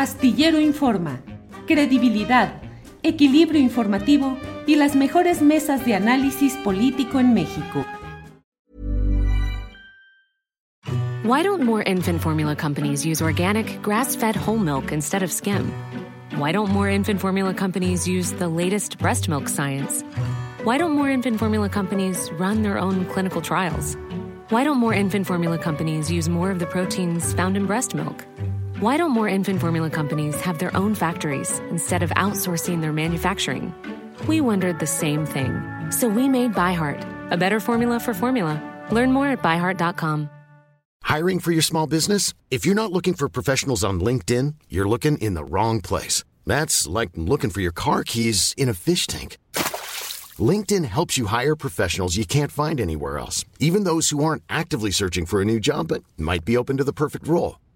Astillero Informa, credibilidad, equilibrio informativo y las mejores mesas de análisis político en México. Why don't more infant formula companies use organic, grass-fed whole milk instead of skim? Why don't more infant formula companies use the latest breast milk science? Why don't more infant formula companies run their own clinical trials? Why don't more infant formula companies use more of the proteins found in breast milk? Why don't more infant formula companies have their own factories instead of outsourcing their manufacturing? We wondered the same thing. So we made ByHeart, a better formula for formula. Learn more at byheart.com. Hiring for your small business? If you're not looking for professionals on LinkedIn, you're looking in the wrong place. That's like looking for your car keys in a fish tank. LinkedIn helps you hire professionals you can't find anywhere else, even those who aren't actively searching for a new job but might be open to the perfect role.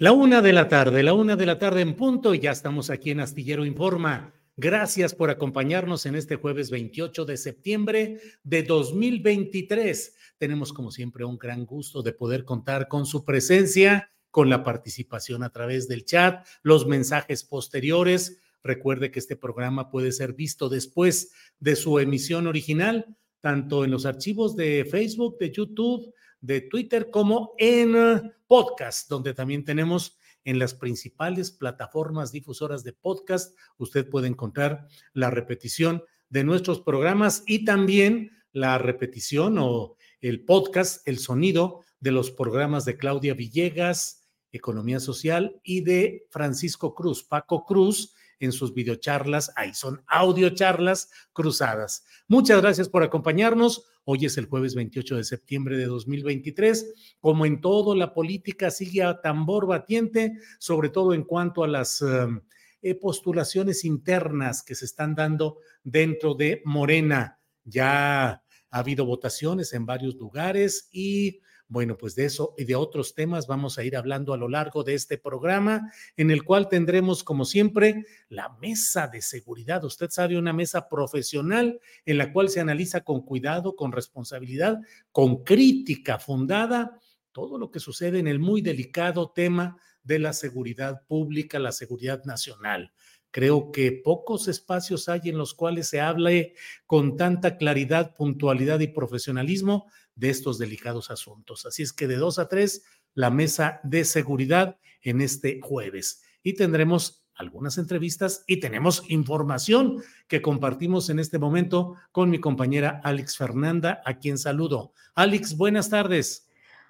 La una de la tarde, la una de la tarde en punto, y ya estamos aquí en Astillero Informa. Gracias por acompañarnos en este jueves 28 de septiembre de 2023. Tenemos, como siempre, un gran gusto de poder contar con su presencia, con la participación a través del chat, los mensajes posteriores. Recuerde que este programa puede ser visto después de su emisión original, tanto en los archivos de Facebook, de YouTube, de Twitter como en eh, podcast, donde también tenemos en las principales plataformas difusoras de podcast. Usted puede encontrar la repetición de nuestros programas y también la repetición o el podcast, el sonido de los programas de Claudia Villegas, Economía Social, y de Francisco Cruz, Paco Cruz, en sus videocharlas. Ahí son audiocharlas cruzadas. Muchas gracias por acompañarnos. Hoy es el jueves 28 de septiembre de 2023. Como en todo, la política sigue a tambor batiente, sobre todo en cuanto a las em, eh, postulaciones internas que se están dando dentro de Morena. Ya ha habido votaciones en varios lugares y bueno, pues de eso y de otros temas vamos a ir hablando a lo largo de este programa, en el cual tendremos, como siempre, la mesa de seguridad. Usted sabe, una mesa profesional en la cual se analiza con cuidado, con responsabilidad, con crítica fundada, todo lo que sucede en el muy delicado tema de la seguridad pública, la seguridad nacional. Creo que pocos espacios hay en los cuales se hable con tanta claridad, puntualidad y profesionalismo de estos delicados asuntos. Así es que de dos a tres, la mesa de seguridad en este jueves. Y tendremos algunas entrevistas y tenemos información que compartimos en este momento con mi compañera Alex Fernanda, a quien saludo. Alex, buenas tardes.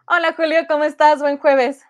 Hola Julio, ¿cómo estás? Buen jueves.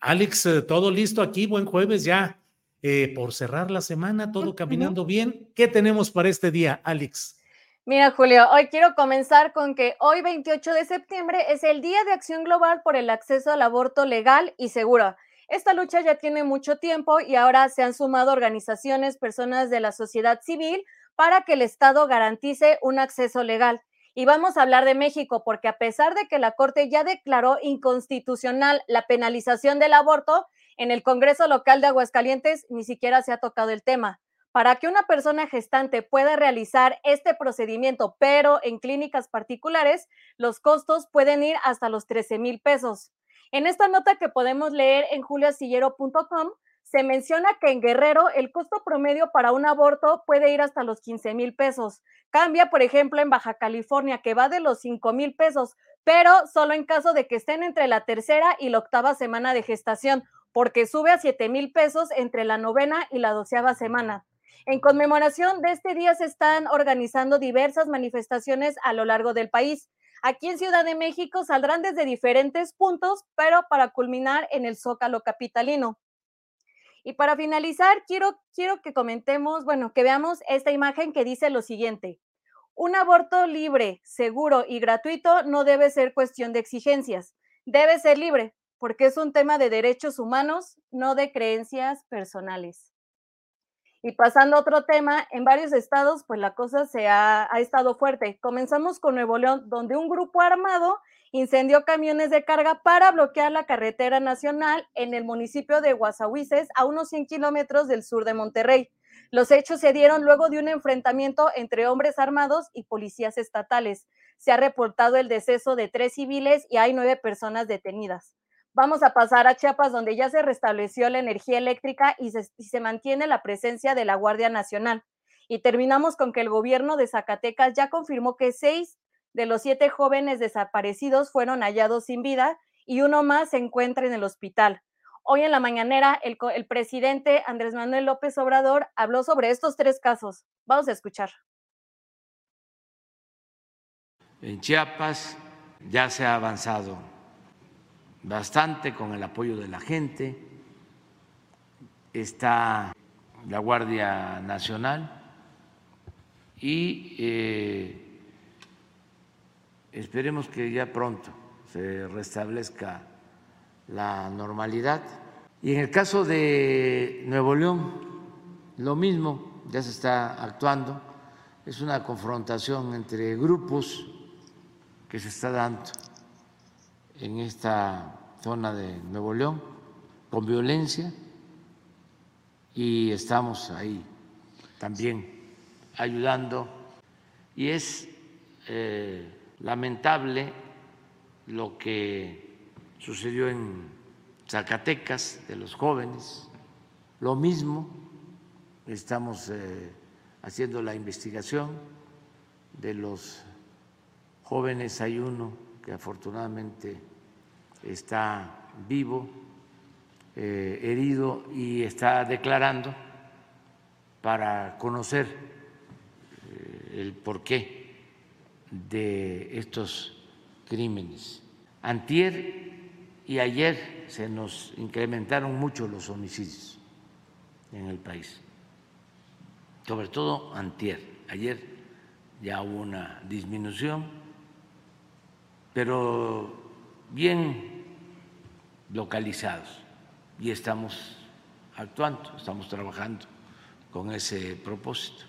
Alex, eh, todo listo aquí, buen jueves ya. Eh, por cerrar la semana, todo caminando bien. ¿Qué tenemos para este día, Alex? Mira, Julio, hoy quiero comenzar con que hoy 28 de septiembre es el Día de Acción Global por el acceso al aborto legal y seguro. Esta lucha ya tiene mucho tiempo y ahora se han sumado organizaciones, personas de la sociedad civil para que el Estado garantice un acceso legal. Y vamos a hablar de México porque a pesar de que la Corte ya declaró inconstitucional la penalización del aborto, en el Congreso local de Aguascalientes ni siquiera se ha tocado el tema. Para que una persona gestante pueda realizar este procedimiento, pero en clínicas particulares, los costos pueden ir hasta los 13 mil pesos. En esta nota que podemos leer en juliasillero.com, se menciona que en Guerrero el costo promedio para un aborto puede ir hasta los 15 mil pesos. Cambia, por ejemplo, en Baja California, que va de los 5 mil pesos, pero solo en caso de que estén entre la tercera y la octava semana de gestación, porque sube a 7 mil pesos entre la novena y la doceava semana. En conmemoración de este día se están organizando diversas manifestaciones a lo largo del país. Aquí en Ciudad de México saldrán desde diferentes puntos, pero para culminar en el Zócalo capitalino. Y para finalizar, quiero, quiero que comentemos, bueno, que veamos esta imagen que dice lo siguiente. Un aborto libre, seguro y gratuito no debe ser cuestión de exigencias, debe ser libre, porque es un tema de derechos humanos, no de creencias personales. Y pasando a otro tema, en varios estados, pues la cosa se ha, estado fuerte. Comenzamos con Nuevo León, donde un grupo armado incendió camiones de carga para bloquear la carretera nacional en el municipio de Guasahuises, a unos 100 kilómetros del sur de Monterrey. Los hechos se dieron luego de un enfrentamiento entre hombres armados y policías estatales. Se ha reportado el deceso de tres civiles y hay nueve personas detenidas. Vamos a pasar a Chiapas, donde ya se restableció la energía eléctrica y se, mantiene la presencia de la Guardia Nacional. Y terminamos con que el gobierno de Zacatecas ya confirmó que seis de los siete jóvenes desaparecidos fueron hallados sin vida y uno más se encuentra en el hospital. Hoy en la mañanera, el presidente Andrés Manuel López Obrador habló sobre estos tres casos. Vamos a escuchar. En Chiapas ya se ha avanzado bastante con el apoyo de la gente. Está la Guardia Nacional y eh, esperemos que ya pronto se restablezca la normalidad. Y en el caso de Nuevo León, lo mismo, ya se está actuando, es una confrontación entre grupos que se está dando en esta zona de Nuevo León con violencia y estamos ahí también ayudando. Y es eh, lamentable lo que sucedió en Zacatecas de los jóvenes, lo mismo estamos eh, haciendo la investigación de los jóvenes, hay uno que afortunadamente está vivo, eh, herido y está declarando para conocer eh, el porqué de estos crímenes. Antier y ayer se nos incrementaron mucho los homicidios en el país, sobre todo antier. Ayer ya hubo una disminución, pero bien localizados y estamos actuando, estamos trabajando con ese propósito.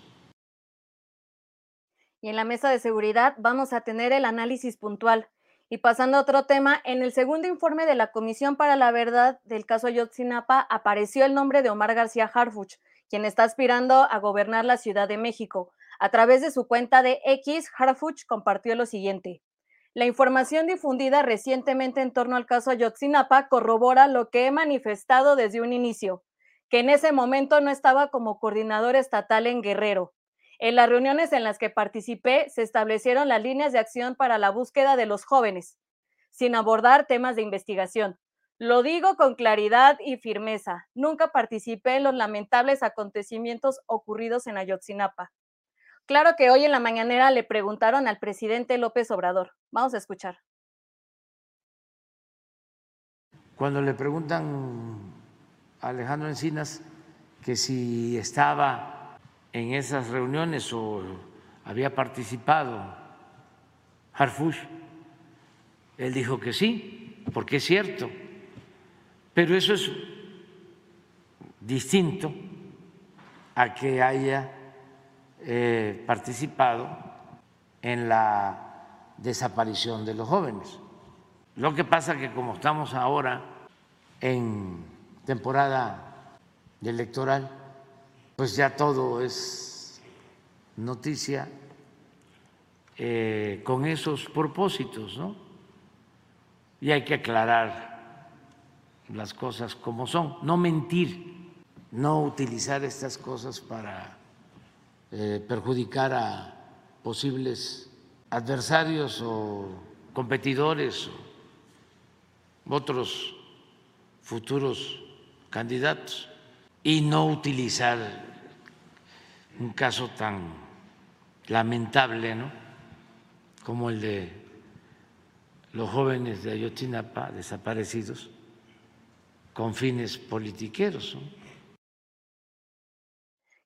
Y en la mesa de seguridad vamos a tener el análisis puntual. Y pasando a otro tema, en el segundo informe de la Comisión para la Verdad del caso Ayotzinapa apareció el nombre de Omar García Harfuch, quien está aspirando a gobernar la Ciudad de México. A través de su cuenta de X, Harfuch compartió lo siguiente. La información difundida recientemente en torno al caso Ayotzinapa corrobora lo que he manifestado desde un inicio, que en ese momento no estaba como coordinador estatal en Guerrero. En las reuniones en las que participé se establecieron las líneas de acción para la búsqueda de los jóvenes, sin abordar temas de investigación. Lo digo con claridad y firmeza. Nunca participé en los lamentables acontecimientos ocurridos en Ayotzinapa. Claro que hoy en la mañanera le preguntaron al presidente López Obrador. Vamos a escuchar. Cuando le preguntan a Alejandro Encinas que si estaba en esas reuniones o había participado Harfush, él dijo que sí, porque es cierto, pero eso es distinto a que haya eh, participado en la desaparición de los jóvenes. Lo que pasa que como estamos ahora en temporada electoral, pues ya todo es noticia eh, con esos propósitos, ¿no? Y hay que aclarar las cosas como son, no mentir, no utilizar estas cosas para eh, perjudicar a posibles adversarios o competidores o otros futuros candidatos y no utilizar un caso tan lamentable ¿no? como el de los jóvenes de Ayotzinapa desaparecidos con fines politiqueros.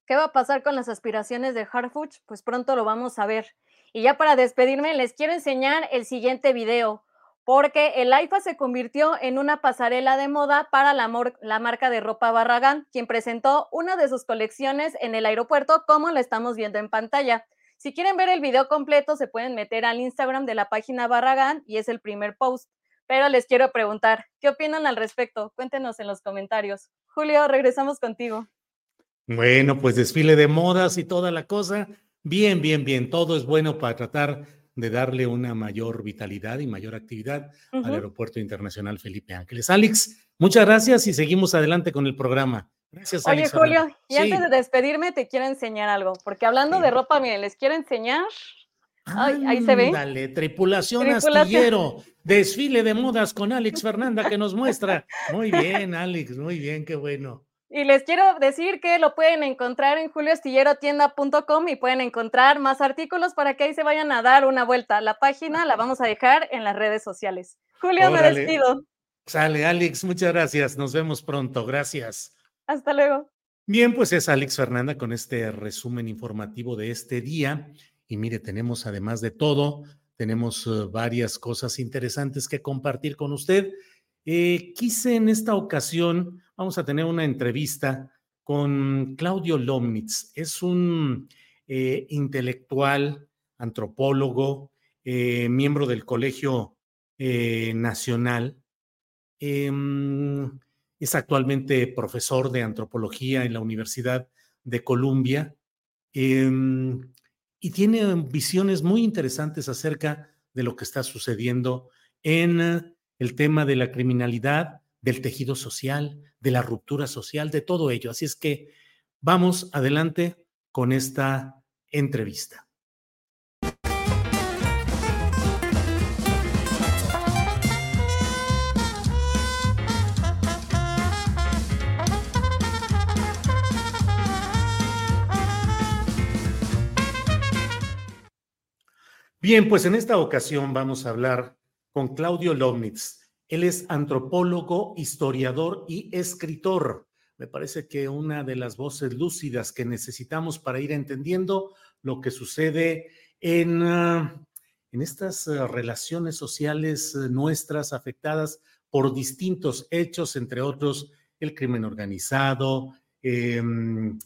¿Qué va a pasar con las aspiraciones de Harfuch? Pues pronto lo vamos a ver. Y ya para despedirme, les quiero enseñar el siguiente video, porque el AIFA se convirtió en una pasarela de moda para la, la, marca de ropa Barragán, quien presentó una de sus colecciones en el aeropuerto, como la estamos viendo en pantalla. Si quieren ver el video completo, se pueden meter al Instagram de la página Barragán y es el primer post. Pero les quiero preguntar, ¿qué opinan al respecto? Cuéntenos en los comentarios. Julio, regresamos contigo. Bueno, pues desfile de modas y toda la cosa. Bien, bien, bien. Todo es bueno para tratar de darle una mayor vitalidad y mayor actividad al Aeropuerto Internacional Felipe Ángeles. Alex, muchas gracias y seguimos adelante con el programa. Gracias, Alex. Oye, Julio, y antes de despedirme te quiero enseñar algo, porque hablando de ropa, miren, les quiero enseñar. Ay, ahí se ve. Dale, tripulación, tripulación astillero, desfile de modas con Alex Fernanda que nos muestra. Muy bien, Alex, muy bien, qué bueno. Y les quiero decir que lo pueden encontrar en julioastillerotienda.com y pueden encontrar más artículos para que ahí se vayan a dar una vuelta. La página la vamos a dejar en las redes sociales. Julio, me despido. Sale, Alex, muchas gracias. Nos vemos pronto. Gracias. Hasta luego. Bien, pues es Alex Fernanda con este resumen informativo de este día. Y mire, tenemos además de todo, tenemos eh, varias cosas interesantes que compartir con usted. Eh, quise en esta ocasión, vamos a tener una entrevista con Claudio Lomnitz. Es un eh, intelectual, antropólogo, eh, miembro del Colegio Nacional. Em, es actualmente profesor de antropología en la Universidad de Columbia em, y tiene visiones muy interesantes acerca de lo que está sucediendo en el tema de la criminalidad, del tejido social, de la ruptura social, de todo ello. Así es que vamos adelante con esta entrevista. Bien, pues en esta ocasión vamos a hablar con Claudio Lomnitz. Él es antropólogo, historiador y escritor. Me parece que una de las voces lúcidas que necesitamos para ir entendiendo lo que sucede en, ah, en estas ah, relaciones sociales eh, nuestras afectadas por distintos hechos, entre otros el crimen organizado, em,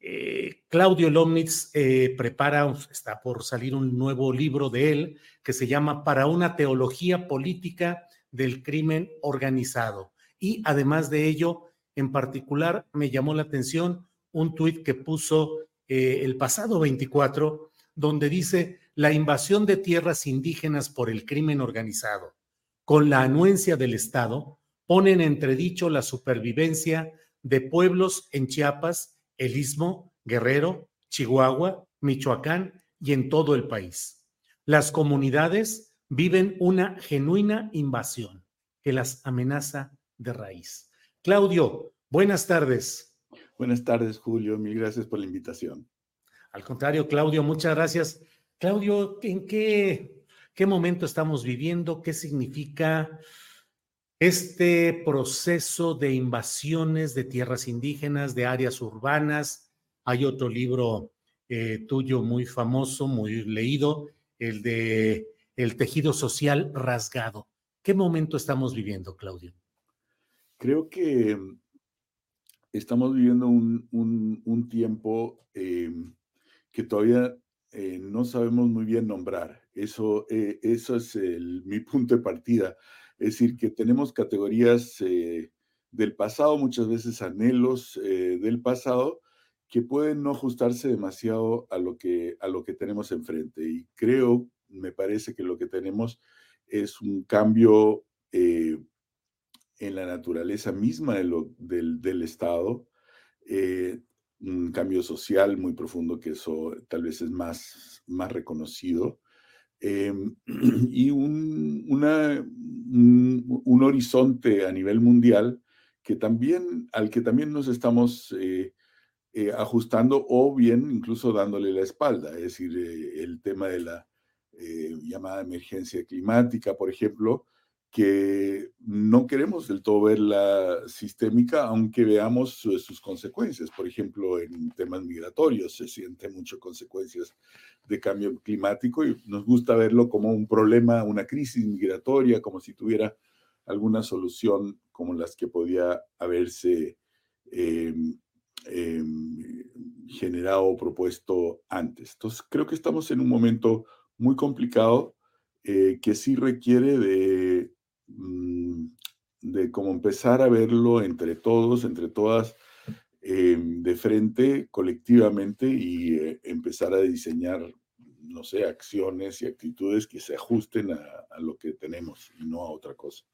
eh, Claudio Lomnitz eh, prepara, está por salir un nuevo libro de él que se llama Para una teología política del crimen organizado. Y además de ello, en particular, me llamó la atención un tuit que puso eh, el pasado 24, donde dice la invasión de tierras indígenas por el crimen organizado, con la anuencia del Estado, ponen entredicho la supervivencia de pueblos en Chiapas el Istmo, Guerrero, Chihuahua, Michoacán y en todo el país. Las comunidades viven una genuina invasión que las amenaza de raíz. Claudio, buenas tardes. Buenas tardes, Julio. Mil gracias por la invitación. Al contrario, Claudio, muchas gracias. Claudio, ¿en qué, qué momento estamos viviendo? ¿Qué significa este proceso de invasiones de tierras indígenas, de áreas urbanas. Hay otro libro eh, tuyo muy famoso, muy leído, el de El tejido social rasgado. ¿Qué momento estamos viviendo, Claudio? Creo que estamos viviendo un, tiempo em, que todavía eh, no sabemos muy bien nombrar. Eso, eh, eso es mi punto de partida. Es decir, que tenemos categorías eh, del pasado, muchas veces anhelos del pasado, que pueden no ajustarse demasiado a lo, que, a lo que tenemos enfrente. Y creo, me parece que lo que tenemos es un cambio eh, en la naturaleza misma del, Estado, un cambio social muy profundo, que eso tal vez es más, más reconocido, Em, y un, un, horizonte a nivel mundial que también, al que también nos estamos eh, eh, ajustando o bien incluso dándole la espalda, es decir, eh, el tema de la llamada emergencia climática, por ejemplo, que no queremos del todo ver la sistémica, aunque veamos sus consecuencias. Por ejemplo, en temas migratorios se sienten muchas consecuencias de cambio climático y nos gusta verlo como un problema, una crisis migratoria, como si tuviera alguna solución como las que podía haberse em, em, generado o propuesto antes. Entonces, creo que estamos en un momento muy complicado eh, que sí requiere de Mm, de cómo empezar a verlo entre todos, entre todas, em, de frente, colectivamente, y eh, empezar a diseñar, no sé, acciones y actitudes que se ajusten a, a lo que tenemos y no a otra cosa.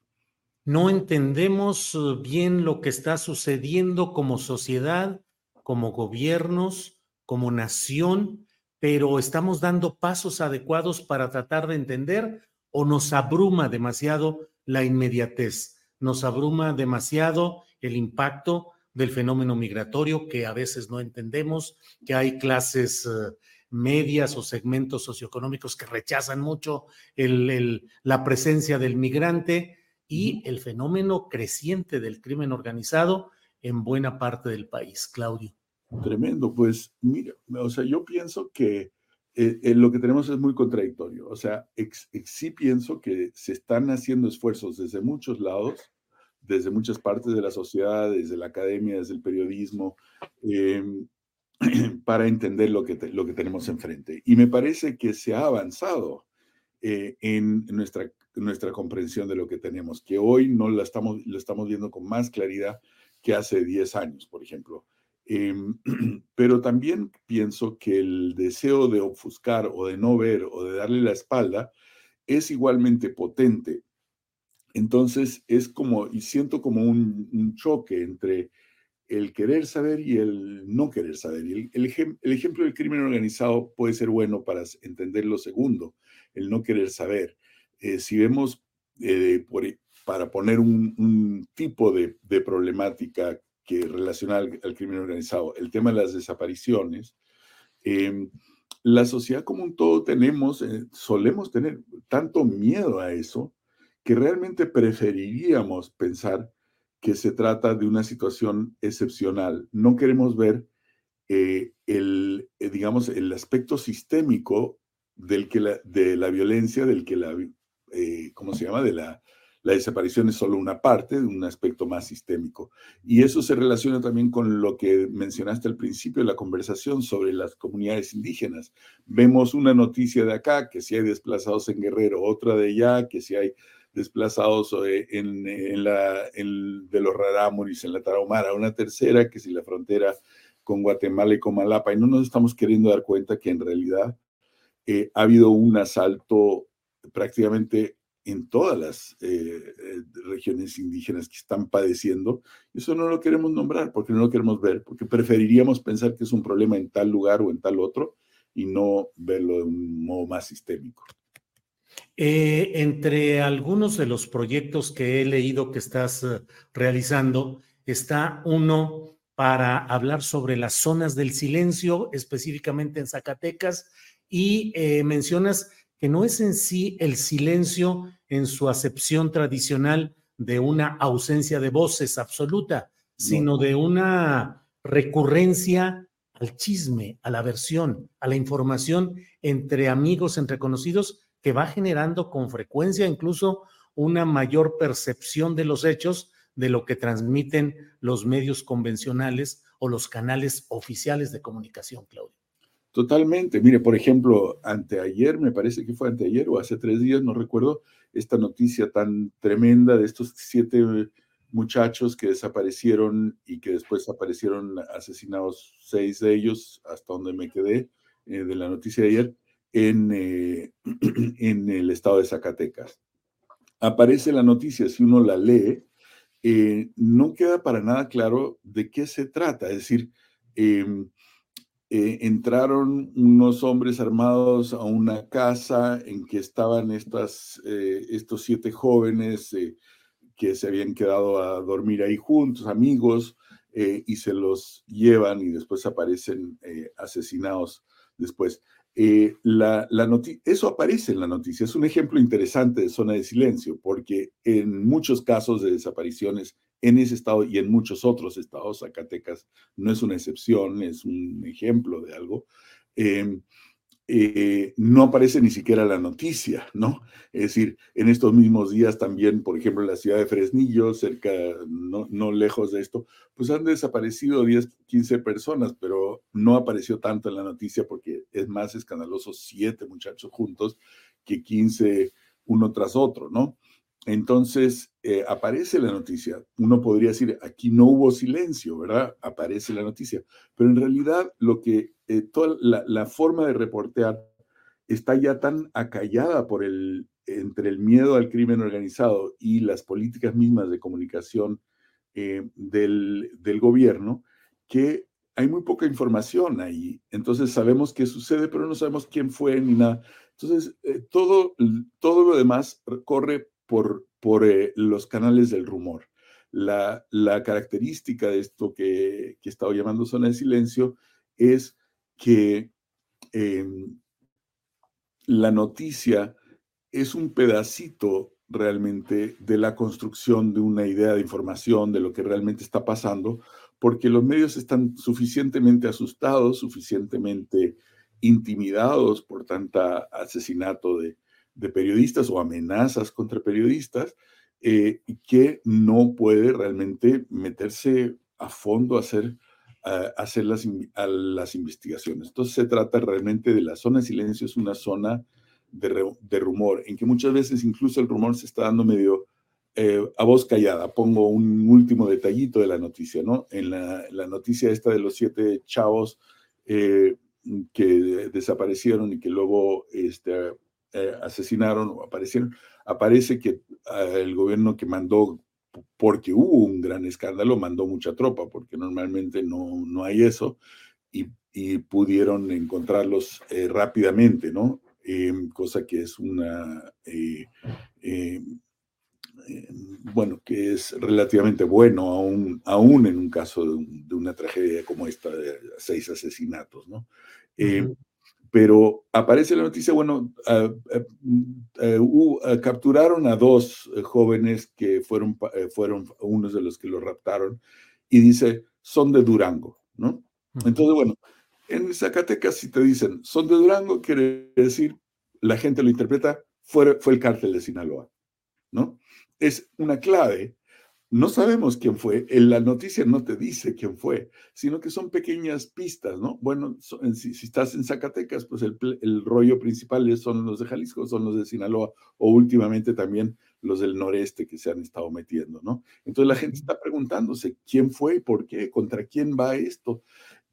No entendemos eh, bien lo que está sucediendo como sociedad, como gobiernos, como nación, pero estamos dando pasos adecuados para tratar de entender o nos abruma demasiado la inmediatez, nos abruma demasiado el impacto del fenómeno migratorio que a veces no entendemos, que hay clases eh, medias o segmentos socioeconómicos que rechazan mucho la presencia del migrante y el fenómeno creciente del crimen organizado en buena parte del país. Claudio. Tremendo, pues mira, o sea, yo pienso que eh, eh, lo que tenemos es muy contradictorio. O sea, sí pienso que se están haciendo esfuerzos desde muchos lados, desde muchas partes de la sociedad, desde la academia, desde el periodismo, em, para entender lo que, lo que tenemos enfrente. Y me parece que se ha avanzado eh, en nuestra, nuestra comprensión de lo que tenemos, que hoy no la estamos, lo estamos viendo con más claridad que hace 10 años, por ejemplo. Em, pero también pienso que el deseo de ofuscar o de no ver o de darle la espalda es igualmente potente. Entonces es como, y siento como un, choque entre el querer saber y el no querer saber. Y el, ejemplo del crimen organizado puede ser bueno para entender lo segundo, el no querer saber. Eh, si vemos, eh, para poner un, tipo de, de problemática que relaciona al, crimen organizado, el tema de las desapariciones, em, la sociedad como un todo tenemos, eh, solemos tener tanto miedo a eso que realmente preferiríamos pensar que se trata de una situación excepcional. No queremos ver eh, el, eh, digamos, el aspecto sistémico del que la, de la violencia, del que la, ¿cómo se llama? De la la desaparición es solo una parte de un aspecto más sistémico. Y eso se relaciona también con lo que mencionaste al principio de la conversación sobre las comunidades indígenas. Vemos una noticia de acá, que si hay desplazados en Guerrero, otra de allá, que si hay desplazados eh, en, la, de los Rarámuris, en la Tarahumara, una tercera, que si la frontera con Guatemala y con Malapa, y no nos estamos queriendo dar cuenta que en realidad eh, ha habido un asalto prácticamente en todas las eh, eh, regiones indígenas que están padeciendo. Eso no lo queremos nombrar porque no lo queremos ver, porque preferiríamos pensar que es un problema en tal lugar o en tal otro y no verlo de un modo más sistémico. Eh, entre algunos de los proyectos que he leído que estás realizando, está uno para hablar sobre las zonas del silencio, específicamente en Zacatecas, y mencionas que no es en sí el silencio en su acepción tradicional de una ausencia de voces absoluta, sino de una recurrencia al chisme, a la versión, a la información entre amigos, entre conocidos, que va generando con frecuencia incluso una mayor percepción de los hechos de lo que transmiten los medios convencionales o los canales oficiales de comunicación, Claudio. Totalmente. Mire, por ejemplo, anteayer, me parece que fue anteayer o hace tres días, no recuerdo, esta noticia tan tremenda de estos siete muchachos que desaparecieron y que después aparecieron asesinados seis de ellos, hasta donde me quedé eh, de la noticia de ayer, en, eh, en el estado de Zacatecas. Aparece la noticia, si uno la lee, eh, no queda para nada claro de qué se trata. Es decir, em, eh, entraron unos hombres armados a una casa en que estaban eh, estos siete jóvenes eh, que se habían quedado a dormir ahí juntos, amigos, y se los llevan y después aparecen asesinados después. Eh, la, eso aparece en la noticia. Es un ejemplo interesante de zona de silencio, porque en muchos casos de desapariciones en ese estado y en muchos otros estados, Zacatecas no es una excepción, es un ejemplo de algo. Em, eh, no aparece ni siquiera la noticia, ¿no? Es decir, en estos mismos días también, por ejemplo, en la ciudad de Fresnillo, cerca, no, no lejos de esto, pues han desaparecido 10, 15 personas, pero no apareció tanto en la noticia porque es más escandaloso siete muchachos juntos que 15 uno tras otro, ¿no? Entonces, eh, aparece la noticia. Uno podría decir, aquí no hubo silencio, ¿verdad? Aparece la noticia. Pero en realidad, lo que, eh, toda la, forma de reportear está ya tan acallada por el, entre el miedo al crimen organizado y las políticas mismas de comunicación eh, del, del gobierno, que hay muy poca información ahí. Entonces sabemos qué sucede, pero no sabemos quién fue ni nada. Entonces, todo, todo lo demás corre por, eh, los canales del rumor. La, característica de esto que, que he estado llamando zona de silencio es que em, la noticia es un pedacito realmente de la construcción de una idea de información, de lo que realmente está pasando, porque los medios están suficientemente asustados, suficientemente intimidados por tanta asesinato de, de periodistas o amenazas contra periodistas eh, que no puede realmente meterse a fondo a hacer, hacer las, las, investigaciones. Entonces se trata realmente de la zona de silencio, es una zona de, de rumor, en que muchas veces incluso el rumor se está dando medio eh, a voz callada. Pongo un último detallito de la noticia, ¿no? En la, noticia esta de los siete chavos eh, que desaparecieron y que luego este, eh, asesinaron o aparecieron, aparece que ah, el gobierno que mandó, porque hubo un gran escándalo, mandó mucha tropa, porque normalmente no, no hay eso, y, pudieron encontrarlos eh, rápidamente, ¿no? Em, cosa que es una, eh, em, bueno, que es relativamente bueno aún, aún en un caso de, una tragedia como esta de seis asesinatos, ¿no? Em, pero aparece la noticia, bueno, ah, eh, ah, capturaron a dos eh, jóvenes que fueron, eh, fueron unos de los que lo raptaron y dice, son de Durango, ¿no? Entonces, bueno, en Zacatecas si te dicen, son de Durango, quiere decir, la gente lo interpreta, fue, fue el cártel de Sinaloa, ¿no? Es una clave no sabemos quién fue, en la noticia no te dice quién fue, sino que son pequeñas pistas, ¿no? Bueno, si, estás en Zacatecas, pues el, rollo principal son los de Jalisco, son los de Sinaloa, o últimamente también los del noreste que se han estado metiendo, ¿no? Entonces la gente está preguntándose quién fue, por qué, contra quién va esto,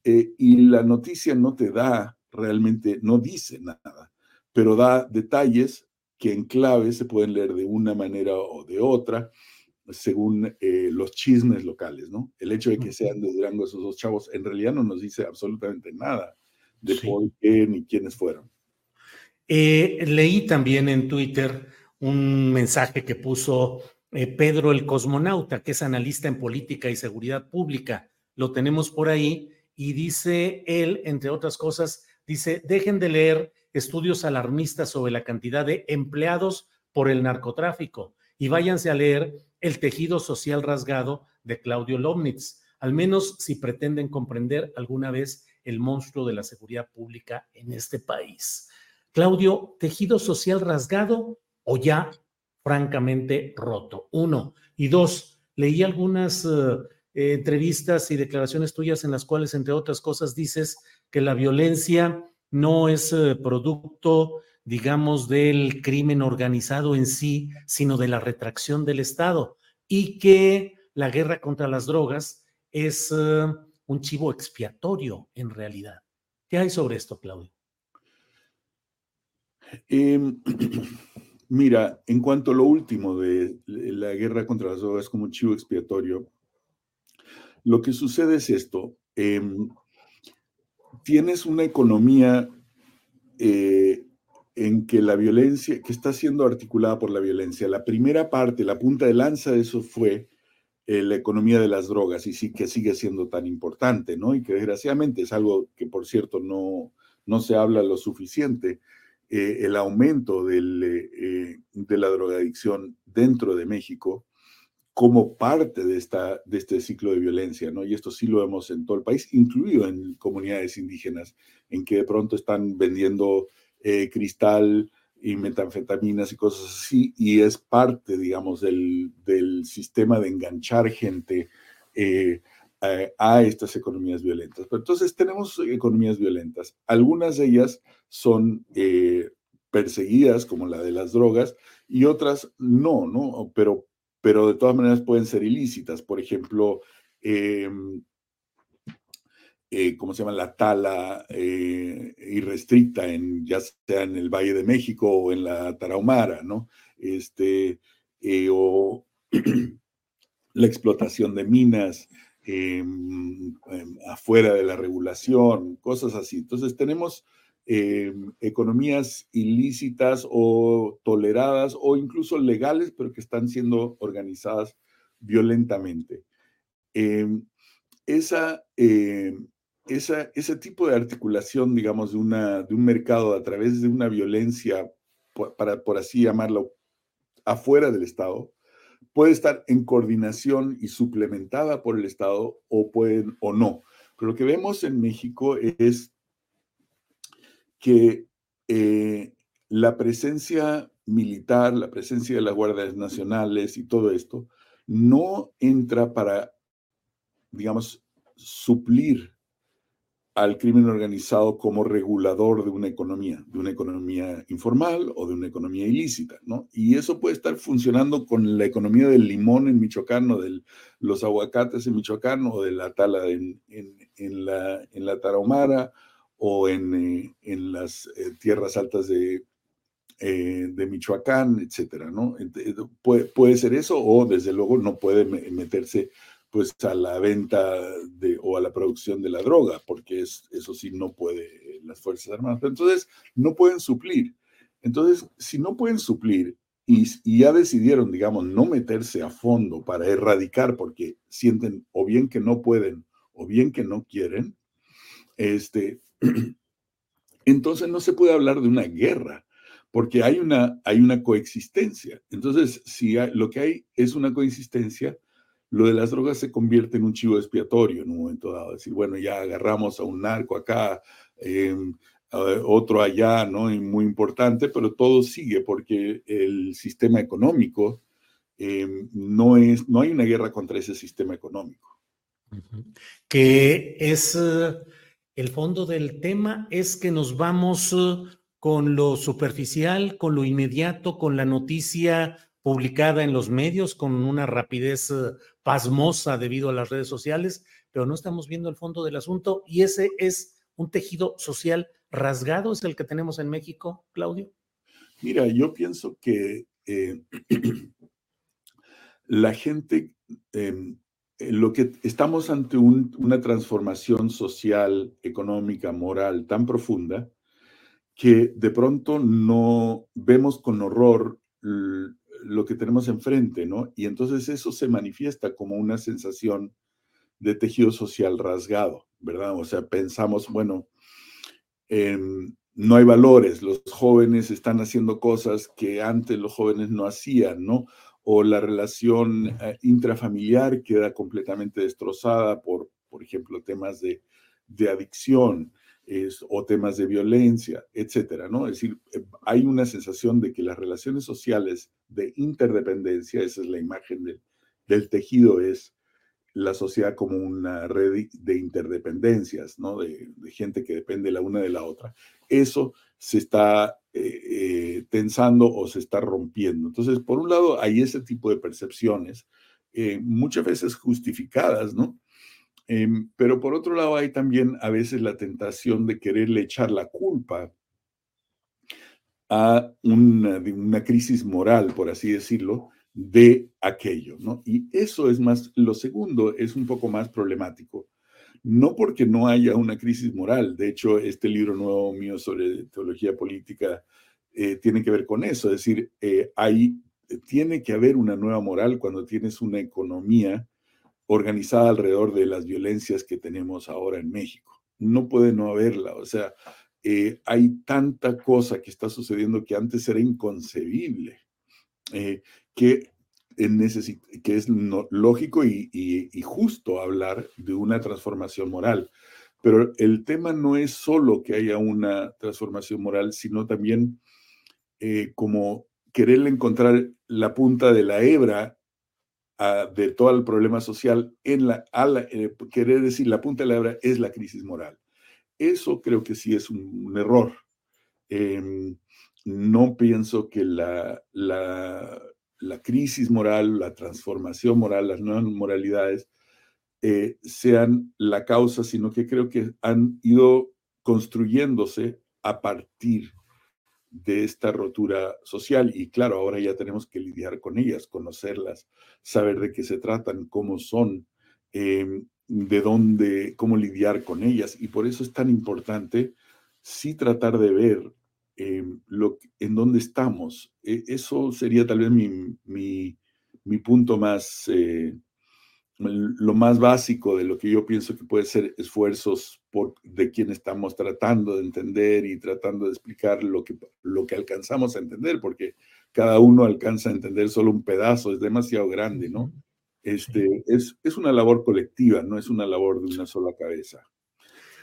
eh, y la noticia no te da realmente, no dice nada, pero da detalles que en clave se pueden leer de una manera o de otra según eh, los chismes locales, ¿no? El hecho de que sean de Durango esos dos chavos en realidad no nos dice absolutamente nada de por qué ni quiénes fueron. Eh, leí también en Twitter un mensaje que puso eh, Pedro el cosmonauta, que es analista en política y seguridad pública. Lo tenemos por ahí y dice él, entre otras cosas, dice, dejen de leer estudios alarmistas sobre la cantidad de empleados por el narcotráfico y váyanse a leer El tejido social rasgado de Claudio Lomnitz, al menos si pretenden comprender alguna vez el monstruo de la seguridad pública en este país. Claudio, tejido social rasgado o ya francamente roto. Uno. Y dos, leí algunas eh, entrevistas y declaraciones tuyas en las cuales, entre otras cosas, dices que la violencia no es eh, producto digamos, del crimen organizado en sí, sino de la retracción del Estado y que la guerra contra las drogas es eh, un chivo expiatorio en realidad. ¿Qué hay sobre esto, Claudio? Em, mira, en cuanto a lo último de la guerra contra las drogas como un chivo expiatorio, lo que sucede es esto. Em, tienes una economía eh, en que la violencia, que está siendo articulada por la violencia, la primera parte, la punta de lanza de eso fue eh, la economía de las drogas y sí que sigue siendo tan importante, ¿no? Y que desgraciadamente es algo que, por cierto, no, no se habla lo suficiente. Eh, el aumento del, eh, de la drogadicción dentro de México como parte de, esta, de este ciclo de violencia, ¿no? Y esto sí lo vemos en todo el país, incluido en comunidades indígenas, en que de pronto están vendiendo eh, cristal y metanfetaminas y cosas así, y es parte, digamos, del, del sistema de enganchar gente eh, a, estas economías violentas. Pero entonces tenemos economías violentas. Algunas de ellas son eh, perseguidas, como la de las drogas, y otras no, ¿no? Pero pero de todas maneras pueden ser ilícitas. Por ejemplo, em, eh, ¿cómo se llama? La tala eh, irrestricta, en, ya sea en el Valle de México o en la Tarahumara, ¿no? Este, eh, o la explotación de minas em, em, afuera de la regulación, cosas así. Entonces tenemos Em, economías ilícitas o toleradas o incluso legales, pero que están siendo organizadas violentamente. Esa, esa, ese tipo de articulación, digamos, de, una, de un mercado a través de una violencia, por, para, por así llamarlo, afuera del Estado, puede estar en coordinación y suplementada por el Estado o pueden o no. Pero lo que vemos en México es que eh, la presencia militar, la presencia de las guardias nacionales y todo esto, no entra para, digamos, suplir al crimen organizado como regulador de una economía, de una economía informal o de una economía ilícita, ¿no? Y eso puede estar funcionando con la economía del limón en Michoacán o de los aguacates en Michoacán o de la tala en, la, en o en, eh, las eh, tierras altas de, eh, de Michoacán, etcétera, ¿no? Puede, ser eso o desde luego no puede meterse pues a la venta de, o a la producción de la droga, porque es, eso sí no puede las Fuerzas Armadas. entonces no pueden suplir. Entonces, si no pueden suplir y, y, ya decidieron, digamos, no meterse a fondo para erradicar porque sienten o bien que no pueden o bien que no quieren, este, entonces no se puede hablar de una guerra, porque hay una, hay una coexistencia. Entonces, si lo que hay es una coexistencia, lo de las drogas se convierte en un chivo expiatorio en un momento dado. decir, bueno, ya agarramos a un narco acá, em, otro allá, ¿no? Y muy importante, pero todo sigue porque el sistema económico em, no es, no hay una guerra contra ese sistema económico. Que es el fondo del tema es que nos vamos uh, con lo superficial, con lo inmediato, con la noticia publicada en los medios, con una rapidez uh, pasmosa debido a las redes sociales, pero no estamos viendo el fondo del asunto y ese es un tejido social rasgado, es el que tenemos en México, Claudio. Mira, yo pienso que eh, la gente em, eh, lo que estamos ante una transformación social, económica, moral tan profunda que de pronto no vemos con horror lo que tenemos enfrente, ¿no? Y entonces eso se manifiesta como una sensación de tejido social rasgado, ¿verdad? O sea, pensamos, bueno, em, no hay valores, los jóvenes están haciendo cosas que antes los jóvenes no hacían, ¿no? o la relación eh, intrafamiliar queda completamente destrozada por, por ejemplo, temas de, adicción o temas de violencia, etcétera, ¿no? Es decir, eh, hay una sensación de que las relaciones sociales de interdependencia, esa es la imagen del, tejido, es la sociedad como una red de interdependencias, ¿no? De, gente que depende la una de la otra. Eso se está eh, eh, tensando o se está rompiendo. Entonces, por un lado, hay ese tipo de percepciones, muchas veces justificadas, ¿no? Em, pero por otro lado, hay también a veces la tentación de quererle echar la culpa a una, una crisis moral, por así decirlo, de aquello, ¿no? Y eso es más, lo segundo es un poco más problemático, no porque no haya una crisis moral, de hecho, este libro nuevo mío sobre teología política eh, tiene que ver con eso, es decir, eh, hay, tiene que haber una nueva moral cuando tienes una economía organizada alrededor de las violencias que tenemos ahora en México. No puede no haberla, o sea, eh, hay tanta cosa que está sucediendo que antes era inconcebible, eh, que, que es lógico y, justo hablar de una transformación moral. Pero el tema no es solo que haya una transformación moral, sino también eh, como querer encontrar la punta de la hebra de todo el problema social en la, querer decir la punta de la hebra es la crisis moral. Eso creo que sí es un, error. Em, no pienso que la, la, crisis moral, la transformación moral, las nuevas moralidades eh, sean la causa, sino que creo que han ido construyéndose a partir de esta rotura social. Y claro, ahora ya tenemos que lidiar con ellas, conocerlas, saber de qué se tratan, cómo son, em, de dónde, cómo lidiar con ellas. Y por eso es tan importante sí tratar de ver em, lo, en dónde estamos. E, eso sería tal vez mi, mi, punto más, eh, lo más básico de lo que yo pienso que puede ser esfuerzos por, de quien estamos tratando de entender y tratando de explicar lo que, lo que alcanzamos a entender, porque cada uno alcanza a entender solo un pedazo, es demasiado grande, ¿no? Este, es, es una labor colectiva, no es una labor de una sola cabeza.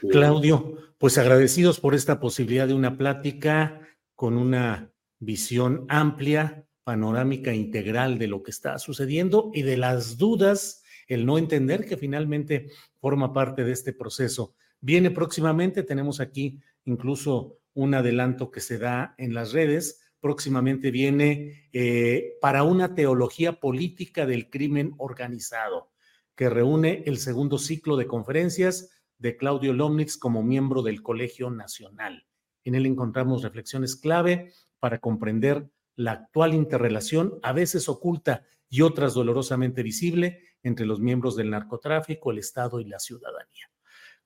Claudio, pues agradecidos por esta posibilidad de una plática con una visión amplia, panorámica, integral de lo que está sucediendo y de las dudas, el no entender que finalmente forma parte de este proceso. Viene próximamente, tenemos aquí incluso un adelanto que se da en las redes próximamente viene eh, para una teología política del crimen organizado, que reúne el segundo ciclo de conferencias de Claudio Lomnitz como miembro del Colegio Nacional. En él encontramos reflexiones clave para comprender la actual interrelación, a veces oculta y otras dolorosamente visible, entre los miembros del narcotráfico, el Estado y la ciudadanía.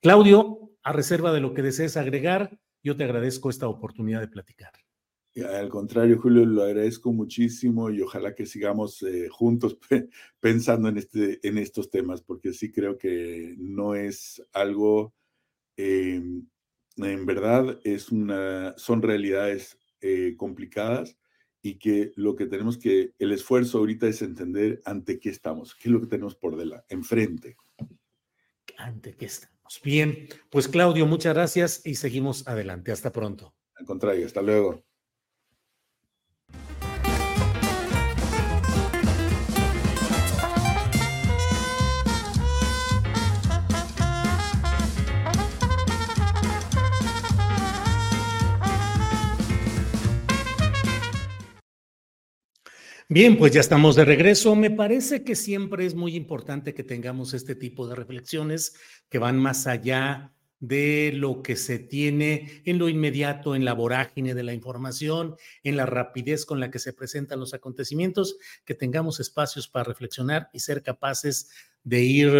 Claudio, a reserva de lo que desees agregar, yo te agradezco esta oportunidad de platicar. Al contrario, Julio, lo agradezco muchísimo y ojalá que sigamos eh, juntos pensando en, este, en estos temas, porque sí creo que no es algo, em, en verdad, es una, son realidades eh, complicadas y que lo que tenemos que, el esfuerzo ahorita es entender ante qué estamos, qué es lo que tenemos por delante, enfrente. Ante qué estamos. Bien, pues Claudio, muchas gracias y seguimos adelante. Hasta pronto. Al contrario, hasta luego. Bien, pues ya estamos de regreso. Me parece que siempre es muy importante que tengamos este tipo de reflexiones que van más allá de lo que se tiene en lo inmediato, en la vorágine de la información, en la rapidez con la que se presentan los acontecimientos, que tengamos espacios para reflexionar y ser capaces de ir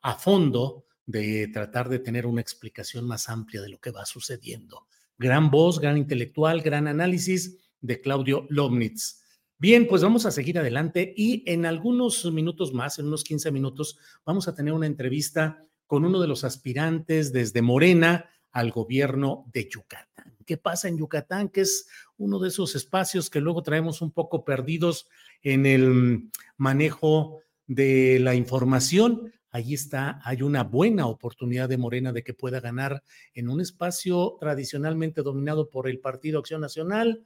a fondo, de tratar de tener una explicación más amplia de lo que va sucediendo. Gran voz, gran intelectual, gran análisis de Claudio Lomnitz. Bien, pues vamos a seguir adelante y en algunos minutos más, en unos 15 minutos, vamos a tener una entrevista con uno de los aspirantes desde Morena al gobierno de Yucatán. ¿Qué pasa en Yucatán? Que es uno de esos espacios que luego traemos un poco perdidos en el manejo de la información. Allí está, hay una buena oportunidad de Morena de que pueda ganar en un espacio tradicionalmente dominado por el Partido Acción Nacional,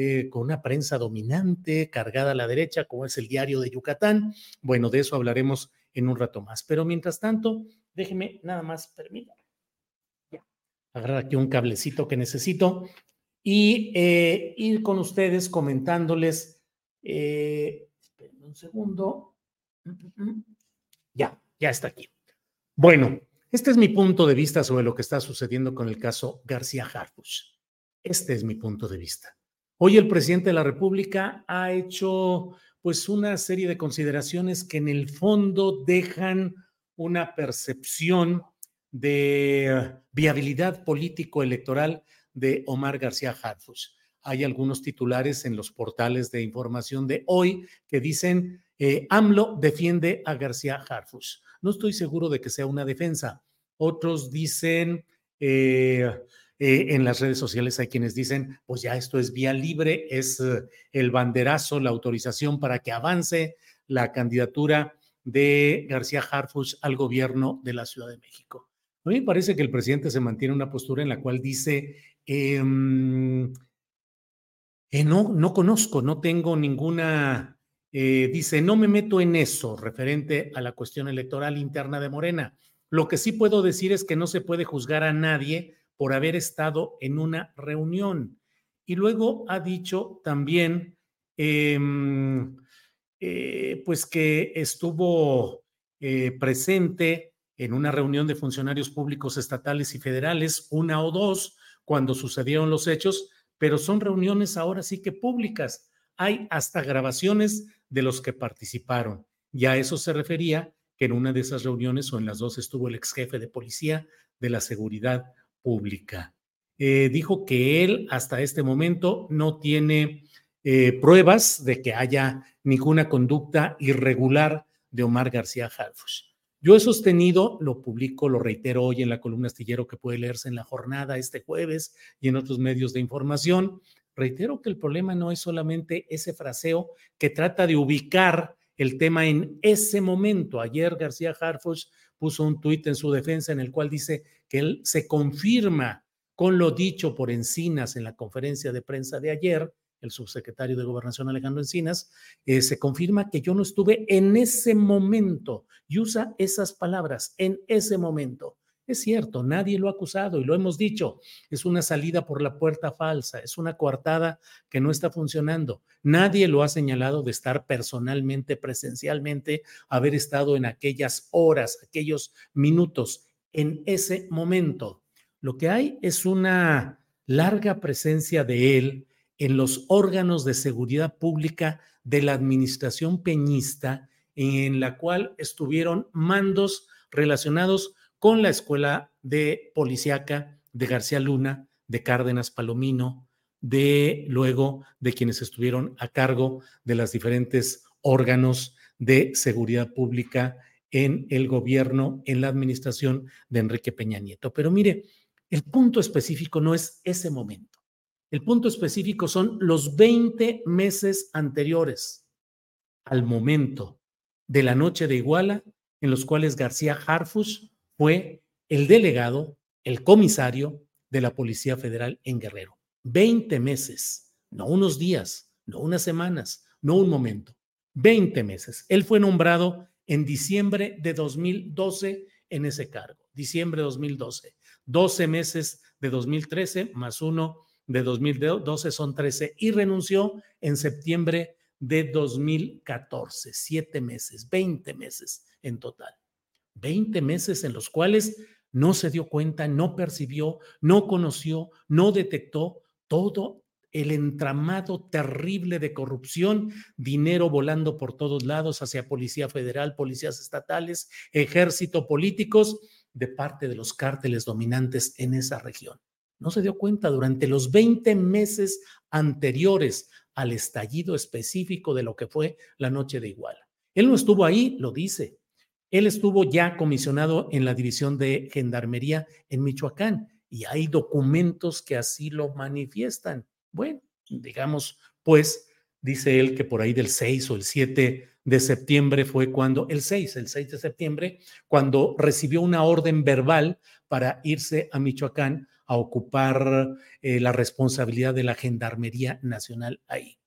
eh, con una prensa dominante, cargada a la derecha, como es el diario de Yucatán. Bueno, de eso hablaremos en un rato más. Pero mientras tanto, déjeme nada más, permítame. Agarrar aquí un cablecito que necesito y eh, ir con ustedes comentándoles. Eh, un segundo. Mm, mm, mm. Ya, ya está aquí. Bueno, este es mi punto de vista sobre lo que está sucediendo con el caso García Harfuch. Este es mi punto de vista. Hoy el presidente de la República ha hecho pues una serie de consideraciones que en el fondo dejan una percepción de viabilidad político-electoral de Omar García Harfuch. Hay algunos titulares en los portales de información de hoy que dicen eh, AMLO defiende a García Harfuch. No estoy seguro de que sea una defensa. Otros dicen eh, eh, en las redes sociales hay quienes dicen, pues ya esto es vía libre, es eh, el banderazo, la autorización para que avance la candidatura de García Harfuch al gobierno de la Ciudad de México. A mí me parece que el presidente se mantiene una postura en la cual dice, em, eh, no, no conozco, no tengo ninguna, dice, no me meto en eso referente a la cuestión electoral interna de Morena. Lo que sí puedo decir es que no se puede juzgar a nadie por haber estado en una reunión. Y luego ha dicho también, em, eh, pues que estuvo eh, presente en una reunión de funcionarios públicos estatales y federales, una o dos, cuando sucedieron los hechos, pero son reuniones ahora sí que públicas. Hay hasta grabaciones de los que participaron. Y a eso se refería que en una de esas reuniones o en las dos estuvo el ex jefe de policía de la seguridad pública. Eh, dijo que él hasta este momento no tiene eh, pruebas de que haya ninguna conducta irregular de Omar García Harfuch. Yo he sostenido, lo publico, lo reitero hoy en la columna astillero que puede leerse en la jornada este jueves y en otros medios de información. Reitero que el problema no es solamente ese fraseo que trata de ubicar el tema en ese momento. Ayer García Harfuch puso un tuit en su defensa en el cual dice que él se confirma con lo dicho por Encinas en la conferencia de prensa de ayer, el subsecretario de Gobernación Alejandro Encinas, eh, se confirma que yo no estuve en ese momento y usa esas palabras, en ese momento. Es cierto, nadie lo ha acusado y lo hemos dicho. Es una salida por la puerta falsa, es una coartada que no está funcionando. Nadie lo ha señalado de estar personalmente, presencialmente, haber estado en aquellas horas, aquellos minutos, en ese momento. Lo que hay es una larga presencia de él en los órganos de seguridad pública de la administración peñista, en la cual estuvieron mandos relacionados con la Escuela de Policiaca de García Luna, de Cárdenas Palomino, de luego de quienes estuvieron a cargo de los diferentes órganos de seguridad pública en el gobierno, en la administración de Enrique Peña Nieto. Pero mire, el punto específico no es ese momento. El punto específico son los 20 meses anteriores al momento de la noche de Iguala, en los cuales García Harfus fue el delegado, el comisario de la Policía Federal en Guerrero. Veinte meses, no unos días, no unas semanas, no un momento. Veinte meses. Él fue nombrado en diciembre de 2012 en ese cargo. Diciembre de 2012. 12 meses de 2013 más uno de 2012 son 13 y renunció en septiembre de 2014. Siete meses, 20 meses en total. 20 meses en los cuales no se dio cuenta, no percibió, no conoció, no detectó todo el entramado terrible de corrupción, dinero volando por todos lados hacia Policía Federal, policías estatales, ejército, políticos, de parte de los cárteles dominantes en esa región. No se dio cuenta durante los 20 meses anteriores al estallido específico de lo que fue la noche de Iguala. Él no estuvo ahí, lo dice, él estuvo ya comisionado en la división de Gendarmería en Michoacán y hay documentos que así lo manifiestan. Bueno, digamos, pues, dice él que por ahí del 6 o el 7 de septiembre fue cuando, el 6, el 6 de septiembre, cuando recibió una orden verbal para irse a Michoacán a ocupar eh, la responsabilidad de la Gendarmería Nacional ahí.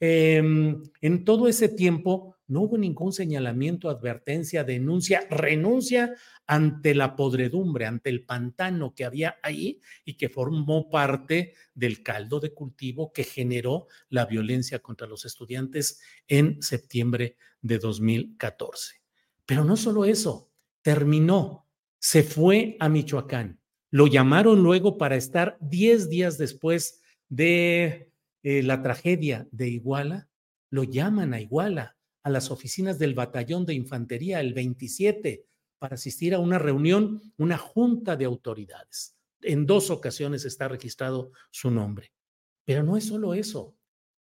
Em, en todo ese tiempo no hubo ningún señalamiento, advertencia, denuncia, renuncia ante la podredumbre, ante el pantano que había ahí y que formó parte del caldo de cultivo que generó la violencia contra los estudiantes en septiembre de 2014. Pero no solo eso, terminó, se fue a Michoacán. Lo llamaron luego para estar 10 días después de eh, la tragedia de Iguala, lo llaman a Iguala, a las oficinas del batallón de infantería el 27 para asistir a una reunión, una junta de autoridades. En dos ocasiones está registrado su nombre. Pero no es solo eso.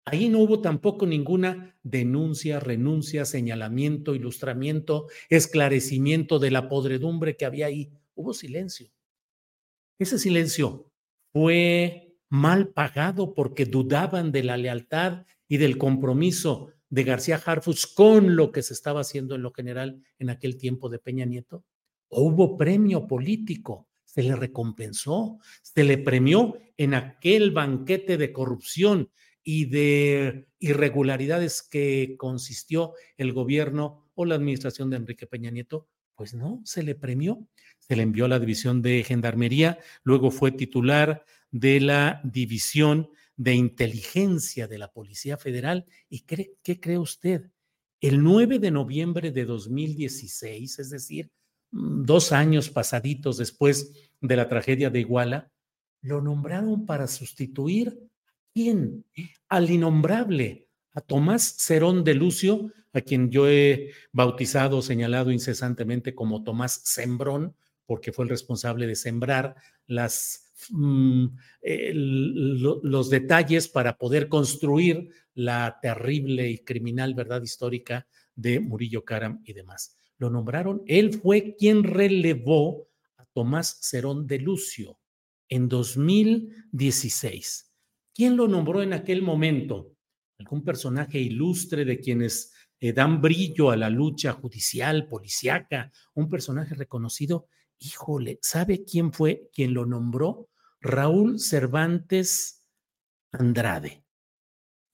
Ahí no hubo tampoco ninguna denuncia, renuncia, señalamiento, ilustramiento, esclarecimiento de la podredumbre que había ahí. Hubo silencio. Ese silencio fue mal pagado porque dudaban de la lealtad y del compromiso de García Harfus con lo que se estaba haciendo en lo general en aquel tiempo de Peña Nieto? ¿O hubo premio político? ¿Se le recompensó? ¿Se le premió en aquel banquete de corrupción y de irregularidades que consistió el gobierno o la administración de Enrique Peña Nieto? Pues no, se le premió. Se le envió a la división de gendarmería, luego fue titular de la división de inteligencia de la Policía Federal. ¿Y qué cree usted? El 9 de noviembre de 2016, es decir, mm, dos años pasaditos después de la tragedia de Iguala, lo nombraron para sustituir quién? Al innombrable, a Tomás Cerón de Lucio, a quien yo he bautizado, señalado incesantemente como Tomás Sembrón, porque fue el responsable de sembrar las, mm, los detalles para poder construir la terrible y criminal verdad histórica de Murillo Karam y demás. Lo nombraron, él fue quien relevó a Tomás Cerón de Lucio en 2016. ¿Quién lo nombró en aquel momento? Algún personaje ilustre de quienes eh, dan brillo a la lucha judicial, policiaca, un personaje reconocido. Híjole, ¿sabe quién fue quien lo nombró? Raúl Cervantes Andrade.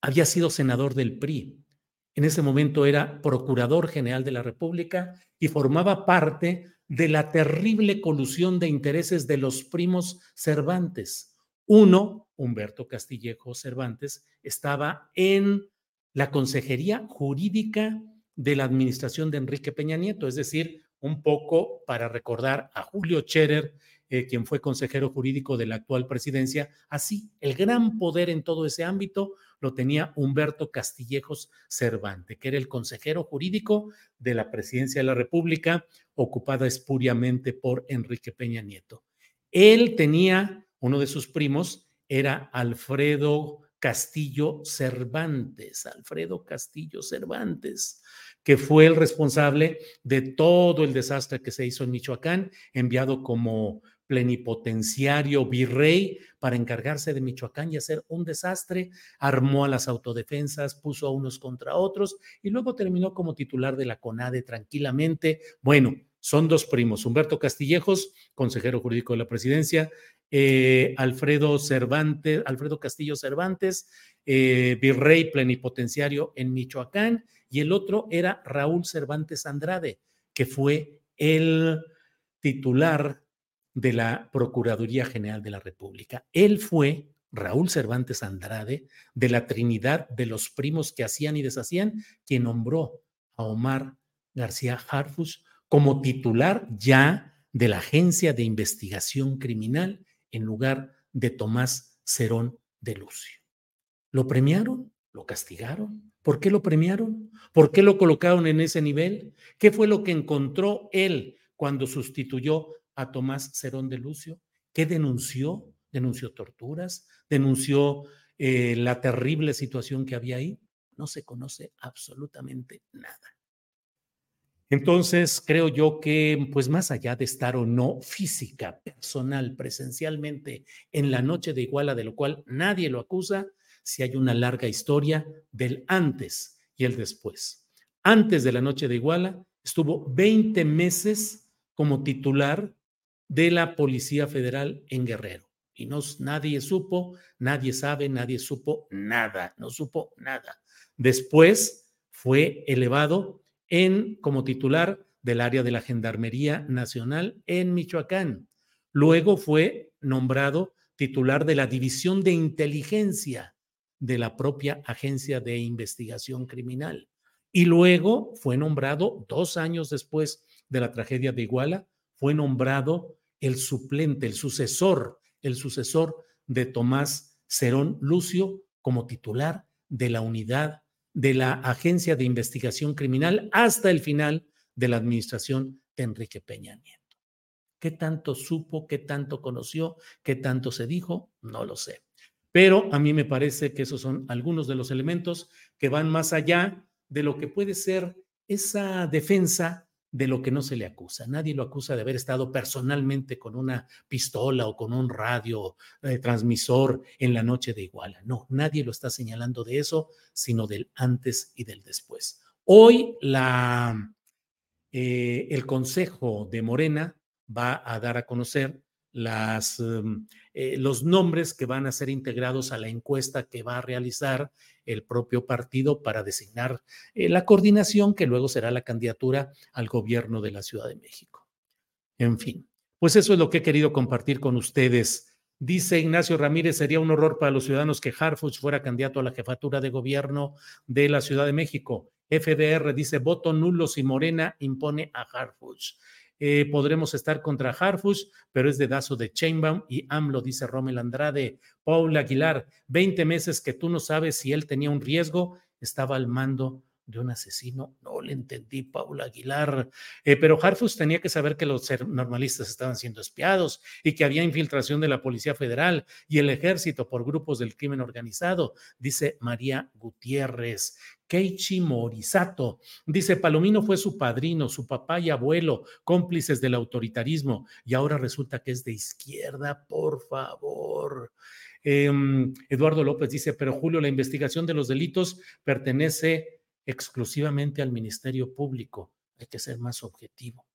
Había sido senador del PRI. En ese momento era procurador general de la República y formaba parte de la terrible colusión de intereses de los primos Cervantes. Uno, Humberto Castillejo Cervantes, estaba en la Consejería Jurídica de la Administración de Enrique Peña Nieto, es decir, un poco para recordar a Julio Scherer, eh, quien fue consejero jurídico de la actual presidencia, así el gran poder en todo ese ámbito lo tenía Humberto Castillejos Cervantes, que era el consejero jurídico de la presidencia de la República, ocupada espuriamente por Enrique Peña Nieto. Él tenía, uno de sus primos, era Alfredo Castillo Cervantes, Alfredo Castillo Cervantes, que fue el responsable de todo el desastre que se hizo en Michoacán, enviado como plenipotenciario virrey para encargarse de Michoacán y hacer un desastre, armó a las autodefensas, puso a unos contra otros y luego terminó como titular de la CONADE tranquilamente. Bueno, son dos primos, Humberto Castillejos, consejero jurídico de la presidencia, eh, Alfredo Cervantes, Alfredo Castillo Cervantes, eh, virrey plenipotenciario en Michoacán, y el otro era Raúl Cervantes Andrade, que fue el titular de la Procuraduría General de la República. Él fue, Raúl Cervantes Andrade, de la Trinidad de los primos que hacían y deshacían, quien nombró a Omar García Harfus como titular ya de la Agencia de Investigación Criminal en lugar de Tomás Cerón de Lucio. ¿Lo premiaron? ¿Lo castigaron? ¿Por qué lo premiaron? ¿Por qué lo colocaron en ese nivel? ¿Qué fue lo que encontró él cuando sustituyó a Tomás Cerón de Lucio? ¿Qué denunció? ¿Denunció torturas? ¿Denunció eh, la terrible situación que había ahí? No se conoce absolutamente nada. Entonces, creo yo que, pues más allá de estar o no física, personal, presencialmente en la noche de Iguala, de lo cual nadie lo acusa, si hay una larga historia del antes y el después. Antes de la noche de Iguala, estuvo 20 meses como titular de la Policía Federal en Guerrero. Y no, nadie supo, nadie sabe, nadie supo nada, no supo nada. Después fue elevado en, como titular del área de la Gendarmería Nacional en Michoacán. Luego fue nombrado titular de la División de Inteligencia de la propia Agencia de Investigación Criminal. Y luego fue nombrado, dos años después de la tragedia de Iguala, fue nombrado el suplente, el sucesor, el sucesor de Tomás Cerón Lucio como titular de la unidad de la Agencia de Investigación Criminal hasta el final de la administración de Enrique Peña Nieto. ¿Qué tanto supo, qué tanto conoció, qué tanto se dijo? No lo sé. Pero a mí me parece que esos son algunos de los elementos que van más allá de lo que puede ser esa defensa de lo que no se le acusa. Nadie lo acusa de haber estado personalmente con una pistola o con un radio eh, transmisor en la noche de Iguala. No, nadie lo está señalando de eso, sino del antes y del después. Hoy la, eh, el Consejo de Morena va a dar a conocer em, eh, los nombres que van a ser integrados a la encuesta que va a realizar el propio partido para designar eh, la coordinación que luego será la candidatura al gobierno de la Ciudad de México. En fin, pues eso es lo que he querido compartir con ustedes. Dice Ignacio Ramírez, sería un horror para los ciudadanos que Harfuch fuera candidato a la jefatura de gobierno de la Ciudad de México. FDR dice, voto nulo si Morena impone a Harfuch. Eh, podremos estar contra Harfush, pero es dedazo de Chainbaum y AMLO, dice Rommel Andrade. Paul Aguilar, 20 meses que tú no sabes si él tenía un riesgo, estaba al mando de un asesino. No le entendí, Paula Aguilar. Eh, pero Harfus tenía que saber que los normalistas estaban siendo espiados y que había infiltración de la Policía Federal y el ejército por grupos del crimen organizado, dice María Gutiérrez. Keiichi Morisato dice: Palomino fue su padrino, su papá y abuelo, cómplices del autoritarismo, y ahora resulta que es de izquierda, por favor. Em, Eduardo López dice: Pero Julio, la investigación de los delitos pertenece exclusivamente al Ministerio Público. Hay que ser más objetivo.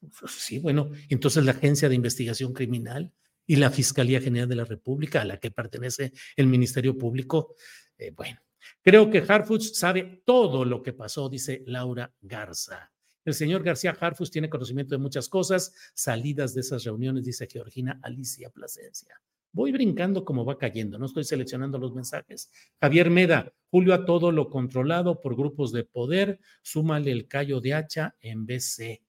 Sí, bueno, entonces la Agencia de Investigación Criminal y la Fiscalía General de la República, a la que pertenece el Ministerio Público, eh, bueno, creo que Harfuch sabe todo lo que pasó, dice Laura Garza. El señor García Harfus tiene conocimiento de muchas cosas, salidas de esas reuniones, dice Georgina Alicia Plasencia. Voy brincando como va cayendo, no estoy seleccionando los mensajes. Javier Meda, Julio a todo lo controlado por grupos de poder, súmale el callo de hacha en BC.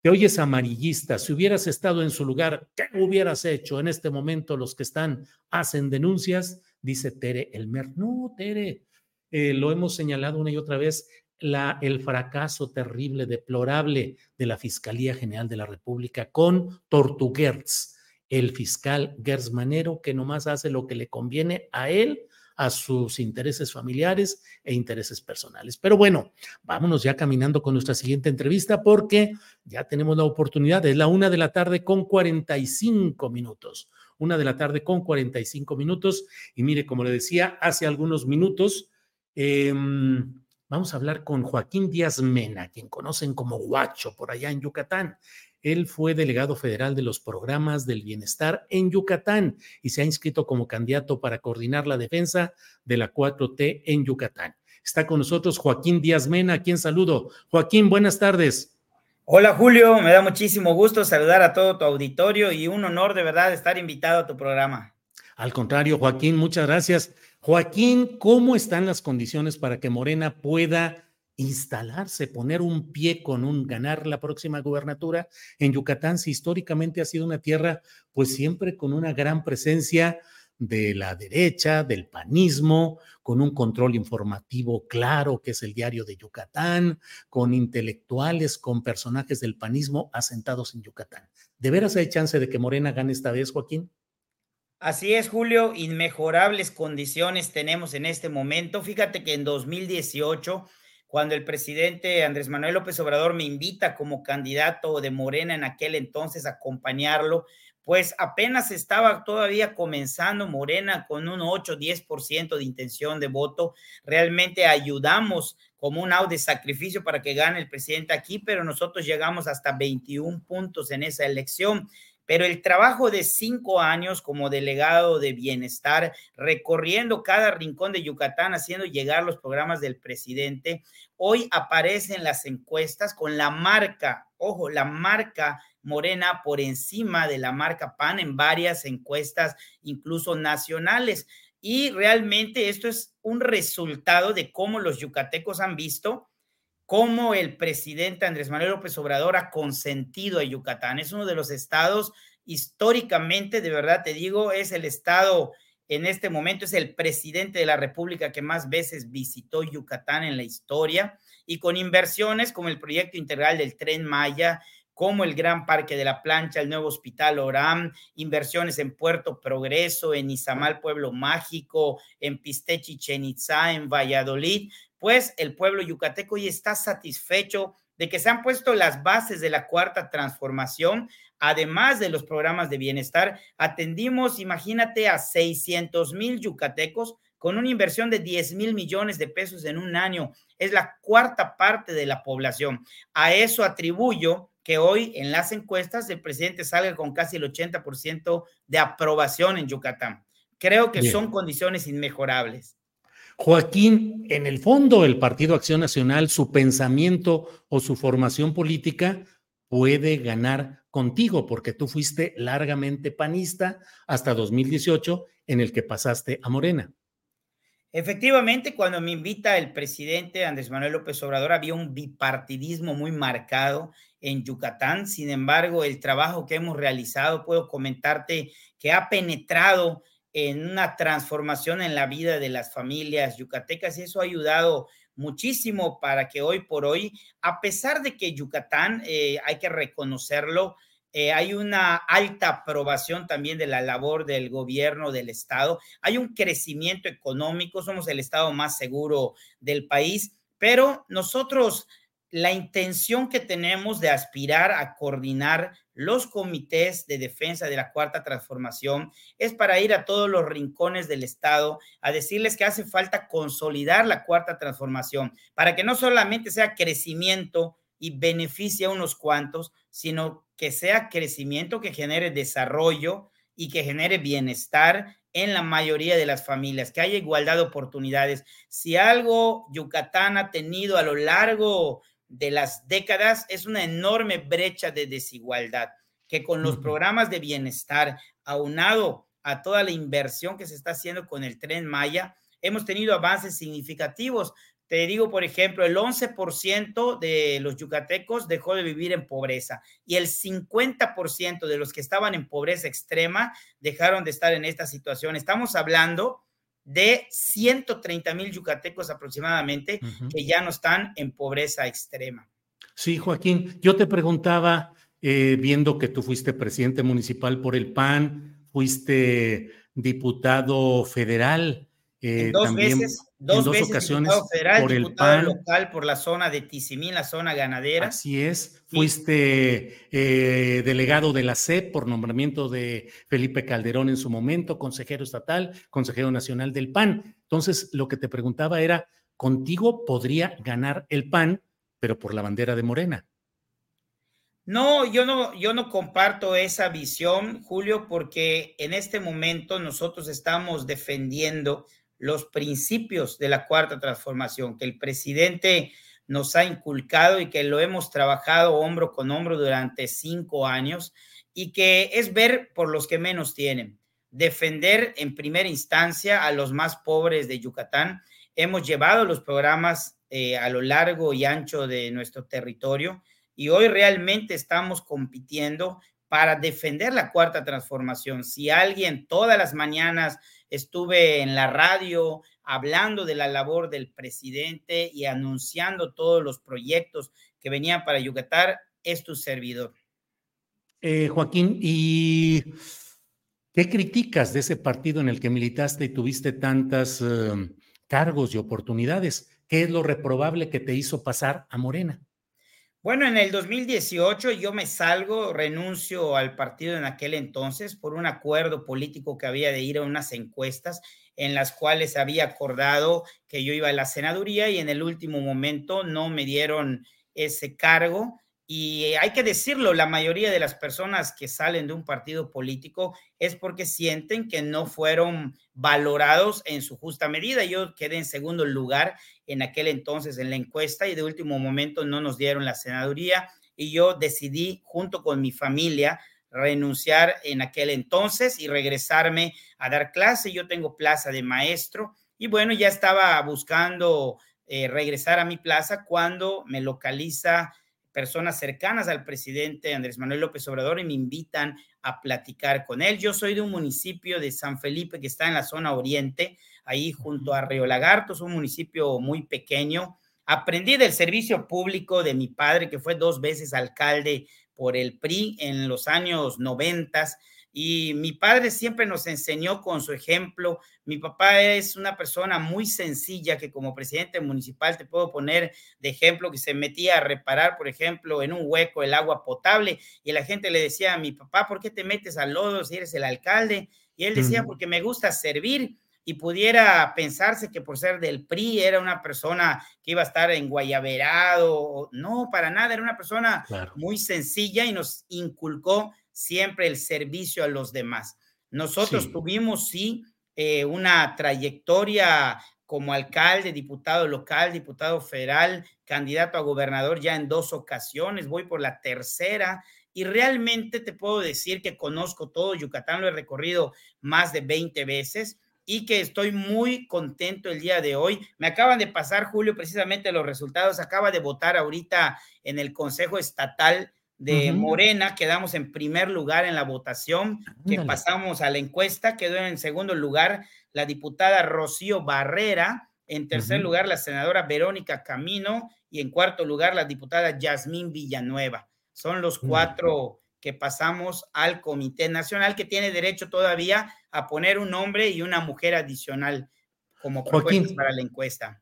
Te oyes amarillista, si hubieras estado en su lugar, ¿qué hubieras hecho? En este momento los que están hacen denuncias, dice Tere Elmer. No, Tere, eh, lo hemos señalado una y otra vez, la, el fracaso terrible, deplorable de la Fiscalía General de la República con Tortuguerz el fiscal Gersmanero, que nomás hace lo que le conviene a él, a sus intereses familiares e intereses personales. Pero bueno, vámonos ya caminando con nuestra siguiente entrevista porque ya tenemos la oportunidad. Es la una de la tarde con 45 minutos. Una de la tarde con 45 minutos. Y mire, como le decía hace algunos minutos, em, vamos a hablar con Joaquín Díaz Mena, quien conocen como Guacho por allá en Yucatán. Él fue delegado federal de los programas del bienestar en Yucatán y se ha inscrito como candidato para coordinar la defensa de la 4T en Yucatán. Está con nosotros Joaquín Díaz Mena, a quien saludo. Joaquín, buenas tardes. Hola Julio, me da muchísimo gusto saludar a todo tu auditorio y un honor de verdad estar invitado a tu programa. Al contrario, Joaquín, muchas gracias. Joaquín, ¿cómo están las condiciones para que Morena pueda instalarse, poner un pie con un ganar la próxima gubernatura en Yucatán, si históricamente ha sido una tierra, pues siempre con una gran presencia de la derecha, del panismo, con un control informativo claro que es el diario de Yucatán, con intelectuales, con personajes del panismo asentados en Yucatán. ¿De veras hay chance de que Morena gane esta vez, Joaquín? Así es, Julio, inmejorables condiciones tenemos en este momento. Fíjate que en 2018 cuando el presidente Andrés Manuel López Obrador me invita como candidato de Morena en aquel entonces a acompañarlo, pues apenas estaba todavía comenzando Morena con un 8-10% de intención de voto. Realmente ayudamos como un audio de sacrificio para que gane el presidente aquí, pero nosotros llegamos hasta 21 puntos en esa elección pero el trabajo de cinco años como delegado de bienestar, recorriendo cada rincón de Yucatán, haciendo llegar los programas del presidente, hoy aparece en las encuestas con la marca, ojo, la marca Morena por encima de la marca PAN en varias encuestas, incluso nacionales. Y realmente esto es un resultado de cómo los yucatecos han visto cómo el presidente Andrés Manuel López Obrador ha consentido a Yucatán. Es uno de los estados históricamente, de verdad te digo, es el estado en este momento, es el presidente de la República que más veces visitó Yucatán en la historia y con inversiones como el proyecto integral del tren Maya, como el Gran Parque de la Plancha, el nuevo Hospital Oram, inversiones en Puerto Progreso, en Izamal, Pueblo Mágico, en Pistechi, Chichen en Valladolid pues el pueblo yucateco hoy está satisfecho de que se han puesto las bases de la cuarta transformación, además de los programas de bienestar. Atendimos, imagínate, a 600 mil yucatecos con una inversión de 10 mil millones de pesos en un año. Es la cuarta parte de la población. A eso atribuyo que hoy en las encuestas el presidente salga con casi el 80% de aprobación en Yucatán. Creo que son condiciones inmejorables. Joaquín, en el fondo, el Partido Acción Nacional, su pensamiento o su formación política puede ganar contigo, porque tú fuiste largamente panista hasta 2018, en el que pasaste a Morena. Efectivamente, cuando me invita el presidente Andrés Manuel López Obrador, había un bipartidismo muy marcado en Yucatán. Sin embargo, el trabajo que hemos realizado, puedo comentarte que ha penetrado en una transformación en la vida de las familias yucatecas y eso ha ayudado muchísimo para que hoy por hoy, a pesar de que Yucatán, eh, hay que reconocerlo, eh, hay una alta aprobación también de la labor del gobierno del estado, hay un crecimiento económico, somos el estado más seguro del país, pero nosotros la intención que tenemos de aspirar a coordinar los comités de defensa de la cuarta transformación es para ir a todos los rincones del Estado a decirles que hace falta consolidar la cuarta transformación para que no solamente sea crecimiento y beneficie a unos cuantos, sino que sea crecimiento que genere desarrollo y que genere bienestar en la mayoría de las familias, que haya igualdad de oportunidades. Si algo Yucatán ha tenido a lo largo de las décadas es una enorme brecha de desigualdad que con los programas de bienestar aunado a toda la inversión que se está haciendo con el tren Maya, hemos tenido avances significativos. Te digo, por ejemplo, el 11% de los yucatecos dejó de vivir en pobreza y el 50% de los que estaban en pobreza extrema dejaron de estar en esta situación. Estamos hablando de 130 mil yucatecos aproximadamente que ya no están en pobreza extrema. Sí, Joaquín, yo te preguntaba, eh, viendo que tú fuiste presidente municipal por el PAN, fuiste diputado federal, eh, dos veces, dos, veces ocasiones diputado federal, por diputado el local por la zona de Tizimín, la zona ganadera. Así es. Fuiste eh, delegado de la SEP por nombramiento de Felipe Calderón en su momento, consejero estatal, consejero nacional del PAN. Entonces, lo que te preguntaba era, contigo podría ganar el PAN, pero por la bandera de Morena. No, yo no, yo no comparto esa visión, Julio, porque en este momento nosotros estamos defendiendo los principios de la cuarta transformación que el presidente nos ha inculcado y que lo hemos trabajado hombro con hombro durante cinco años y que es ver por los que menos tienen, defender en primera instancia a los más pobres de Yucatán. Hemos llevado los programas eh, a lo largo y ancho de nuestro territorio y hoy realmente estamos compitiendo para defender la cuarta transformación. Si alguien todas las mañanas estuve en la radio hablando de la labor del presidente y anunciando todos los proyectos que venían para Yucatán, es tu servidor. Eh, Joaquín, ¿y qué criticas de ese partido en el que militaste y tuviste tantos em, cargos y oportunidades? ¿Qué es lo reprobable que te hizo pasar a Morena? Bueno, en el 2018 yo me salgo, renuncio al partido en aquel entonces por un acuerdo político que había de ir a unas encuestas en las cuales había acordado que yo iba a la senaduría y en el último momento no me dieron ese cargo y hay que decirlo, la mayoría de las personas que salen de un partido político es porque sienten que no fueron valorados en su justa medida. Yo quedé en segundo lugar en aquel entonces en la encuesta y de último momento no nos dieron la senaduría y yo decidí junto con mi familia renunciar en aquel entonces y regresarme a dar clase. Yo tengo plaza de maestro y bueno, ya estaba buscando eh, regresar a mi plaza cuando me localiza personas cercanas al presidente Andrés Manuel López Obrador y me invitan a platicar con él. Yo soy de un municipio de San Felipe que está en la zona oriente, ahí junto a Río Lagarto, es un municipio muy pequeño. Aprendí del servicio público de mi padre, que fue dos veces alcalde por el PRI en los años noventas, Y mi padre siempre nos enseñó con su ejemplo. Mi papá es una persona muy sencilla que como presidente municipal te puedo poner de ejemplo que se metía a reparar, por ejemplo, en un hueco el agua potable y la gente le decía a mi papá, ¿por qué te metes al lodo si eres el alcalde? Y él decía, porque me gusta servir y pudiera pensarse que por ser del PRI era una persona que iba a estar en Guayaberado. No, para nada, era una persona muy sencilla y nos inculcó siempre el servicio a los demás. Nosotros tuvimos, sí, eh, una trayectoria como alcalde, diputado local, diputado federal, candidato a gobernador ya en dos ocasiones, voy por la tercera y realmente te puedo decir que conozco todo Yucatán, lo he recorrido más de 20 veces y que estoy muy contento el día de hoy. Me acaban de pasar, Julio, precisamente los resultados. Acaba de votar ahorita en el Consejo Estatal de Morena, quedamos en primer lugar en la votación, que pasamos a la encuesta, quedó en segundo lugar la diputada Rocío Barrera, en tercer lugar la senadora Verónica Camino y en cuarto lugar la diputada Yasmín Villanueva. Son los cuatro que pasamos al Comité Nacional, que tiene derecho todavía a poner un hombre y una mujer adicional como propuestas para la encuesta.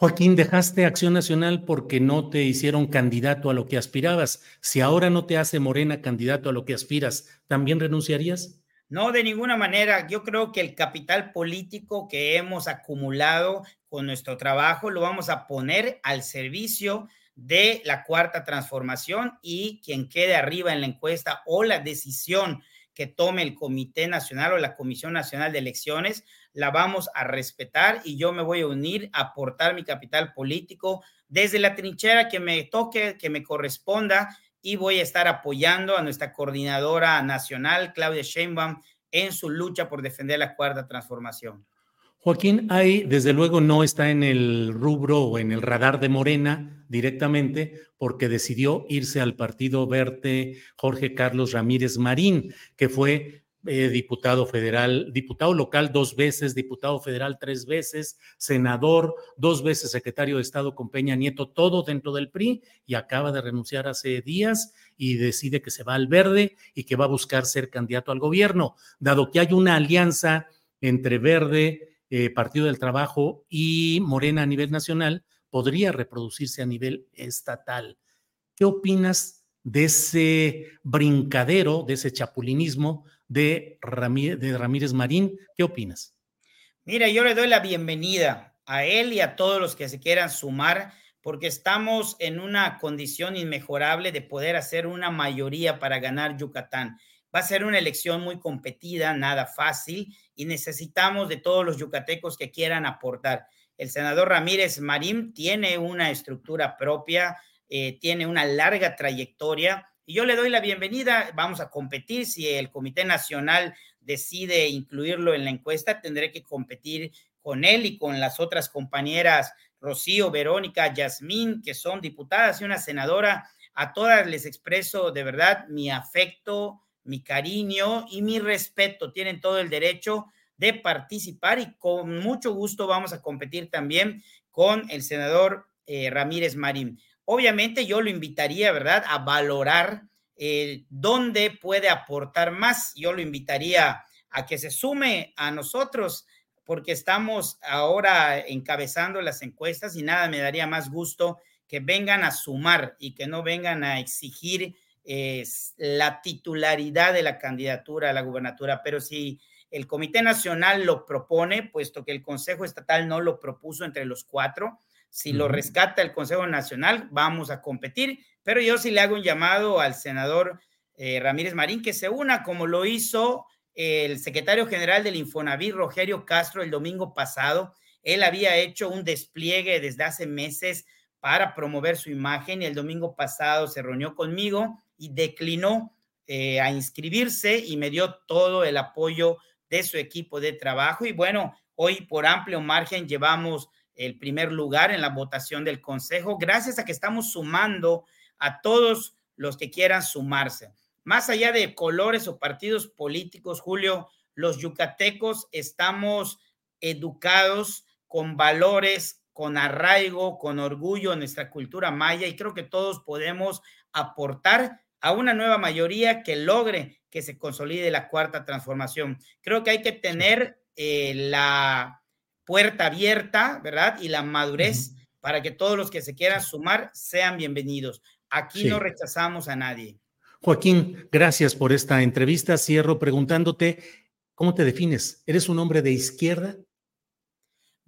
Joaquín, dejaste Acción Nacional porque no te hicieron candidato a lo que aspirabas. Si ahora no te hace Morena candidato a lo que aspiras, ¿también renunciarías? No, de ninguna manera. Yo creo que el capital político que hemos acumulado con nuestro trabajo lo vamos a poner al servicio de la cuarta transformación y quien quede arriba en la encuesta o la decisión que tome el Comité Nacional o la Comisión Nacional de Elecciones, la vamos a respetar y yo me voy a unir a aportar mi capital político desde la trinchera que me toque, que me corresponda y voy a estar apoyando a nuestra coordinadora nacional, Claudia Sheinbaum, en su lucha por defender la cuarta transformación. Joaquín, hay, desde luego, no está en el rubro o en el radar de Morena directamente, porque decidió irse al partido verde Jorge Carlos Ramírez Marín, que fue eh, diputado federal, diputado local dos veces, diputado federal tres veces, senador, dos veces secretario de Estado con Peña Nieto, todo dentro del PRI, y acaba de renunciar hace días y decide que se va al verde y que va a buscar ser candidato al gobierno, dado que hay una alianza entre verde, eh, Partido del Trabajo y Morena a nivel nacional, podría reproducirse a nivel estatal. ¿Qué opinas de ese brincadero, de ese chapulinismo de Ramírez, de Ramírez Marín? ¿Qué opinas? Mira, yo le doy la bienvenida a él y a todos los que se quieran sumar, porque estamos en una condición inmejorable de poder hacer una mayoría para ganar Yucatán. Va a ser una elección muy competida, nada fácil, y necesitamos de todos los yucatecos que quieran aportar. El senador Ramírez Marín tiene una estructura propia, eh, tiene una larga trayectoria, y yo le doy la bienvenida. Vamos a competir. Si el Comité Nacional decide incluirlo en la encuesta, tendré que competir con él y con las otras compañeras Rocío, Verónica, Yasmín, que son diputadas y una senadora. A todas les expreso de verdad mi afecto, mi cariño y mi respeto. Tienen todo el derecho de participar y con mucho gusto vamos a competir también con el senador eh, Ramírez Marín. Obviamente yo lo invitaría, ¿verdad?, a valorar eh, dónde puede aportar más. Yo lo invitaría a que se sume a nosotros porque estamos ahora encabezando las encuestas y nada me daría más gusto que vengan a sumar y que no vengan a exigir es la titularidad de la candidatura a la gubernatura, pero si el Comité Nacional lo propone, puesto que el Consejo Estatal no lo propuso entre los cuatro, si lo rescata el Consejo Nacional, vamos a competir, pero yo sí le hago un llamado al senador eh, Ramírez Marín que se una, como lo hizo el secretario general del Infonavit, Rogerio Castro, el domingo pasado. Él había hecho un despliegue desde hace meses para promover su imagen y el domingo pasado se reunió conmigo y declinó eh, a inscribirse y me dio todo el apoyo de su equipo de trabajo. Y bueno, hoy por amplio margen llevamos el primer lugar en la votación del Consejo, gracias a que estamos sumando a todos los que quieran sumarse. Más allá de colores o partidos políticos, Julio, los yucatecos estamos educados con valores, con arraigo, con orgullo en nuestra cultura maya y creo que todos podemos aportar a una nueva mayoría que logre que se consolide la cuarta transformación. Creo que hay que tener eh, la puerta abierta, ¿verdad? Y la madurez para que todos los que se quieran sumar sean bienvenidos. Aquí no rechazamos a nadie. Joaquín, gracias por esta entrevista. Cierro preguntándote, ¿cómo te defines? ¿Eres un hombre de izquierda?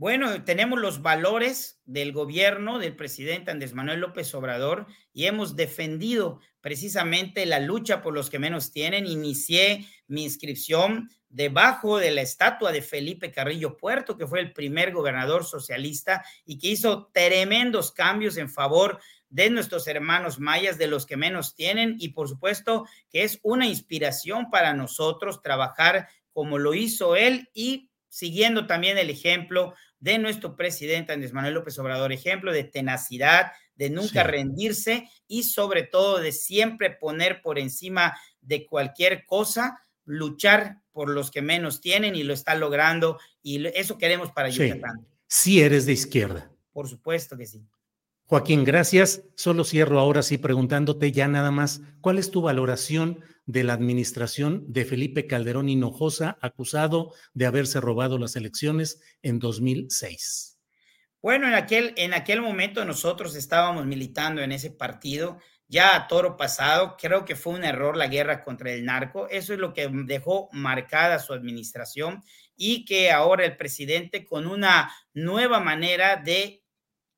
Bueno, tenemos los valores del gobierno del presidente Andrés Manuel López Obrador y hemos defendido precisamente la lucha por los que menos tienen. Inicié mi inscripción debajo de la estatua de Felipe Carrillo Puerto, que fue el primer gobernador socialista y que hizo tremendos cambios en favor de nuestros hermanos mayas, de los que menos tienen, y por supuesto que es una inspiración para nosotros trabajar como lo hizo él y siguiendo también el ejemplo de nuestro presidente Andrés Manuel López Obrador, ejemplo de tenacidad, de nunca rendirse y sobre todo de siempre poner por encima de cualquier cosa, luchar por los que menos tienen y lo está logrando y eso queremos para Yucatán. Sí, eres de izquierda. Por supuesto que sí. Joaquín, gracias. Solo cierro ahora sí preguntándote ya nada más, ¿cuál es tu valoración de la administración de Felipe Calderón Hinojosa, acusado de haberse robado las elecciones en 2006. Bueno, en aquel, en aquel momento nosotros estábamos militando en ese partido, ya a toro pasado, creo que fue un error la guerra contra el narco, eso es lo que dejó marcada su administración y que ahora el presidente con una nueva manera de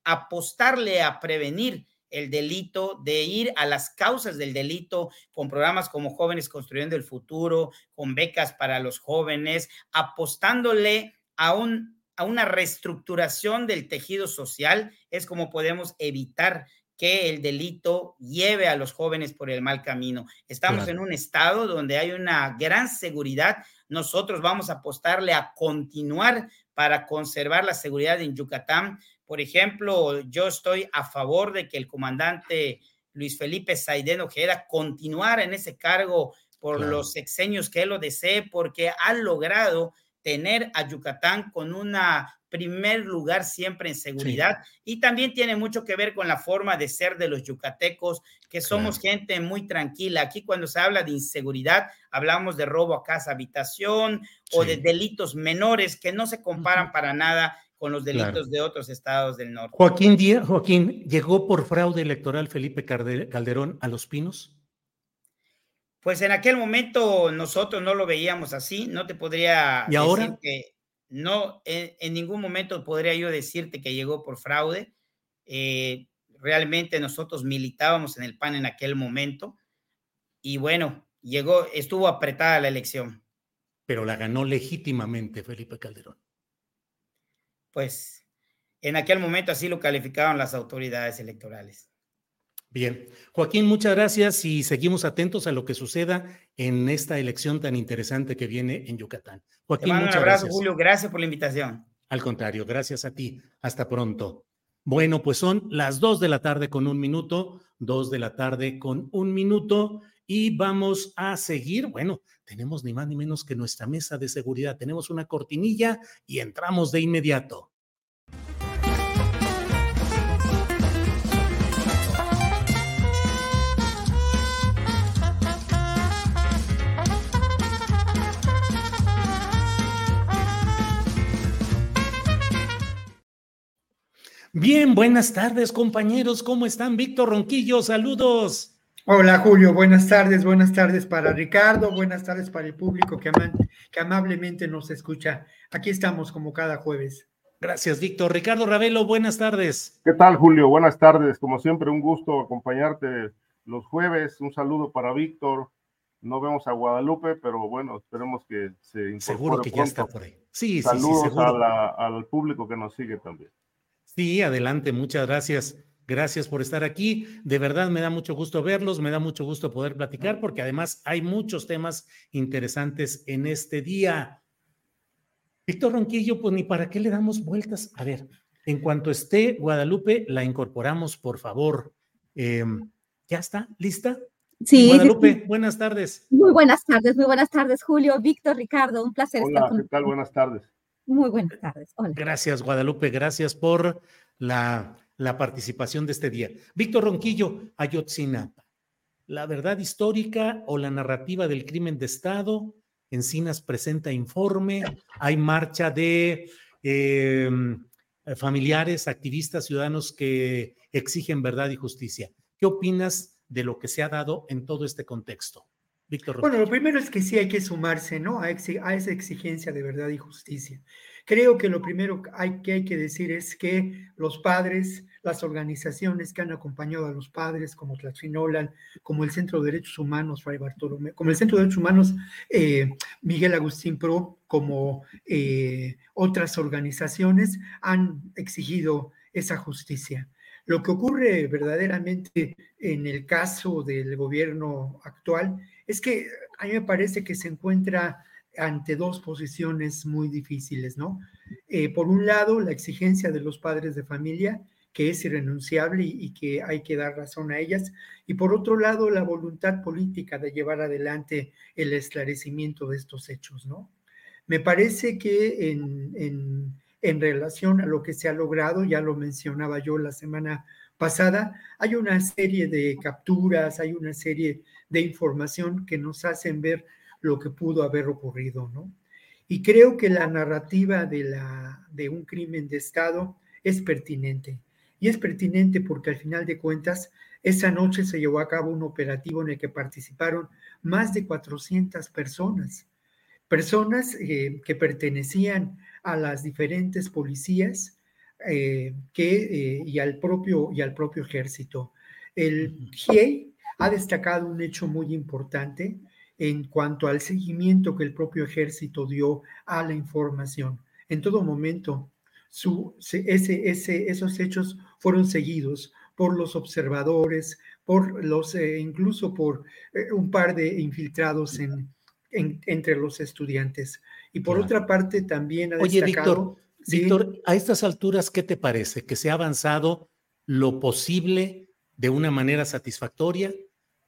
apostarle a prevenir el delito, de ir a las causas del delito con programas como Jóvenes Construyendo el Futuro, con becas para los jóvenes, apostándole a, un, a una reestructuración del tejido social, es como podemos evitar que el delito lleve a los jóvenes por el mal camino. Estamos en un estado donde hay una gran seguridad. Nosotros vamos a apostarle a continuar para conservar la seguridad en Yucatán, por ejemplo, yo estoy a favor de que el comandante Luis Felipe Saidén Ojeda continuara en ese cargo por los sexenios que él lo desee, porque ha logrado tener a Yucatán con un primer lugar siempre en seguridad. Y también tiene mucho que ver con la forma de ser de los yucatecos, que somos gente muy tranquila. Aquí cuando se habla de inseguridad, hablamos de robo a casa, habitación o de delitos menores que no se comparan para nada con los delitos de otros estados del norte. Joaquín Díaz, Joaquín, ¿llegó por fraude electoral Felipe Calderón a Los Pinos? Pues en aquel momento nosotros no lo veíamos así, no te podría ¿Y ahora? que no, en, ningún momento podría yo decirte que llegó por fraude. Eh, realmente nosotros militábamos en el PAN en aquel momento y bueno, llegó, estuvo apretada la elección. Pero la ganó legítimamente Felipe Calderón pues en aquel momento así lo calificaban las autoridades electorales. Bien, Joaquín, muchas gracias y seguimos atentos a lo que suceda en esta elección tan interesante que viene en Yucatán. Joaquín, muchas un abrazo, Julio, gracias por la invitación. Al contrario, gracias a ti. Hasta pronto. Bueno, pues son las dos de la tarde con un minuto, dos de la tarde con un minuto y vamos a seguir. Bueno, tenemos ni más ni menos que nuestra mesa de seguridad. Tenemos una cortinilla y entramos de inmediato. Bien, buenas tardes compañeros, ¿cómo están? Víctor Ronquillo, saludos. Hola Julio, buenas tardes, buenas tardes para Ricardo, buenas tardes para el público que, que amablemente nos escucha. Aquí estamos como cada jueves. Gracias, Víctor. Ricardo Ravelo, buenas tardes. ¿Qué tal, Julio? Buenas tardes. Como siempre, un gusto acompañarte los jueves. Un saludo para Víctor. No vemos a Guadalupe, pero bueno, esperemos que se incorpore Seguro que ya está por ahí. Sí, Saludos sí, sí, al público que nos sigue también. Sí, adelante, muchas gracias. Gracias por estar aquí. De verdad me da mucho gusto verlos, me da mucho gusto poder platicar porque además hay muchos temas interesantes en este día. Víctor Ronquillo, pues ni para qué le damos vueltas. A ver, en cuanto esté Guadalupe, la incorporamos, por favor. Em, ¿Ya está? ¿Lista? Sí. Guadalupe, buenas tardes. Muy buenas tardes, muy buenas tardes, Julio, Víctor, Ricardo, un placer estar con ¿qué tal? Buenas tardes. Muy buenas tardes. Hola. Gracias, Guadalupe, gracias por la la participación de este día. Víctor Ronquillo, Ayotzinapa. la verdad histórica o la narrativa del crimen de Estado. Encinas presenta informe, hay marcha de em, familiares, activistas, ciudadanos que exigen verdad y justicia. ¿Qué opinas de lo que se ha dado en todo este contexto? Víctor. Bueno, lo primero es que sí hay que sumarse, ¿no? A, a esa exigencia de verdad y justicia. Creo que lo primero que hay, que decir es que los padres, las organizaciones que han acompañado a los padres, como Tlaxinolan, como el Centro de Derechos Humanos, Fray Bartolomé, como el Centro de Derechos Humanos, eh, Miguel Agustín Pro, como eh, otras organizaciones, han exigido esa justicia. Lo que ocurre verdaderamente en el caso del gobierno actual es que a mí me parece que se encuentra ante dos posiciones muy difíciles, ¿no? Eh, por un lado, la exigencia de los padres de familia, que es irrenunciable y, que hay que dar razón a ellas, y por otro lado, la voluntad política de llevar adelante el esclarecimiento de estos hechos, ¿no? Me parece que en, en, en relación a lo que se ha logrado, ya lo mencionaba yo la semana pasada, hay una serie de capturas, hay una serie de información que nos hacen ver lo que pudo haber ocurrido, ¿no? Y creo que la narrativa de, la, de un crimen de Estado es pertinente. Y es pertinente porque al final de cuentas, esa noche se llevó a cabo un operativo en el que participaron más de 400 personas, personas eh, que pertenecían a las diferentes policías eh, que, eh, y, al propio, y al propio ejército. El GIEI ha destacado un hecho muy importante en cuanto al seguimiento que el propio ejército dio a la información. En todo momento, su, ese, ese, esos hechos fueron seguidos por los observadores, por los, eh, incluso por eh, un par de infiltrados en, entre los estudiantes. Y por otra parte, también ha Oye, Víctor, Víctor, a estas alturas, ¿qué te parece? ¿Que se ha avanzado lo posible de una manera satisfactoria?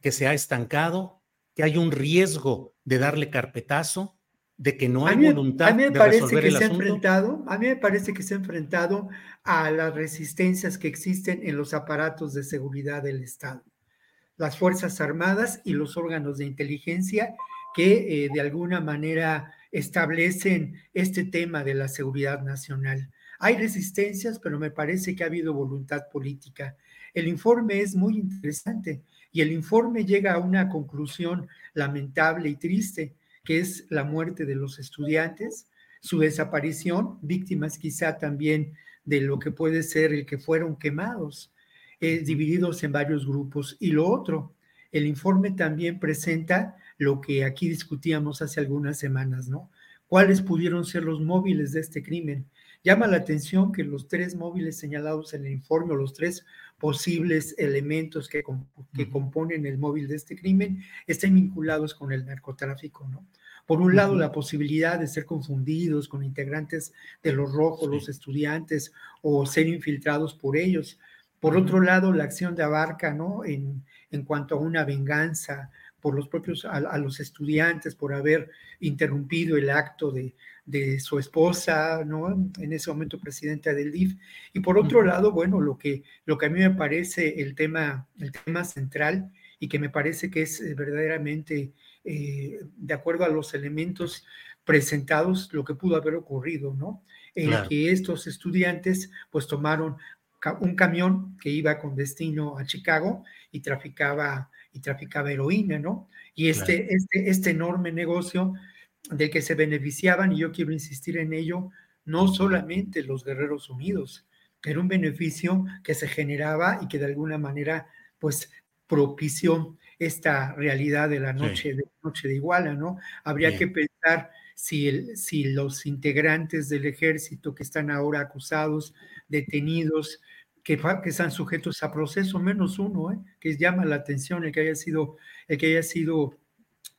¿Que se ha estancado? Que hay un riesgo de darle carpetazo, de que no hay voluntad a mí me de parece resolver que el se ha enfrentado, a mí me parece que se ha enfrentado a las resistencias que existen en los aparatos de seguridad del Estado, las Fuerzas Armadas y los órganos de inteligencia que eh, de alguna manera establecen este tema de la seguridad nacional. Hay resistencias, pero me parece que ha habido voluntad política. El informe es muy interesante y el informe llega a una conclusión lamentable y triste, que es la muerte de los estudiantes, su desaparición, víctimas quizá también de lo que puede ser el que fueron quemados, eh, divididos en varios grupos. Y lo otro, el informe también presenta lo que aquí discutíamos hace algunas semanas, ¿no? ¿Cuáles pudieron ser los móviles de este crimen? Llama la atención que los tres móviles señalados en el informe, o los tres posibles elementos que, que componen el móvil de este crimen estén vinculados con el narcotráfico, ¿no? Por un lado, la posibilidad de ser confundidos con integrantes de los rojos, los estudiantes, o ser infiltrados por ellos. Por otro lado, la acción de Abarca, ¿no? En, en cuanto a una venganza por los propios, a, a, los estudiantes, por haber interrumpido el acto de, de su esposa, ¿no? En ese momento presidenta del DIF. Y por otro lado, bueno, lo que, lo que a mí me parece el tema, el tema central y que me parece que es eh, verdaderamente, eh, de acuerdo a los elementos presentados, lo que pudo haber ocurrido, ¿no? En claro. que estos estudiantes pues tomaron un camión que iba con destino a Chicago y traficaba, y traficaba heroína, ¿no? Y este, claro. este, este enorme negocio de que se beneficiaban, y yo quiero insistir en ello, no solamente los guerreros unidos, era un beneficio que se generaba y que de alguna manera, pues, propició esta realidad de la noche, sí. de, noche de Iguala, ¿no? Habría Bien. que pensar si, el, si los integrantes del ejército que están ahora acusados, detenidos, que, que, están sujetos a proceso, menos uno, ¿eh? que llama la atención el que haya sido, el que haya sido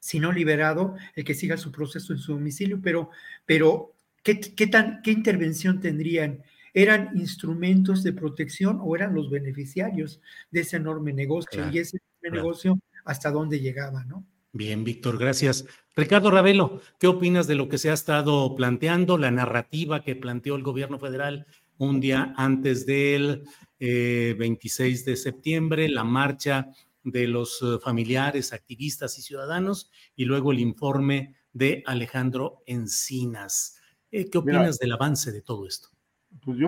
si no liberado, el que siga su proceso en su domicilio, pero, pero ¿qué, qué, tan, ¿qué intervención tendrían? ¿Eran instrumentos de protección o eran los beneficiarios de ese enorme negocio? Claro, y ese enorme claro. negocio, ¿hasta dónde llegaba? ¿no? Bien, Víctor, gracias. Ricardo Ravelo, ¿qué opinas de lo que se ha estado planteando, la narrativa que planteó el gobierno federal un día antes del eh, 26 de septiembre, la marcha de los eh, familiares, activistas y ciudadanos, y luego el informe de Alejandro Encinas. Eh, ¿Qué opinas del avance de todo esto? Pues yo...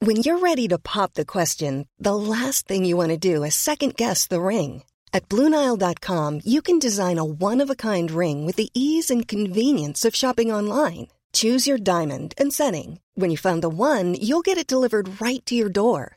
When you're ready to pop the question, the last thing you want to do is second guess the ring. At BlueNile.com, you can design a one-of-a-kind ring with the ease and convenience of shopping online. Choose your diamond and setting. When you find the one, you'll get it delivered right to your door.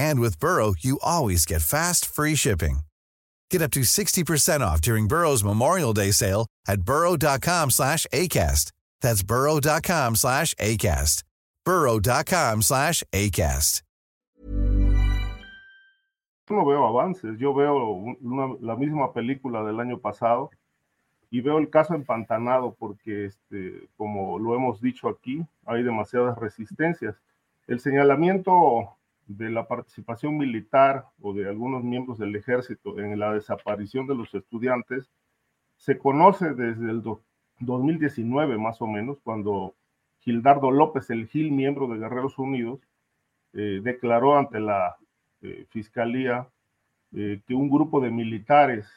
And with Burrow, you always get fast, free shipping. Get up to 60% off during Burrow's Memorial Day sale at burrow.com slash ACAST. That's burrow.com slash ACAST. burrow.com slash ACAST. No veo avances. Yo veo una, la misma película del año pasado y veo el caso empantanado porque, este, como lo hemos dicho aquí, hay demasiadas resistencias. El señalamiento de la participación militar o de algunos miembros del ejército en la desaparición de los estudiantes se conoce desde el 2019 más o menos, cuando Gildardo López, el Gil, miembro de Guerreros Unidos, eh, declaró ante la eh, Fiscalía eh, que un grupo de militares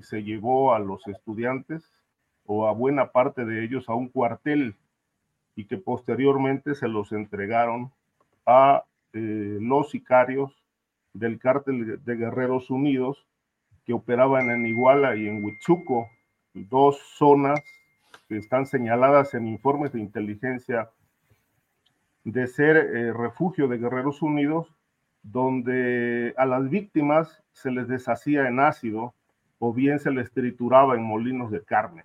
se llevó a los estudiantes o a buena parte de ellos a un cuartel y que posteriormente se los entregaron a eh, los sicarios del cártel de Guerreros Unidos que operaban en Iguala y en Huichuco, dos zonas que están señaladas en informes de inteligencia de ser eh, refugio de Guerreros Unidos, donde a las víctimas se les deshacía en ácido o bien se les trituraba en molinos de carne.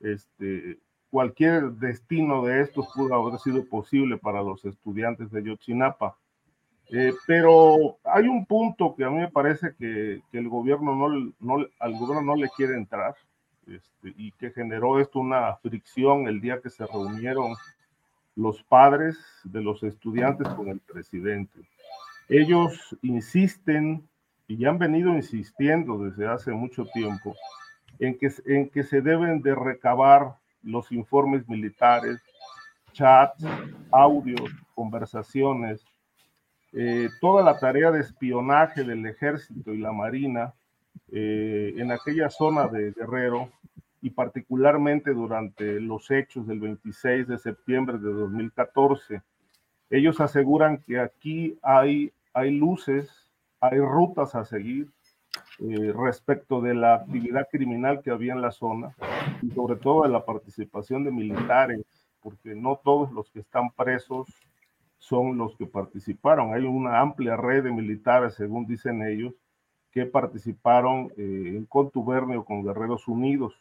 Este, cualquier destino de estos pudo haber sido posible para los estudiantes de Yotzinapa. Eh, pero hay un punto que a mí me parece que, que el gobierno no, no, al gobierno no le quiere entrar este, y que generó esto una fricción el día que se reunieron los padres de los estudiantes con el presidente. Ellos insisten y han venido insistiendo desde hace mucho tiempo en que, en que se deben de recabar los informes militares, chats, audios, conversaciones eh, toda la tarea de espionaje del ejército y la marina eh, en aquella zona de Guerrero y particularmente durante los hechos del 26 de septiembre de 2014. Ellos aseguran que aquí hay, hay luces, hay rutas a seguir eh, respecto de la actividad criminal que había en la zona y sobre todo de la participación de militares, porque no todos los que están presos son los que participaron. Hay una amplia red de militares, según dicen ellos, que participaron eh, en contubernio con Guerreros Unidos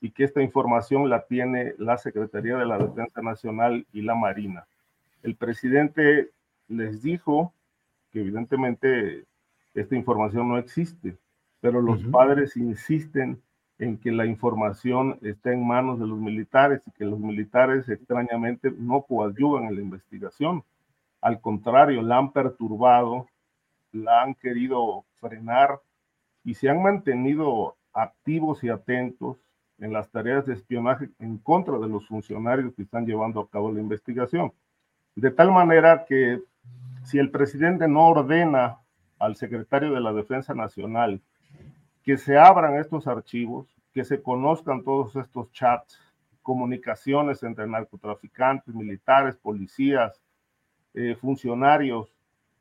y que esta información la tiene la Secretaría de la Defensa Nacional y la Marina. El presidente les dijo que evidentemente esta información no existe, pero los padres insisten en que la información está en manos de los militares y que los militares extrañamente no coadyuvan en la investigación. Al contrario, la han perturbado, la han querido frenar y se han mantenido activos y atentos en las tareas de espionaje en contra de los funcionarios que están llevando a cabo la investigación. De tal manera que si el presidente no ordena al secretario de la Defensa Nacional que se abran estos archivos, que se conozcan todos estos chats, comunicaciones entre narcotraficantes, militares, policías, eh, funcionarios,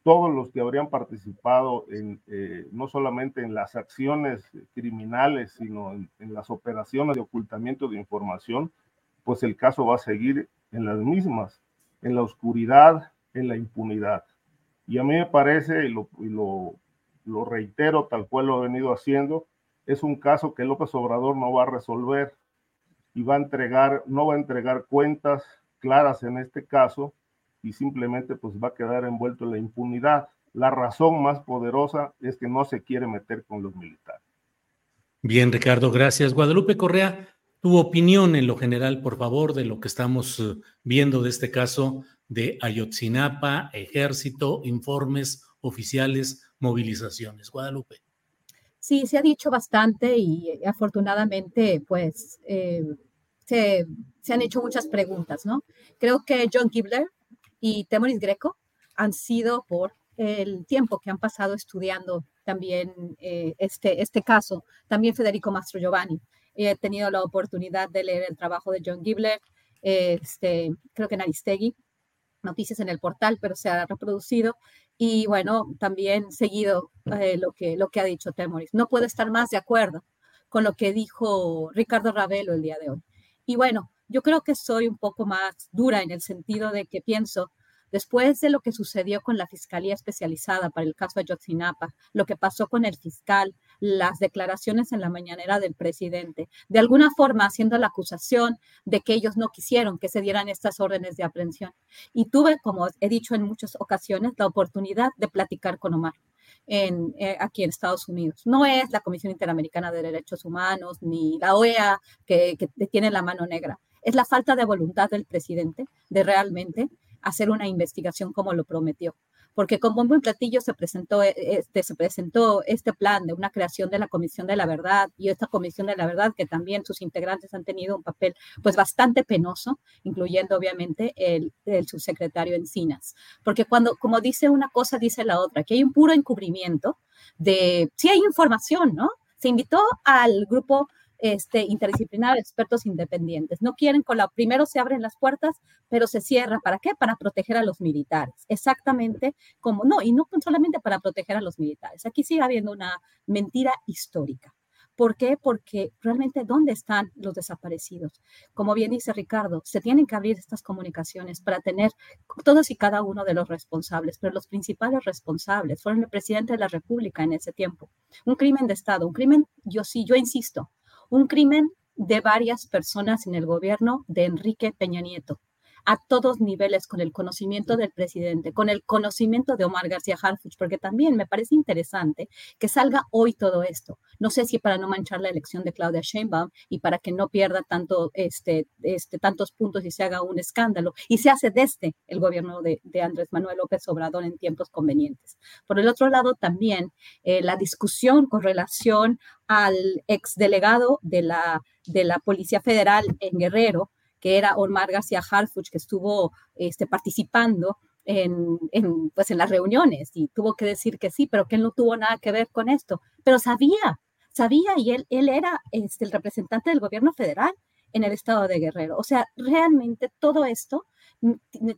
todos los que habrían participado en, eh, no solamente en las acciones criminales, sino en, las operaciones de ocultamiento de información, pues el caso va a seguir en las mismas, en la oscuridad, en la impunidad. Y a mí me parece, y lo, y reitero tal cual lo ha venido haciendo, es un caso que López Obrador no va a resolver y va a entregar, no va a entregar cuentas claras en este caso y simplemente pues va a quedar envuelto en la impunidad. la razón más poderosa es que no se quiere meter con los militares. Bien, Ricardo, gracias. Guadalupe Correa, tu opinión en lo general, por favor, de lo que estamos eh, viendo de este caso de Ayotzinapa, ejército, informes oficiales, movilizaciones. Guadalupe. Sí, se ha dicho bastante y eh, afortunadamente, pues, eh, se, se, han hecho muchas preguntas, ¿no? Creo que John Gibler y Temoris Greco han sido por el tiempo que han pasado estudiando también eh, este, este caso, también Federico Mastro Giovanni. He tenido la oportunidad de leer el trabajo de John Gibler, este, creo que en Aristegui, noticias en el portal, pero se ha reproducido. Y bueno, también seguido eh, lo, que, lo que ha dicho Temoris. No puedo estar más de acuerdo con lo que dijo Ricardo Ravelo el día de hoy. Y bueno, yo creo que soy un poco más dura en el sentido de que pienso Después de lo que sucedió con la Fiscalía Especializada para el caso Ayotzinapa, lo que pasó con el fiscal, las declaraciones en la mañanera del presidente, de alguna forma haciendo la acusación de que ellos no quisieron que se dieran estas órdenes de aprehensión. Y tuve, como he dicho en muchas ocasiones, la oportunidad de platicar con Omar. En, eh, aquí en Estados Unidos. No es la Comisión Interamericana de Derechos Humanos ni la OEA que, que tiene la mano negra. Es la falta de voluntad del presidente de realmente hacer una investigación como lo prometió. Porque con bombo y platillo se presentó, eh, este, se presentó este plan de una creación de la Comisión de la Verdad y esta Comisión de la Verdad que también sus integrantes han tenido un papel pues bastante penoso, incluyendo obviamente el, el subsecretario Encinas. Porque cuando, como dice una cosa, dice la otra, que hay un puro encubrimiento de, sí hay información, ¿no? Se invitó al grupo este, interdisciplinar, expertos independientes. No quieren la, primero se abren las puertas, pero se cierra. ¿Para qué? Para proteger a los militares. Exactamente como, no, y no solamente para proteger a los militares. Aquí sigue habiendo una mentira histórica. ¿Por qué? Porque realmente ¿dónde están los desaparecidos? Como bien dice Ricardo, se tienen que abrir estas comunicaciones para tener todos y cada uno de los responsables, pero los principales responsables fueron el presidente de la República en ese tiempo. Un crimen de Estado, un crimen, yo sí, yo insisto, un crimen de varias personas en el gobierno de Enrique Peña Nieto a todos niveles con el conocimiento del presidente, con el conocimiento de Omar García Harfuch, porque también me parece interesante que salga hoy todo esto. No sé si para no manchar la elección de Claudia Sheinbaum y para que no pierda tanto, este, este, tantos puntos y se haga un escándalo, y se hace desde el gobierno de, Andrés Manuel López Obrador en tiempos convenientes. Por el otro lado, también eh, la discusión con relación al exdelegado de la, de la Policía Federal en Guerrero, que era Omar García Harfuch, que estuvo este, participando en, pues en las reuniones y tuvo que decir que sí, pero que él no tuvo nada que ver con esto. Pero sabía, sabía y él, él era este, el representante del gobierno federal en el estado de Guerrero. O sea, realmente todo esto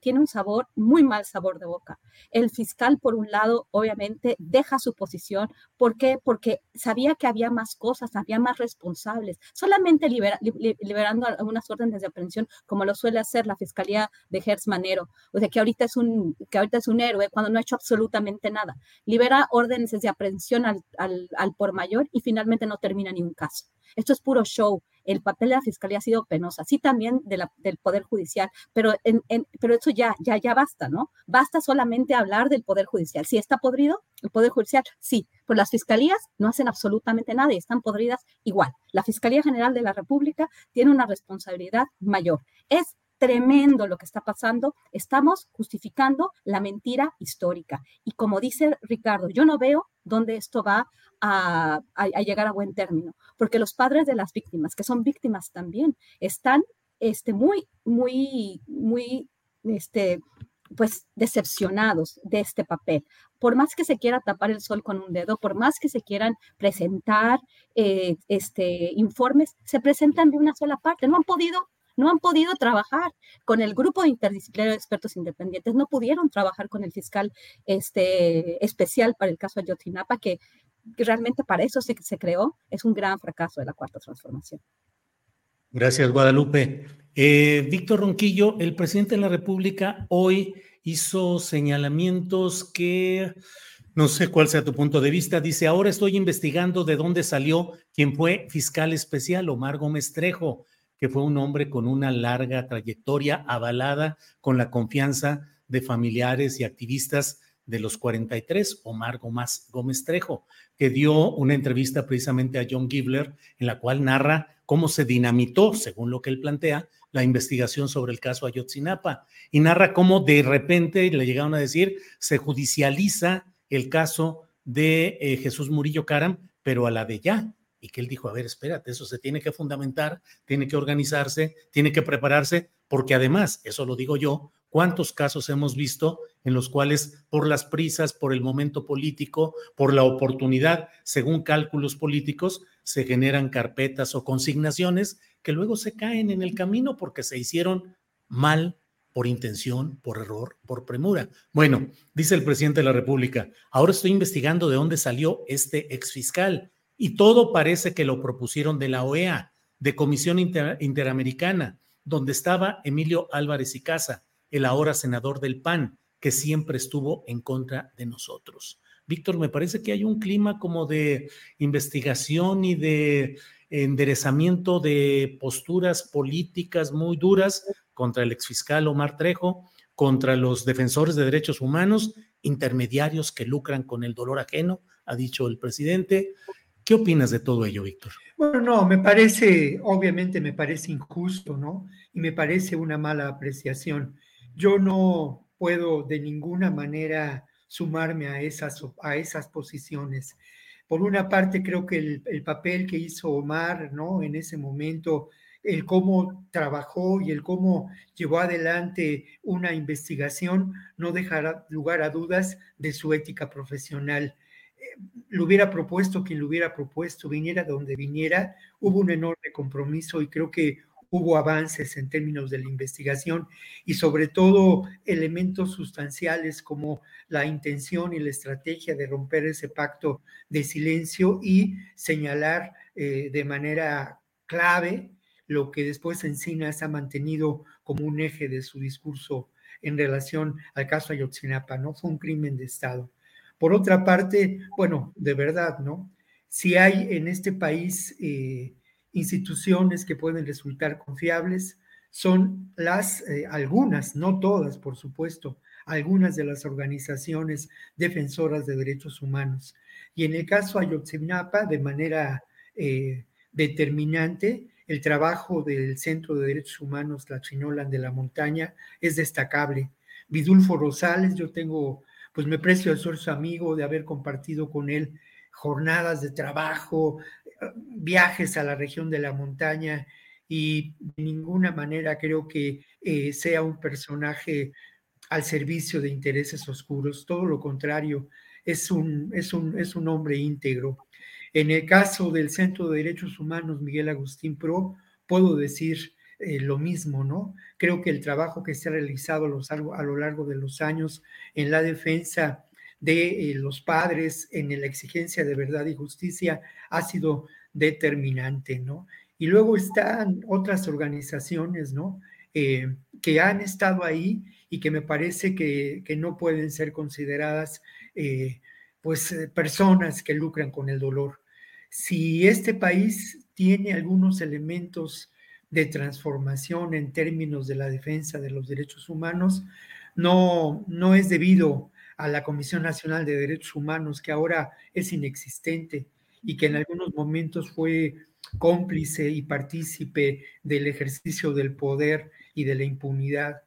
tiene un sabor, muy mal sabor de boca. El fiscal, por un lado, obviamente deja su posición. ¿Por qué? Porque sabía que había más cosas, había más responsables. Solamente liberando algunas órdenes de aprehensión, como lo suele hacer la fiscalía de Gertz Manero, o sea, que ahorita, es un, que ahorita es un héroe cuando no ha hecho absolutamente nada. Libera órdenes de aprehensión al, al, por mayor y finalmente no termina ni un caso. Esto es puro show el papel de la fiscalía ha sido penosa, sí también del Poder Judicial, pero, en, pero eso ya, ya, ya basta, ¿no? Basta solamente hablar del Poder Judicial. Si está podrido, el Poder Judicial, sí, pero las fiscalías no hacen absolutamente nada y están podridas igual. La Fiscalía General de la República tiene una responsabilidad mayor. Es tremendo lo que está pasando. Estamos justificando la mentira histórica. Y como dice Ricardo, yo no veo dónde esto va a, llegar a buen término, porque los padres de las víctimas, que son víctimas también, están este, muy, muy, muy, este, pues decepcionados de este papel. Por más que se quiera tapar el sol con un dedo, por más que se quieran presentar eh, este, informes, se presentan de una sola parte. No han podido no han podido trabajar con el grupo interdisciplinario de expertos independientes, no pudieron trabajar con el fiscal este, especial para el caso Ayotzinapa, que, que realmente para eso se, se creó, es un gran fracaso de la cuarta transformación. Gracias, Guadalupe. Eh, Víctor Ronquillo, el presidente de la República hoy hizo señalamientos que no sé cuál sea tu punto de vista. Dice, ahora estoy investigando de dónde salió quien fue fiscal especial, Omar Gómez Trejo que fue un hombre con una larga trayectoria avalada con la confianza de familiares y activistas de los 43, Omar Gómez, Gómez Trejo, que dio una entrevista precisamente a John Gibler en la cual narra cómo se dinamitó, según lo que él plantea, la investigación sobre el caso Ayotzinapa y narra cómo de repente le llegaron a decir se judicializa el caso de eh, Jesús Murillo Caram, pero a la de ya. Y que él dijo, a ver, espérate, eso se tiene que fundamentar, tiene que organizarse, tiene que prepararse, porque además, eso lo digo yo, ¿cuántos casos hemos visto en los cuales por las prisas, por el momento político, por la oportunidad, según cálculos políticos, se generan carpetas o consignaciones que luego se caen en el camino porque se hicieron mal por intención, por error, por premura. Bueno, dice el presidente de la República, ahora estoy investigando de dónde salió este exfiscal y todo parece que lo propusieron de la OEA, de Comisión Interamericana, donde estaba Emilio Álvarez y Casa, el ahora senador del PAN, que siempre estuvo en contra de nosotros. Víctor, me parece que hay un clima como de investigación y de enderezamiento de posturas políticas muy duras contra el exfiscal Omar Trejo, contra los defensores de derechos humanos, intermediarios que lucran con el dolor ajeno, ha dicho el presidente. ¿Qué opinas de todo ello, Víctor? Bueno, no, me parece, obviamente me parece injusto, ¿no? Y me parece una mala apreciación. Yo no puedo de ninguna manera sumarme a esas, a esas posiciones. Por una parte, creo que el, el papel que hizo Omar, ¿no? En ese momento el cómo trabajó y el cómo llevó adelante una investigación no dejará lugar a dudas de su ética profesional. Lo hubiera propuesto quien lo hubiera propuesto, viniera donde viniera, hubo un enorme compromiso y creo que hubo avances en términos de la investigación y sobre todo elementos sustanciales como la intención y la estrategia de romper ese pacto de silencio y señalar eh, de manera clave lo que después Encinas ha mantenido como un eje de su discurso en relación al caso Ayotzinapa, ¿no? Fue un crimen de Estado. Por otra parte, bueno, de verdad, ¿no? Si hay en este país eh, instituciones que pueden resultar confiables, son las, eh, algunas, no todas, por supuesto, algunas de las organizaciones defensoras de derechos humanos. Y en el caso Ayotzinapa, de manera eh, determinante, el trabajo del Centro de Derechos Humanos La Chinolan de la Montaña es destacable. Vidulfo Rosales, yo tengo, pues me precio de ser su amigo, de haber compartido con él jornadas de trabajo, viajes a la región de la montaña y de ninguna manera creo que eh, sea un personaje al servicio de intereses oscuros, todo lo contrario, es un, es un, es un hombre íntegro. En el caso del Centro de Derechos Humanos Miguel Agustín Pro, puedo decir eh, lo mismo, ¿no? Creo que el trabajo que se ha realizado a lo largo de los años en la defensa de eh, los padres, en la exigencia de verdad y justicia, ha sido determinante, ¿no? Y luego están otras organizaciones, ¿no? Eh, que han estado ahí y que me parece que, que no pueden ser consideradas, pues, personas que lucran con el dolor si este país tiene algunos elementos de transformación en términos de la defensa de los derechos humanos, no, no es debido a la Comisión Nacional de Derechos Humanos, que ahora es inexistente y que en algunos momentos fue cómplice y partícipe del ejercicio del poder y de la impunidad,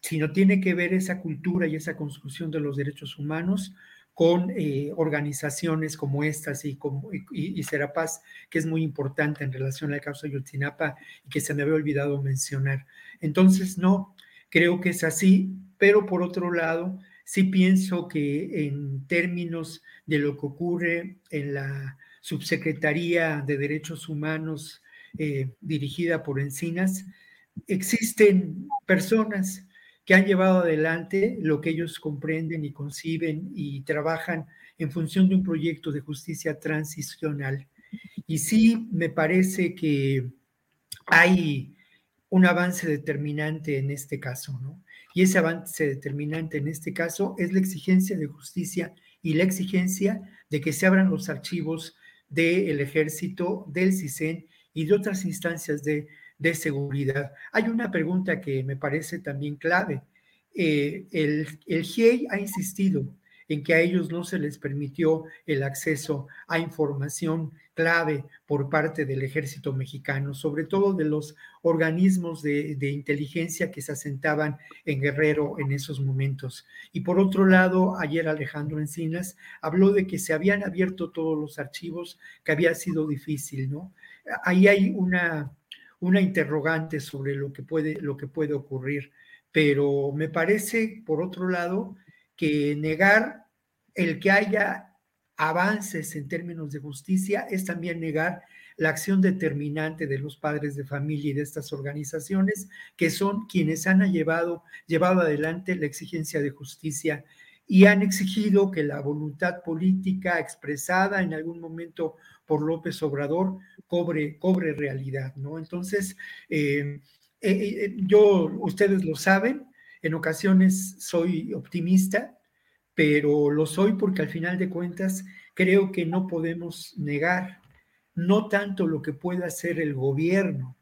sino tiene que ver esa cultura y esa construcción de los derechos humanos con eh, organizaciones como estas y, como, y, Serapaz, que es muy importante en relación al caso Yotzinapa y que se me había olvidado mencionar. Entonces, no, creo que es así, pero por otro lado, sí pienso que en términos de lo que ocurre en la Subsecretaría de Derechos Humanos eh, dirigida por Encinas, existen personas que han llevado adelante lo que ellos comprenden y conciben y trabajan en función de un proyecto de justicia transicional. Y sí, me parece que hay un avance determinante en este caso, ¿no? Y ese avance determinante en este caso es la exigencia de justicia y la exigencia de que se abran los archivos del ejército, del CISEN y de otras instancias de de seguridad. Hay una pregunta que me parece también clave. eh, el, el GIEI ha insistido en que a ellos no se les permitió el acceso a información clave por parte del ejército mexicano, sobre todo de los organismos de, inteligencia que se asentaban en Guerrero en esos momentos. Y por otro lado, ayer Alejandro Encinas habló de que se habían abierto todos los archivos, que había sido difícil, ¿no? Ahí hay una, una interrogante sobre lo que, puede, lo que puede ocurrir, pero me parece, por otro lado, que negar el que haya avances en términos de justicia es también negar la acción determinante de los padres de familia y de estas organizaciones, que son quienes han llevado, llevado adelante la exigencia de justicia y han exigido que la voluntad política expresada en algún momento por López Obrador cobre, cobre realidad, ¿no? Entonces, eh, eh, eh, yo, ustedes lo saben, en ocasiones soy optimista, pero lo soy porque al final de cuentas creo que no podemos negar no tanto lo que pueda hacer el gobierno,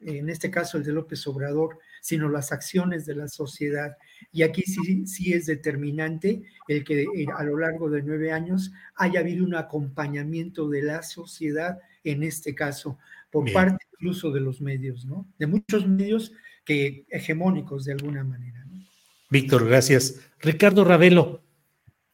en este caso el de López Obrador, sino las acciones de la sociedad. Y aquí sí, sí es determinante el que eh, a lo largo de nueve años haya habido un acompañamiento de la sociedad, en este caso, por parte incluso de los medios, ¿no? De muchos medios que hegemónicos de alguna manera. Víctor, gracias. Ricardo Ravelo,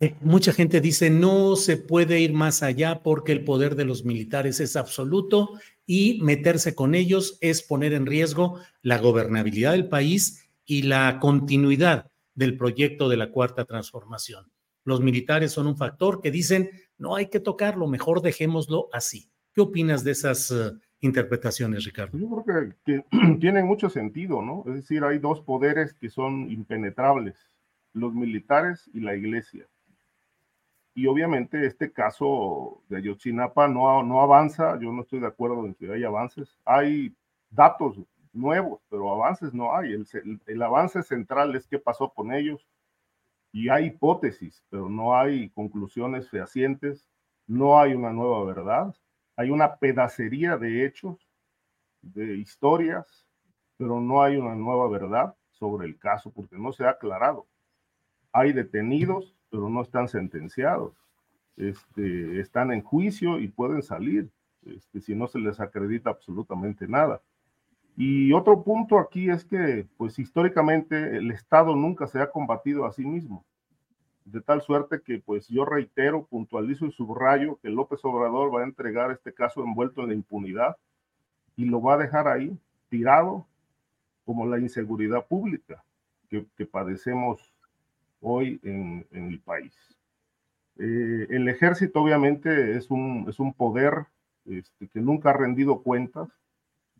eh, mucha gente dice no se puede ir más allá porque el poder de los militares es absoluto y meterse con ellos es poner en riesgo la gobernabilidad del país y la continuidad del proyecto de la cuarta transformación. Los militares son un factor que dicen no hay que tocarlo, mejor dejémoslo así. ¿Qué opinas de esas eh, interpretaciones, Ricardo? Yo creo que, que tienen mucho sentido, ¿no? Es decir, hay dos poderes que son impenetrables, los militares y la iglesia y obviamente este caso de Ayotzinapa no, no avanza, yo no estoy de acuerdo en que haya avances. Hay datos nuevos, pero avances no hay. El, el, avance central es qué pasó con ellos y hay hipótesis, pero no hay conclusiones fehacientes, no hay una nueva verdad, hay una pedacería de hechos, de historias, pero no hay una nueva verdad sobre el caso porque no se ha aclarado. Hay detenidos, pero no están sentenciados. Este, están en juicio y pueden salir este, si no se les acredita absolutamente nada. Y otro punto aquí es que, pues históricamente, el Estado nunca se ha combatido a sí mismo. De tal suerte que, pues yo reitero, puntualizo y subrayo que López Obrador va a entregar este caso envuelto en la impunidad y lo va a dejar ahí, tirado, como la inseguridad pública que, que padecemos hoy en, el país. Eh, el ejército obviamente es un, es un poder este, que nunca ha rendido cuentas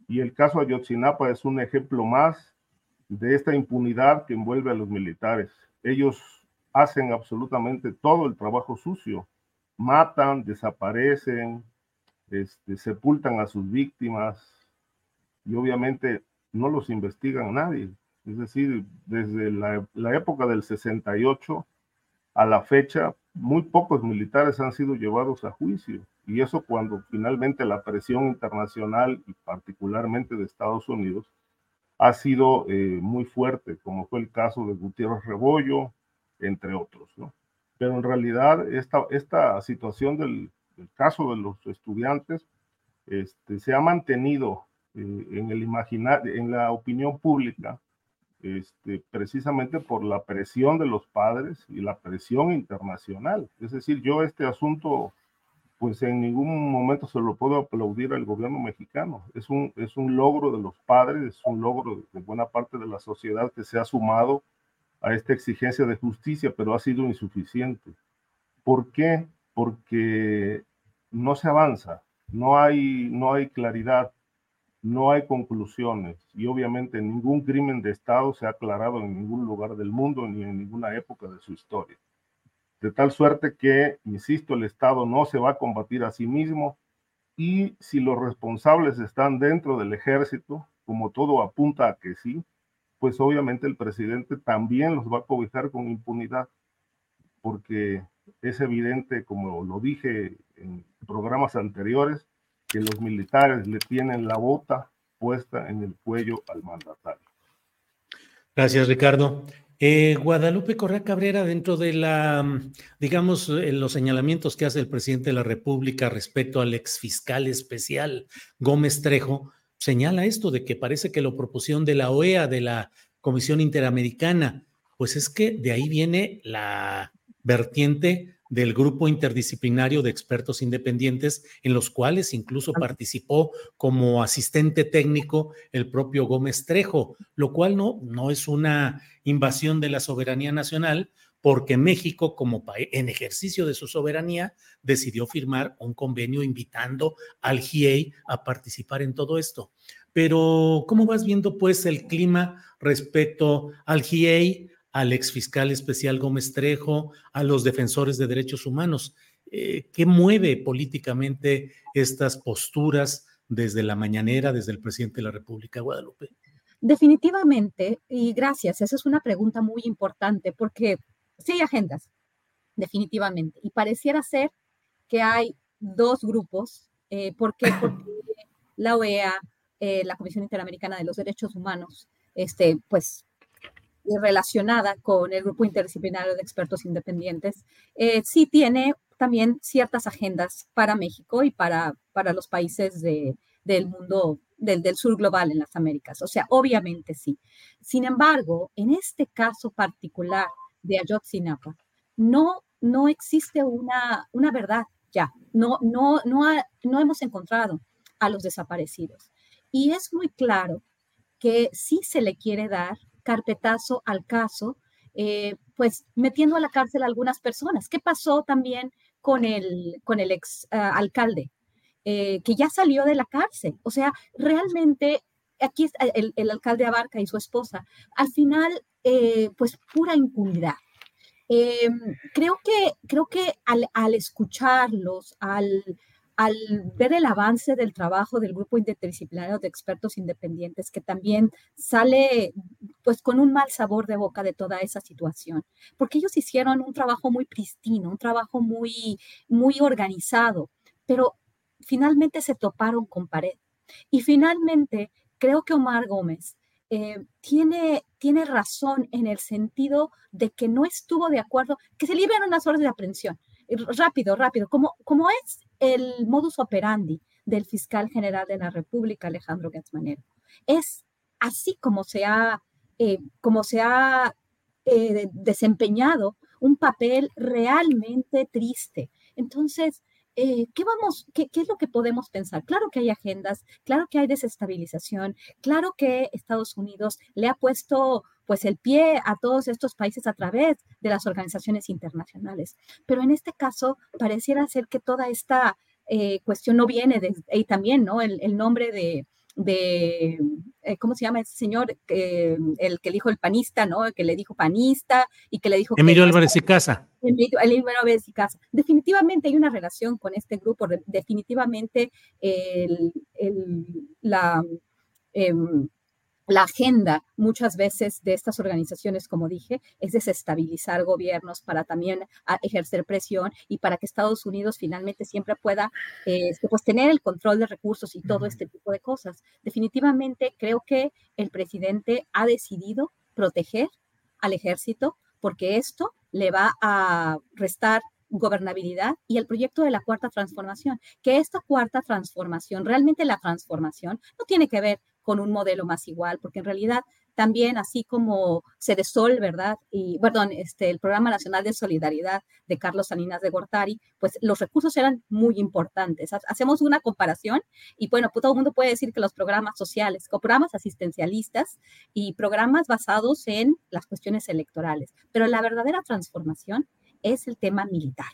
y el caso Ayotzinapa es un ejemplo más de esta impunidad que envuelve a los militares. Ellos hacen absolutamente todo el trabajo sucio, matan, desaparecen, este, sepultan a sus víctimas y obviamente no los investigan nadie. Es decir, desde la, época del 68 a la fecha, muy pocos militares han sido llevados a juicio. Y eso cuando finalmente la presión internacional y particularmente de Estados Unidos ha sido eh, muy fuerte, como fue el caso de Gutiérrez Rebollo, entre otros. Pero en realidad esta, esta situación del, caso de los estudiantes este, se ha mantenido eh, en, el en la opinión pública este, precisamente por la presión de los padres y la presión internacional. Es decir, yo este asunto, pues en ningún momento se lo puedo aplaudir al gobierno mexicano. Es un, es un logro de los padres, es un logro de buena parte de la sociedad que se ha sumado a esta exigencia de justicia, pero ha sido insuficiente. ¿Por qué? Porque no se avanza, no hay, no hay claridad, no hay conclusiones y obviamente ningún crimen de Estado se ha aclarado en ningún lugar del mundo ni en ninguna época de su historia. De tal suerte que, insisto, el Estado no se va a combatir a sí mismo y si los responsables están dentro del ejército, como todo apunta a que sí, pues obviamente el presidente también los va a cobijar con impunidad, porque es evidente, como lo dije en programas anteriores, que los militares le tienen la bota puesta en el cuello al mandatario. Gracias, Ricardo. Eh, Guadalupe Correa Cabrera, dentro de la, digamos, eh, los señalamientos que hace el presidente de la República respecto al exfiscal especial Gómez Trejo, señala esto de que parece que la proposición de la OEA, de la Comisión Interamericana, pues es que de ahí viene la vertiente del grupo interdisciplinario de expertos independientes, en los cuales incluso participó como asistente técnico el propio Gómez Trejo, lo cual no, no es una invasión de la soberanía nacional, porque México, como en ejercicio de su soberanía, decidió firmar un convenio invitando al GIEI a participar en todo esto. Pero, ¿cómo vas viendo pues el clima respecto al GIEI, al exfiscal especial Gómez Trejo, a los defensores de derechos humanos. Eh, ¿Qué mueve políticamente estas posturas desde la mañanera, desde el presidente de la República, Guadalupe? Definitivamente, y gracias, esa es una pregunta muy importante porque sí hay agendas, definitivamente, y pareciera ser que hay dos grupos, eh, porque, porque la OEA, eh, la Comisión Interamericana de los Derechos Humanos, este, pues relacionada con el grupo interdisciplinario de expertos independientes, eh, sí tiene también ciertas agendas para México y para, para los países de, del mundo del, del, sur global en las Américas. O sea, obviamente sí. Sin embargo, en este caso particular de Ayotzinapa, no, no existe una, una verdad ya. No, no, no, no hemos encontrado a los desaparecidos. Y es muy claro que sí se le quiere dar carpetazo al caso, eh, pues metiendo a la cárcel a algunas personas. ¿Qué pasó también con el, con el ex ah, alcalde? Eh, que ya salió de la cárcel. O sea, realmente aquí está el, el alcalde Abarca y su esposa. Al final, eh, pues pura impunidad. creo que, creo que al, al escucharlos, al, al ver el avance del trabajo del grupo interdisciplinario de expertos independientes, que también sale pues con un mal sabor de boca de toda esa situación, porque ellos hicieron un trabajo muy pristino, un trabajo muy, muy organizado, pero finalmente se toparon con pared. Y finalmente, creo que Omar Gómez eh, tiene, tiene razón en el sentido de que no estuvo de acuerdo, que se liberen unas horas de aprehensión rápido, rápido, como, como es el modus operandi del fiscal general de la República, Alejandro Gatzmanero. Es así como se ha, eh, como se ha eh, desempeñado un papel realmente triste. Entonces, eh, ¿qué, vamos, qué, qué, es lo que podemos pensar? Claro que hay agendas, claro que hay desestabilización, claro que Estados Unidos le ha puesto pues el pie a todos estos países a través de las organizaciones internacionales. Pero en este caso pareciera ser que toda esta eh, cuestión no viene de, y también, ¿no? El, nombre de, de eh, ¿cómo se llama ese señor? el que dijo el panista, ¿no? El que le dijo panista y que le dijo... Emilio Álvarez y Casa. Emilio Álvarez y Casa. Definitivamente hay una relación con este grupo, definitivamente el, la... Em, la agenda muchas veces de estas organizaciones, como dije, es desestabilizar gobiernos para también ah, ejercer presión y para que Estados Unidos finalmente siempre pueda este, pues, tener el control de recursos y todo este tipo de cosas. Definitivamente creo que el presidente ha decidido proteger al ejército porque esto le va a restar gobernabilidad y el proyecto de la cuarta transformación, que esta cuarta transformación, realmente la transformación, no tiene que ver con un modelo más igual, porque en realidad también así como se Sol, ¿verdad? Y, perdón, este, el Programa Nacional de Solidaridad de Carlos Salinas de Gortari, pues los recursos eran muy importantes. Hacemos una comparación y bueno, pues todo el mundo puede decir que los programas sociales, programas asistencialistas y programas basados en las cuestiones electorales, pero la verdadera transformación es el tema militar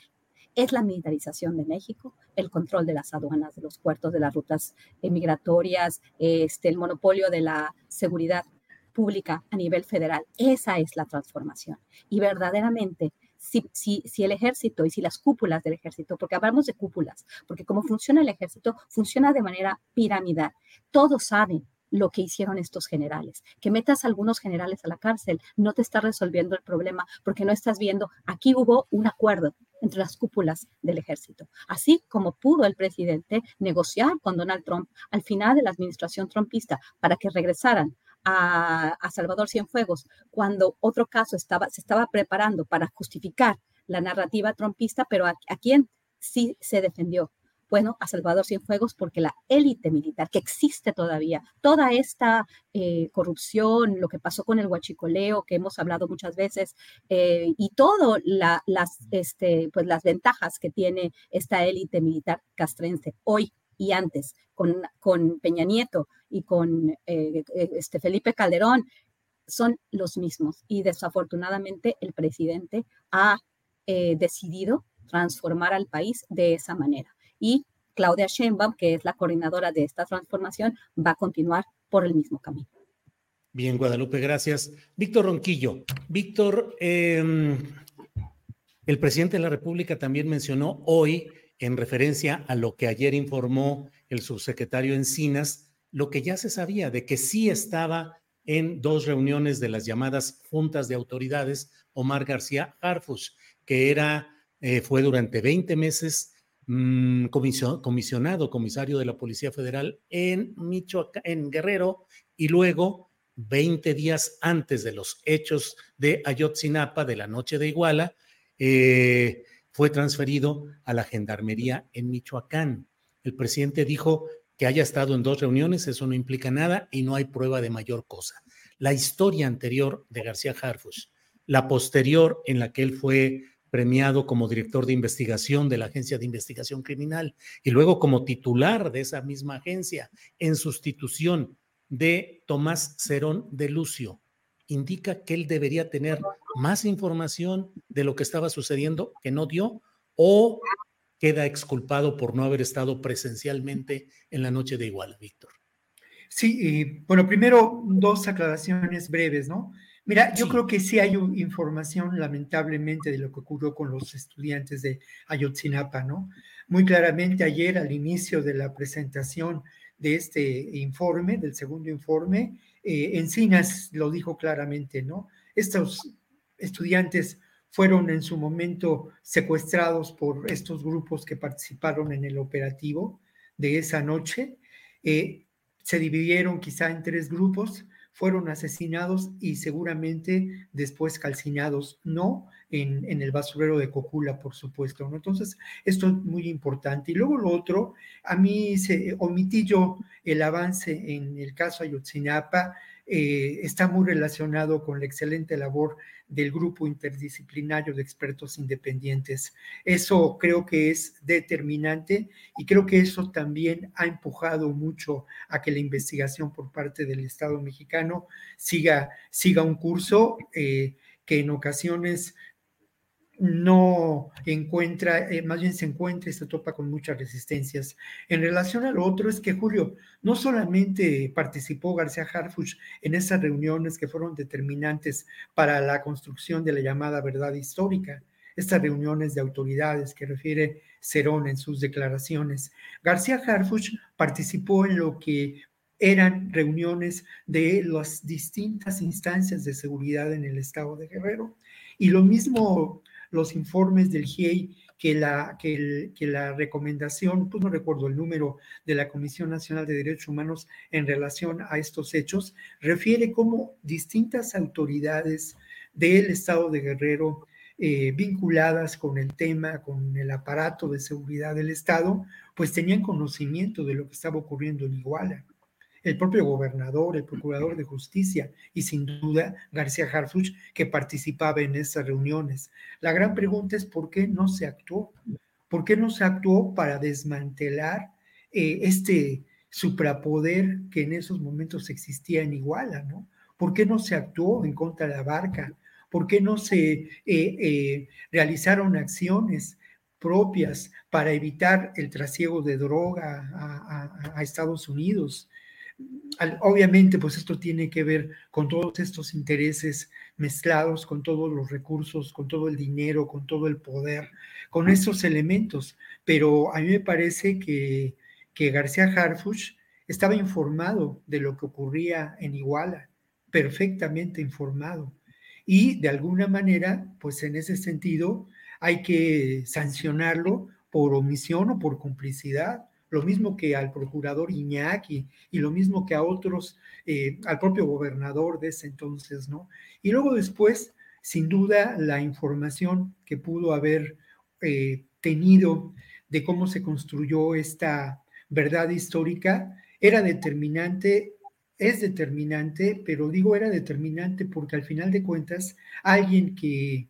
es la militarización de México, el control de las aduanas, de los puertos, de las rutas migratorias, este, el monopolio de la seguridad pública a nivel federal. Esa es la transformación. Y verdaderamente, si, si, si, el ejército y si las cúpulas del ejército, porque hablamos de cúpulas, porque como funciona el ejército, funciona de manera piramidal. Todos saben lo que hicieron estos generales. Que metas a algunos generales a la cárcel no te está resolviendo el problema porque no estás viendo, aquí hubo un acuerdo entre las cúpulas del ejército, así como pudo el presidente negociar con Donald Trump al final de la administración trumpista para que regresaran a, Salvador Cienfuegos cuando otro caso estaba, se estaba preparando para justificar la narrativa trompista, pero a, a quién sí se defendió bueno, a Salvador Cienfuegos porque la élite militar que existe todavía, toda esta eh, corrupción, lo que pasó con el huachicoleo, que hemos hablado muchas veces, eh, y todas las, este, pues las ventajas que tiene esta élite militar castrense hoy y antes, con, con Peña Nieto y con eh, este Felipe Calderón, son los mismos. Y desafortunadamente el presidente ha decidido transformar al país de esa manera y Claudia Sheinbaum, que es la coordinadora de esta transformación, va a continuar por el mismo camino. Bien, Guadalupe, gracias. Víctor Ronquillo. Víctor, em, el presidente de la República también mencionó hoy, en referencia a lo que ayer informó el subsecretario Encinas, lo que ya se sabía de que sí estaba en dos reuniones de las llamadas juntas de autoridades, Omar García Harfus, que era, eh, fue durante 20 meses Mm, comisionado, comisario de la Policía Federal en Michoacán, en Guerrero, y luego, 20 días antes de los hechos de Ayotzinapa, de la noche de Iguala, eh, fue transferido a la Gendarmería en Michoacán. El presidente dijo que haya estado en dos reuniones, eso no implica nada y no hay prueba de mayor cosa. La historia anterior de García Harfush, la posterior en la que él fue premiado como director de investigación de la Agencia de Investigación Criminal y luego como titular de esa misma agencia en sustitución de Tomás Cerón de Lucio, indica que él debería tener más información de lo que estaba sucediendo que no dio o queda exculpado por no haber estado presencialmente en la noche de Iguala, Víctor. Sí, bueno, primero dos aclaraciones breves, ¿no? Mira, yo creo que sí hay información, lamentablemente, de lo que ocurrió con los estudiantes de Ayotzinapa, ¿no? Muy claramente ayer, al inicio de la presentación de este informe, del segundo informe, eh, Encinas lo dijo claramente, ¿no? Estos estudiantes fueron en su momento secuestrados por estos grupos que participaron en el operativo de esa noche. Eh, se dividieron quizá en tres grupos fueron asesinados y seguramente después calcinados, no en, el basurero de Cocula, por supuesto. ¿no? Entonces, esto es muy importante. Y luego lo otro, a mí se omití yo el avance en el caso Ayotzinapa, eh, está muy relacionado con la excelente labor del grupo interdisciplinario de expertos independientes. Eso creo que es determinante y creo que eso también ha empujado mucho a que la investigación por parte del Estado mexicano siga, siga un curso eh, que en ocasiones no encuentra, eh, más bien se encuentra y se topa con muchas resistencias. En relación a lo otro es que Julio no solamente participó García Harfuch en esas reuniones que fueron determinantes para la construcción de la llamada verdad histórica, estas reuniones de autoridades que refiere Cerón en sus declaraciones. García Harfuch participó en lo que eran reuniones de las distintas instancias de seguridad en el estado de Guerrero. Y lo mismo los informes del GIEI que la, que, la recomendación, pues no recuerdo el número de la Comisión Nacional de Derechos Humanos en relación a estos hechos, refiere cómo distintas autoridades del Estado de Guerrero eh, vinculadas con el tema, con el aparato de seguridad del Estado, pues tenían conocimiento de lo que estaba ocurriendo en Iguala el propio gobernador, el procurador de justicia y sin duda García Harfuch que participaba en esas reuniones. La gran pregunta es por qué no se actuó, por qué no se actuó para desmantelar eh, este suprapoder que en esos momentos existía en Iguala, ¿no? ¿Por qué no se actuó en contra de la barca? ¿Por qué no se eh, eh, realizaron acciones propias para evitar el trasiego de droga a Estados Unidos? Obviamente, pues esto tiene que ver con todos estos intereses mezclados, con todos los recursos, con todo el dinero, con todo el poder, con esos elementos. Pero a mí me parece que, que García Harfuch estaba informado de lo que ocurría en Iguala, perfectamente informado. Y de alguna manera, pues en ese sentido, hay que sancionarlo por omisión o por complicidad lo mismo que al procurador Iñaki y lo mismo que a otros, eh, al propio gobernador de ese entonces, ¿no? Y luego después, sin duda, la información que pudo haber eh, tenido de cómo se construyó esta verdad histórica era determinante, es determinante, pero digo era determinante porque al final de cuentas, alguien que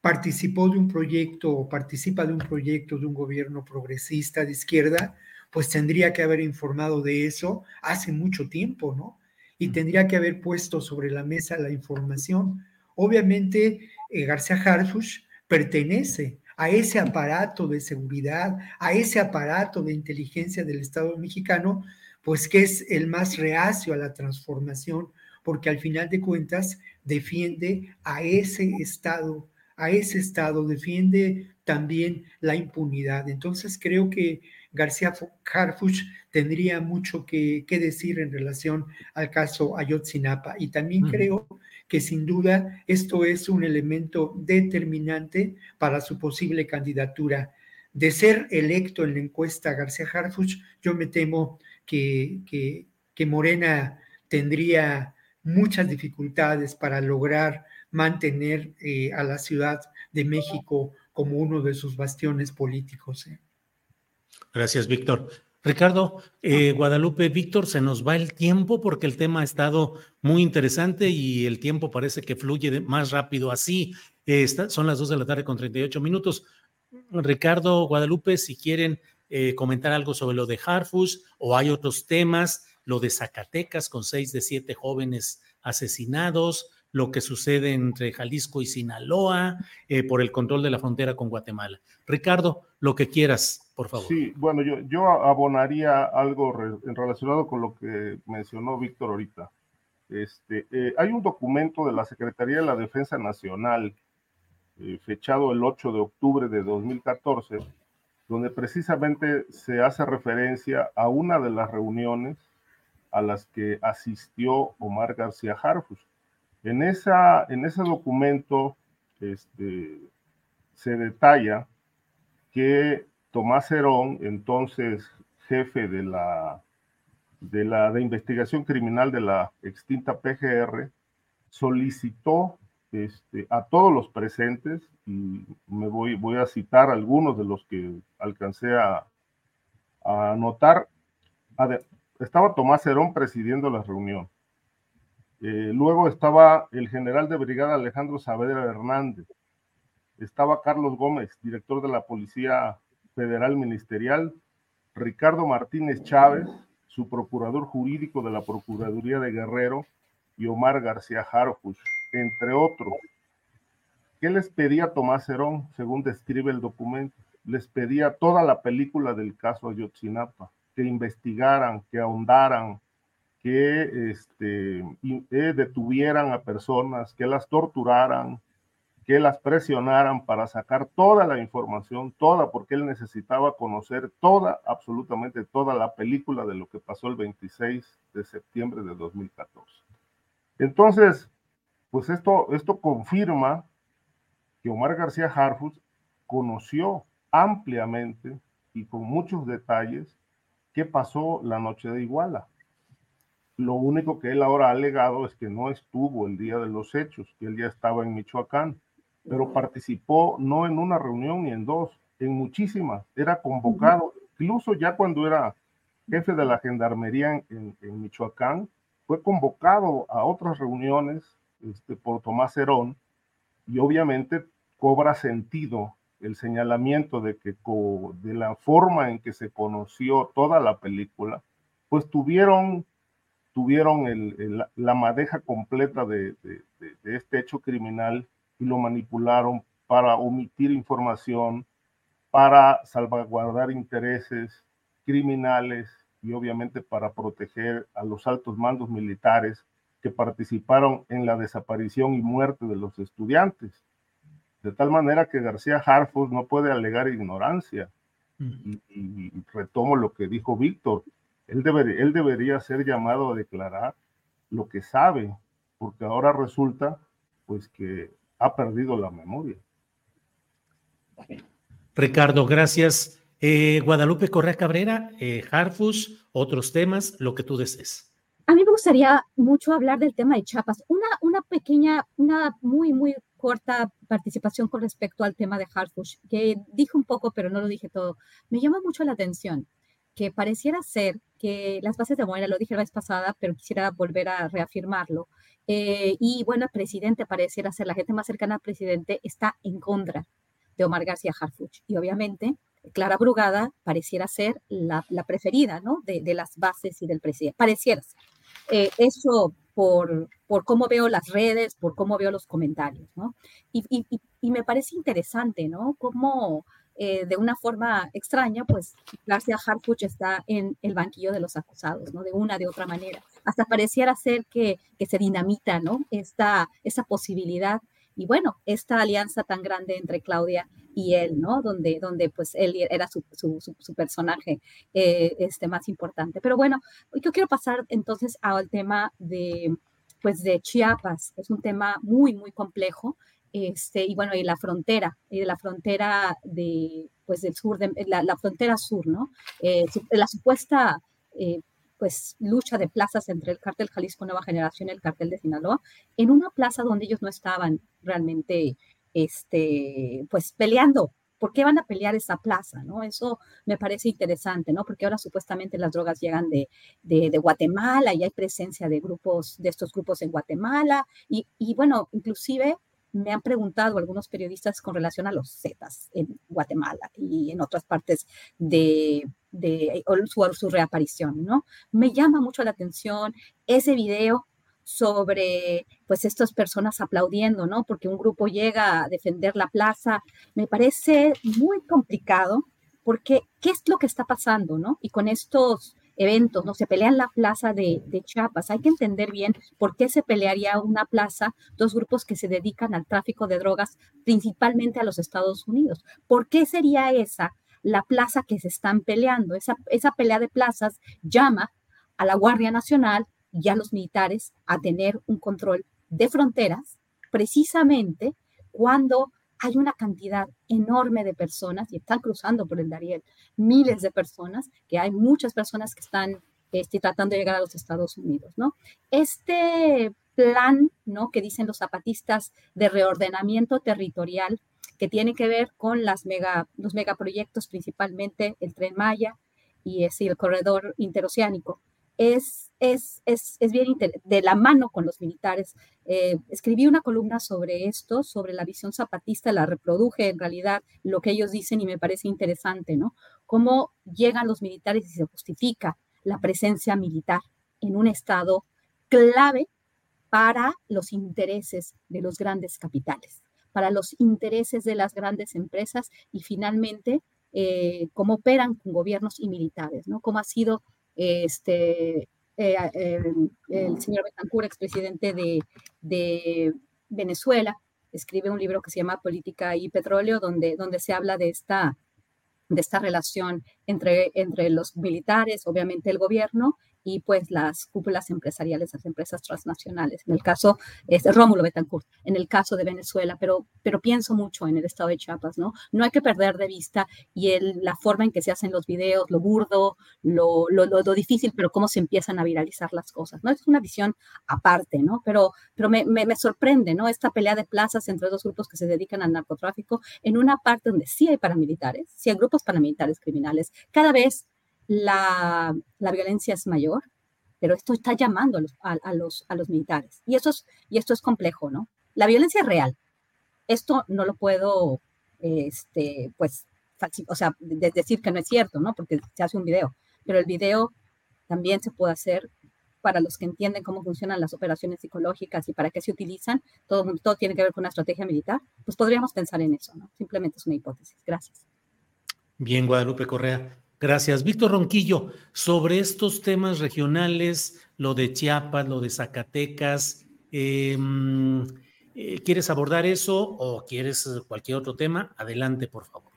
participó de un proyecto o participa de un proyecto de un gobierno progresista de izquierda, pues tendría que haber informado de eso hace mucho tiempo, ¿no? Y tendría que haber puesto sobre la mesa la información. Obviamente, eh, García Harfush pertenece a ese aparato de seguridad, a ese aparato de inteligencia del Estado mexicano, pues que es el más reacio a la transformación, porque al final de cuentas defiende a ese Estado, a ese Estado, defiende también la impunidad. Entonces creo que García Harfuch tendría mucho que, decir en relación al caso Ayotzinapa. Y también creo que sin duda esto es un elemento determinante para su posible candidatura. De ser electo en la encuesta García Harfuch, yo me temo que, que, Morena tendría muchas dificultades para lograr mantener eh, a la Ciudad de México como uno de sus bastiones políticos. ¿eh? Gracias, Víctor. Ricardo, eh, Guadalupe, Víctor, se nos va el tiempo porque el tema ha estado muy interesante y el tiempo parece que fluye más rápido así. son las dos de la tarde con 38 minutos. Ricardo, Guadalupe, si quieren eh, comentar algo sobre lo de Harfus o hay otros temas, lo de Zacatecas con seis de siete jóvenes asesinados, lo que sucede entre Jalisco y Sinaloa eh, por el control de la frontera con Guatemala. Ricardo, lo que quieras, por favor. Sí, bueno, yo, abonaría algo relacionado con lo que mencionó Víctor ahorita. Este, eh, hay un documento de la Secretaría de la Defensa Nacional, eh, fechado el 8 de octubre de 2014, donde precisamente se hace referencia a una de las reuniones a las que asistió Omar García Harfus. En, ese documento este, se detalla que Tomás Herón, entonces jefe de la, de la de investigación criminal de la extinta PGR, solicitó este, a todos los presentes, y me voy, voy a citar algunos de los que alcancé a, a anotar, estaba Tomás Herón presidiendo la reunión. Eh, luego estaba el general de brigada Alejandro Saavedra Hernández. Estaba Carlos Gómez, director de la Policía Federal Ministerial. Ricardo Martínez Chávez, su procurador jurídico de la Procuraduría de Guerrero. Y Omar García Harfuch, entre otros. ¿Qué les pedía Tomás Herón, según describe el documento? Les pedía toda la película del caso Ayotzinapa, que investigaran, que ahondaran, que este, eh, detuvieran a personas, que las torturaran, que las presionaran para sacar toda la información, toda, porque él necesitaba conocer toda, absolutamente toda la película de lo que pasó el 26 de septiembre de 2014. Entonces, pues esto, esto confirma que Omar García Harfus conoció ampliamente y con muchos detalles qué pasó la noche de Iguala lo único que él ahora ha alegado es que no estuvo el día de los hechos, que él ya estaba en Michoacán, pero participó no en una reunión ni en dos, en muchísimas. Era convocado, incluso ya cuando era jefe de la gendarmería en, Michoacán, fue convocado a otras reuniones este, por Tomás Herón y obviamente cobra sentido el señalamiento de que de la forma en que se conoció toda la película, pues tuvieron tuvieron la madeja completa de, este hecho criminal y lo manipularon para omitir información, para salvaguardar intereses criminales y obviamente para proteger a los altos mandos militares que participaron en la desaparición y muerte de los estudiantes. De tal manera que García Harfus no puede alegar ignorancia. y, retomo lo que dijo Víctor, él, él debería ser llamado a declarar lo que sabe, porque ahora resulta pues que ha perdido la memoria. Ricardo, gracias. Eh, Guadalupe Correa Cabrera, eh, Harfus, otros temas, lo que tú desees. A mí me gustaría mucho hablar del tema de Chiapas. Una, una pequeña, una muy, muy corta participación con respecto al tema de Harfush, que dije un poco, pero no lo dije todo. Me llama mucho la atención que pareciera ser que las bases de Morena, lo dije la vez pasada, pero quisiera volver a reafirmarlo, eh, y bueno, el presidente pareciera ser, la gente más cercana al presidente está en contra de Omar García Harfuch. Y obviamente, Clara Brugada pareciera ser la, preferida, ¿no? De, las bases y del presidente. Pareciera ser. Eh, eso por, por cómo veo las redes, por cómo veo los comentarios, ¿no? Y, y me parece interesante, ¿no? Cómo eh, de una forma extraña, pues García Harfuch está en el banquillo de los acusados, ¿no? De una, de otra manera. Hasta pareciera ser que, que se dinamita, ¿no? Esta, esa posibilidad. Y bueno, esta alianza tan grande entre Claudia y él, ¿no? Donde, donde pues él era su, su, personaje eh, este, más importante. Pero bueno, yo quiero pasar entonces al tema de, pues de Chiapas. Es un tema muy, muy complejo este, y bueno, y la frontera, y la frontera de, pues del sur, de, la, frontera sur, ¿no? Eh, la supuesta, eh, pues, lucha de plazas entre el cártel Jalisco Nueva Generación y el cártel de Sinaloa, en una plaza donde ellos no estaban realmente, este, pues, peleando. ¿Por qué van a pelear esa plaza? ¿no? Eso me parece interesante, ¿no? Porque ahora supuestamente las drogas llegan de, de, de Guatemala y hay presencia de grupos, de estos grupos en Guatemala. Y, y bueno, inclusive me han preguntado algunos periodistas con relación a los Zetas en Guatemala y en otras partes de, su, reaparición, ¿no? Me llama mucho la atención ese video sobre pues estas personas aplaudiendo, ¿no? Porque un grupo llega a defender la plaza. Me parece muy complicado porque ¿qué es lo que está pasando, ¿no? Y con estos eventos, ¿no? Se pelea en la plaza de, Chiapas. Hay que entender bien por qué se pelearía una plaza, dos grupos que se dedican al tráfico de drogas, principalmente a los Estados Unidos. ¿Por qué sería esa la plaza que se están peleando? Esa pelea de plazas llama a la Guardia Nacional y a los militares a tener un control de fronteras, precisamente cuando hay una cantidad enorme de personas y están cruzando por el Dariel, miles de personas, que hay muchas personas que están este, tratando de llegar a los Estados Unidos, ¿no? Este plan, ¿no? Que dicen los zapatistas de reordenamiento territorial, que tiene que ver con las mega, los megaproyectos, principalmente el Tren Maya y el corredor interoceánico, es, es, es, es bien de la mano con los militares. Eh, escribí una columna sobre esto, sobre la visión zapatista, la reproduje en realidad lo que ellos dicen y me parece interesante, ¿no? Cómo llegan los militares y se justifica la presencia militar en un estado clave para los intereses de los grandes capitales, para los intereses de las grandes empresas y finalmente eh, cómo operan con gobiernos y militares, ¿no? Cómo ha sido este, eh, el, señor Betancourt, expresidente de, de Venezuela, escribe un libro que se llama Política y Petróleo, donde, donde se habla de esta, de esta relación entre, entre los militares, obviamente el gobierno, y pues las cúpulas empresariales, las empresas transnacionales. En el caso es Rómulo Betancourt, en el caso de Venezuela, pero, pero pienso mucho en el estado de Chiapas, ¿no? No hay que perder de vista y el, la forma en que se hacen los videos, lo burdo, lo, lo, lo, difícil, pero cómo se empiezan a viralizar las cosas, ¿no? Es una visión aparte, ¿no? Pero, pero me, me, me sorprende, ¿no? Esta pelea de plazas entre dos grupos que se dedican al narcotráfico en una parte donde sí hay paramilitares, sí hay grupos paramilitares criminales, cada vez la, violencia es mayor, pero esto está llamando a los, a, los, a los militares. Y, eso es, y esto es complejo, ¿no? La violencia es real. Esto no lo puedo, este, pues, o sea, decir que no es cierto, ¿no? Porque se hace un video, pero el video también se puede hacer para los que entienden cómo funcionan las operaciones psicológicas y para qué se utilizan, todo, todo tiene que ver con una estrategia militar, pues podríamos pensar en eso, ¿no? Simplemente es una hipótesis. Gracias. Bien, Guadalupe Correa. Gracias. Víctor Ronquillo, sobre estos temas regionales, lo de Chiapas, lo de Zacatecas, em, eh, ¿quieres abordar eso o quieres cualquier otro tema? Adelante, por favor.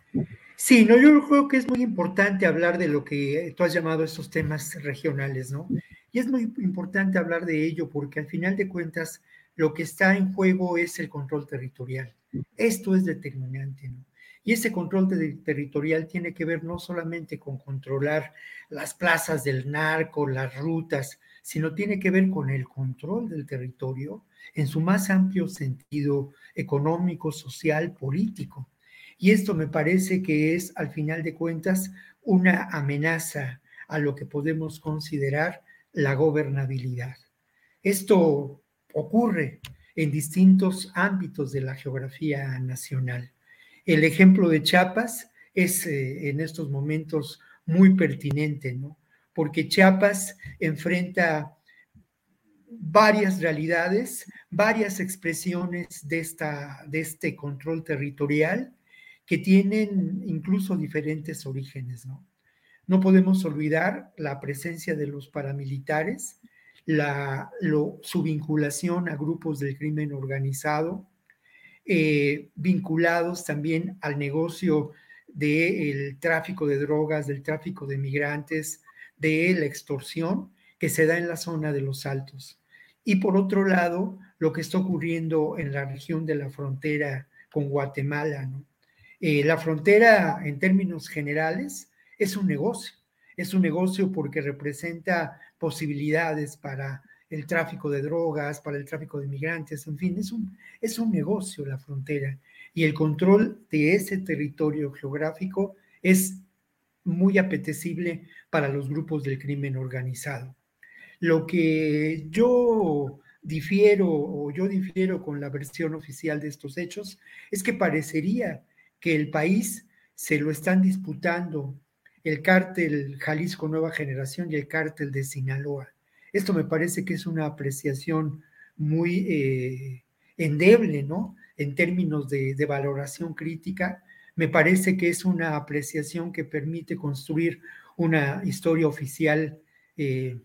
Sí, no, yo creo que es muy importante hablar de lo que tú has llamado estos temas regionales, ¿no? Y es muy importante hablar de ello porque al final de cuentas lo que está en juego es el control territorial. Esto es determinante, ¿no? Y ese control territorial tiene que ver no solamente con controlar las plazas del narco, las rutas, sino tiene que ver con el control del territorio en su más amplio sentido económico, social, político. Y esto me parece que es, al final de cuentas, una amenaza a lo que podemos considerar la gobernabilidad. Esto ocurre en distintos ámbitos de la geografía nacional. El ejemplo de Chiapas es eh, en estos momentos muy pertinente, ¿no? Porque Chiapas enfrenta varias realidades, varias expresiones de, esta, de este control territorial que tienen incluso diferentes orígenes, ¿no? No podemos olvidar la presencia de los paramilitares, la, su vinculación a grupos del crimen organizado, eh, vinculados también al negocio del tráfico de drogas, del tráfico de migrantes, de la extorsión que se da en la zona de los altos. Y por otro lado, lo que está ocurriendo en la región de la frontera con Guatemala. Eh, la frontera, en términos generales, es un negocio. Es un negocio porque representa posibilidades para el tráfico de drogas, para el tráfico de migrantes, en fin, es un, es un negocio la frontera. Y el control de ese territorio geográfico es muy apetecible para los grupos del crimen organizado. Lo que yo difiero o yo difiero con la versión oficial de estos hechos es que parecería que el país se lo están disputando el cártel Jalisco Nueva Generación y el cártel de Sinaloa. Esto me parece que es una apreciación muy eh, endeble, ¿no? En términos de, valoración crítica, me parece que es una apreciación que permite construir una historia oficial, eh,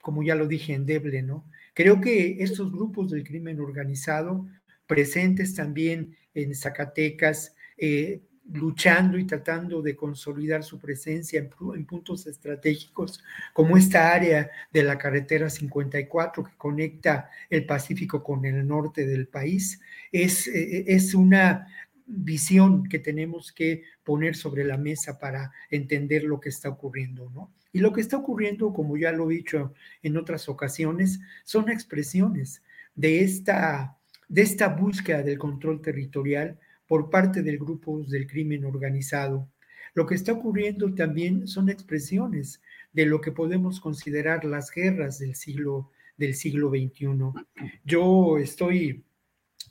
como ya lo dije, endeble, ¿no? Creo que estos grupos del crimen organizado, presentes también en Zacatecas, eh, luchando y tratando de consolidar su presencia en, puntos estratégicos como esta área de la carretera 54 que conecta el Pacífico con el norte del país, es, eh, es una visión que tenemos que poner sobre la mesa para entender lo que está ocurriendo, ¿no? Y lo que está ocurriendo, como ya lo he dicho en otras ocasiones, son expresiones de esta, de esta búsqueda del control territorial por parte del grupo del crimen organizado. Lo que está ocurriendo también son expresiones de lo que podemos considerar las guerras del siglo, del siglo XXI. Yo estoy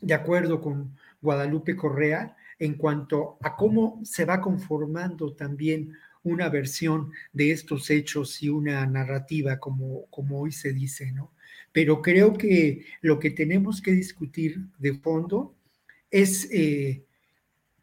de acuerdo con Guadalupe Correa en cuanto a cómo se va conformando también una versión de estos hechos y una narrativa, como, como hoy se dice, ¿no? Pero creo que lo que tenemos que discutir de fondo es eh,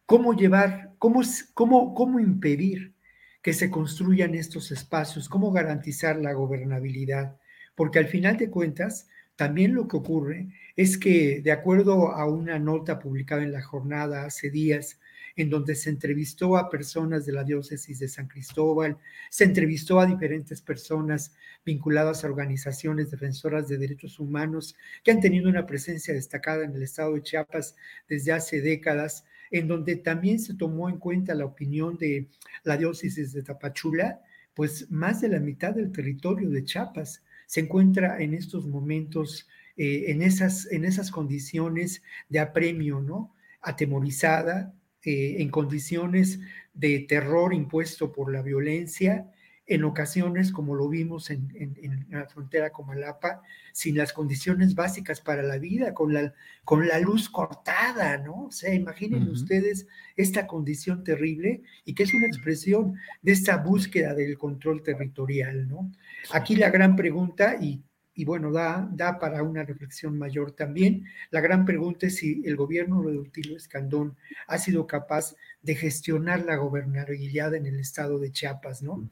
cómo llevar, cómo, cómo, cómo impedir que se construyan estos espacios, cómo garantizar la gobernabilidad, porque al final de cuentas, también lo que ocurre es que, de acuerdo a una nota publicada en la jornada hace días, en donde se entrevistó a personas de la diócesis de San Cristóbal, se entrevistó a diferentes personas vinculadas a organizaciones defensoras de derechos humanos que han tenido una presencia destacada en el estado de Chiapas desde hace décadas, en donde también se tomó en cuenta la opinión de la diócesis de Tapachula, pues más de la mitad del territorio de Chiapas se encuentra en estos momentos eh, en, esas, en esas condiciones de apremio, ¿no? Atemorizada, eh, en condiciones de terror impuesto por la violencia, en ocasiones, como lo vimos en, la frontera con Malapa, sin las condiciones básicas para la vida, con la, con la luz cortada, ¿no? O sea, imaginen ustedes esta condición terrible y que es una expresión de esta búsqueda del control territorial, ¿no? Aquí la gran pregunta, y y bueno, da, da para una reflexión mayor también. La gran pregunta es si el gobierno de Rutilio Escandón ha sido capaz de gestionar la gobernabilidad en el estado de Chiapas, ¿no?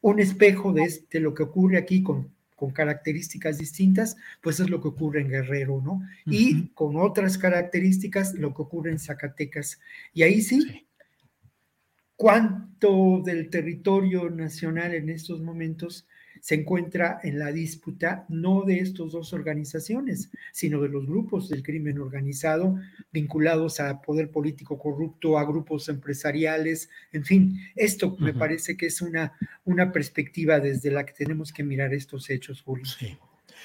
Un espejo de, este, lo que ocurre aquí con, con características distintas, pues es lo que ocurre en Guerrero, ¿no? Y con otras características, lo que ocurre en Zacatecas. Y ahí sí, cuánto del territorio nacional en estos momentos se encuentra en la disputa no de estas dos organizaciones, sino de los grupos del crimen organizado vinculados a poder político corrupto, a grupos empresariales, en fin, esto me parece que es una, una perspectiva desde la que tenemos que mirar estos hechos, Julio. Sí.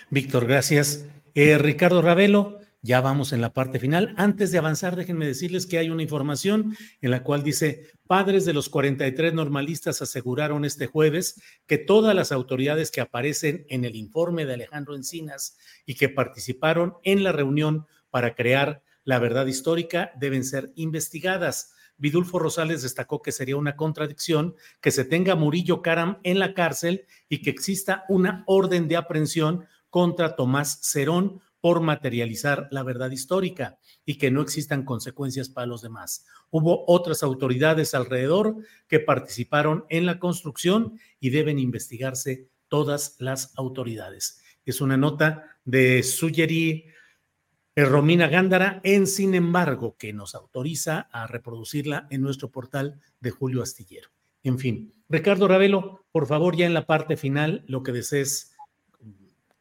Víctor, gracias. Eh, Ricardo Ravelo, ya vamos en la parte final. Antes de avanzar, déjenme decirles que hay una información en la cual dice, padres de los 43 normalistas aseguraron este jueves que todas las autoridades que aparecen en el informe de Alejandro Encinas y que participaron en la reunión para crear la verdad histórica deben ser investigadas. Vidulfo Rosales destacó que sería una contradicción que se tenga Murillo Caram en la cárcel y que exista una orden de aprehensión contra Tomás Cerón por materializar la verdad histórica y que no existan consecuencias para los demás. Hubo otras autoridades alrededor que participaron en la construcción y deben investigarse todas las autoridades. Es una nota de Suyeri eh, Romina Gándara en Sin embargo, que nos autoriza a reproducirla en nuestro portal de Julio Astillero. En fin, Ricardo Ravelo, por favor, ya en la parte final, lo que desees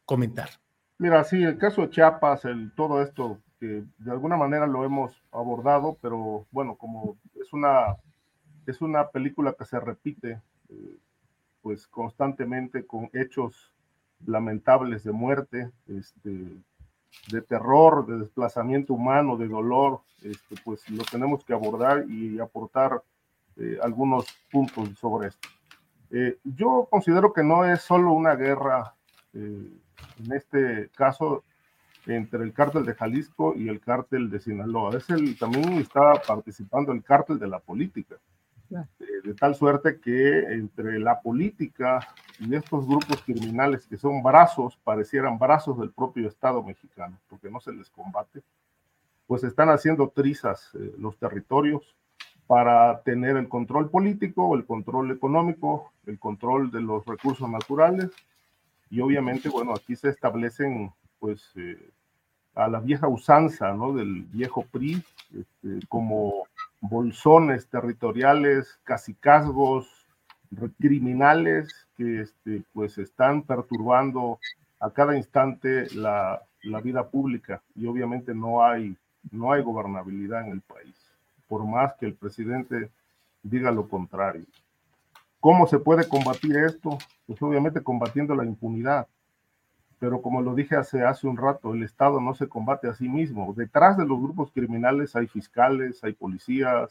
comentar. Mira, sí, el caso de Chiapas, todo esto que de alguna manera lo hemos abordado, pero bueno, como es una, es una película que se repite eh, pues constantemente con hechos lamentables de muerte, este, de terror, de desplazamiento humano, de dolor, este, pues lo tenemos que abordar y aportar eh, algunos puntos sobre esto. Eh, yo considero que no es solo una guerra en este caso entre el cártel de Jalisco y el cártel de Sinaloa. Es el, también está participando el cártel de la política, de, tal suerte que entre la política y estos grupos criminales que son brazos, parecieran brazos del propio Estado mexicano, porque no se les combate, pues están haciendo trizas eh, los territorios para tener el control político, el control económico, el control de los recursos naturales y obviamente, bueno, aquí se establecen, pues, eh, a la vieja usanza, ¿no? Del viejo PRI, este, como bolsones territoriales, casicazgos, criminales que, este, pues, están perturbando a cada instante la, la vida pública y obviamente no hay, no hay gobernabilidad en el país, por más que el presidente diga lo contrario. ¿Cómo se puede combatir esto? Pues obviamente combatiendo la impunidad. Pero como lo dije hace, un rato, el Estado no se combate a sí mismo. Detrás de los grupos criminales hay fiscales, hay policías,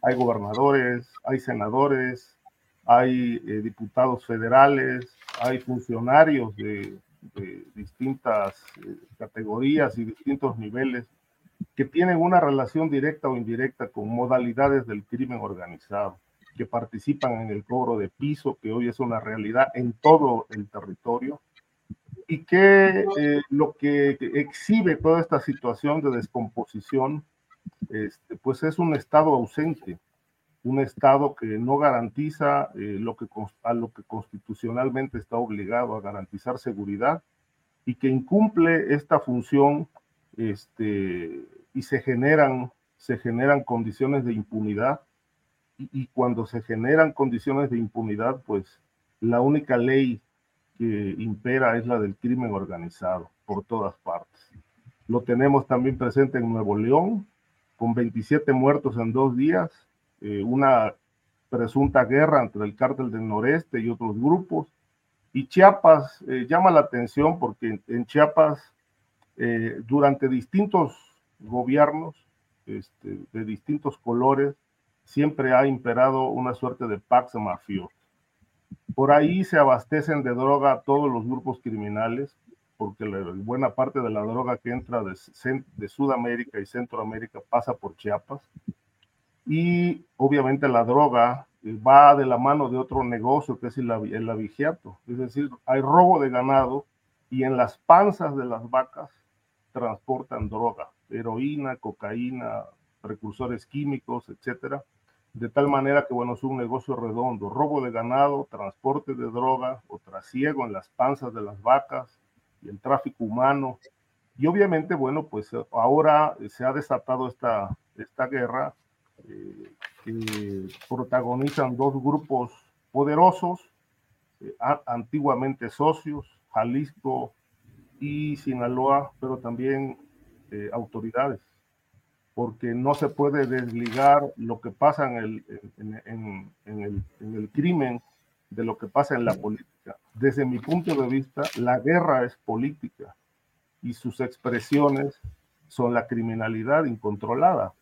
hay gobernadores, hay senadores, hay eh, diputados federales, hay funcionarios de, distintas eh, categorías y distintos niveles que tienen una relación directa o indirecta con modalidades del crimen organizado que participan en el cobro de piso, que hoy es una realidad en todo el territorio, y que eh, lo que exhibe toda esta situación de descomposición, este, pues es un Estado ausente, un Estado que no garantiza eh, lo que, a lo que constitucionalmente está obligado a garantizar seguridad y que incumple esta función este, y se generan, se generan condiciones de impunidad y, cuando se generan condiciones de impunidad, pues la única ley que impera es la del crimen organizado por todas partes. Lo tenemos también presente en Nuevo León, con 27 muertos en dos días, eh, una presunta guerra entre el cártel del noreste y otros grupos. Y Chiapas eh, llama la atención porque en Chiapas, eh, durante distintos gobiernos este, de distintos colores, siempre ha imperado una suerte de pax mafioso. Por ahí se abastecen de droga todos los grupos criminales, porque buena parte de la droga que entra de, de Sudamérica y Centroamérica pasa por Chiapas. Y obviamente la droga eh, va de la mano de otro negocio que es el, el avigiato. Es decir, hay robo de ganado y en las panzas de las vacas transportan droga, heroína, cocaína, precursores químicos, etcétera de tal manera que, bueno, es un negocio redondo, robo de ganado, transporte de droga o trasiego en las panzas de las vacas y el tráfico humano. Y obviamente, bueno, pues ahora se ha desatado esta, esta guerra eh, que protagonizan dos grupos poderosos eh, antiguamente socios, Jalisco y Sinaloa, pero también eh, autoridades, porque no se puede desligar lo que pasa en el, en, el, en el crimen de lo que pasa en la política. Desde mi punto de vista, la guerra es política y sus expresiones son la criminalidad incontrolada,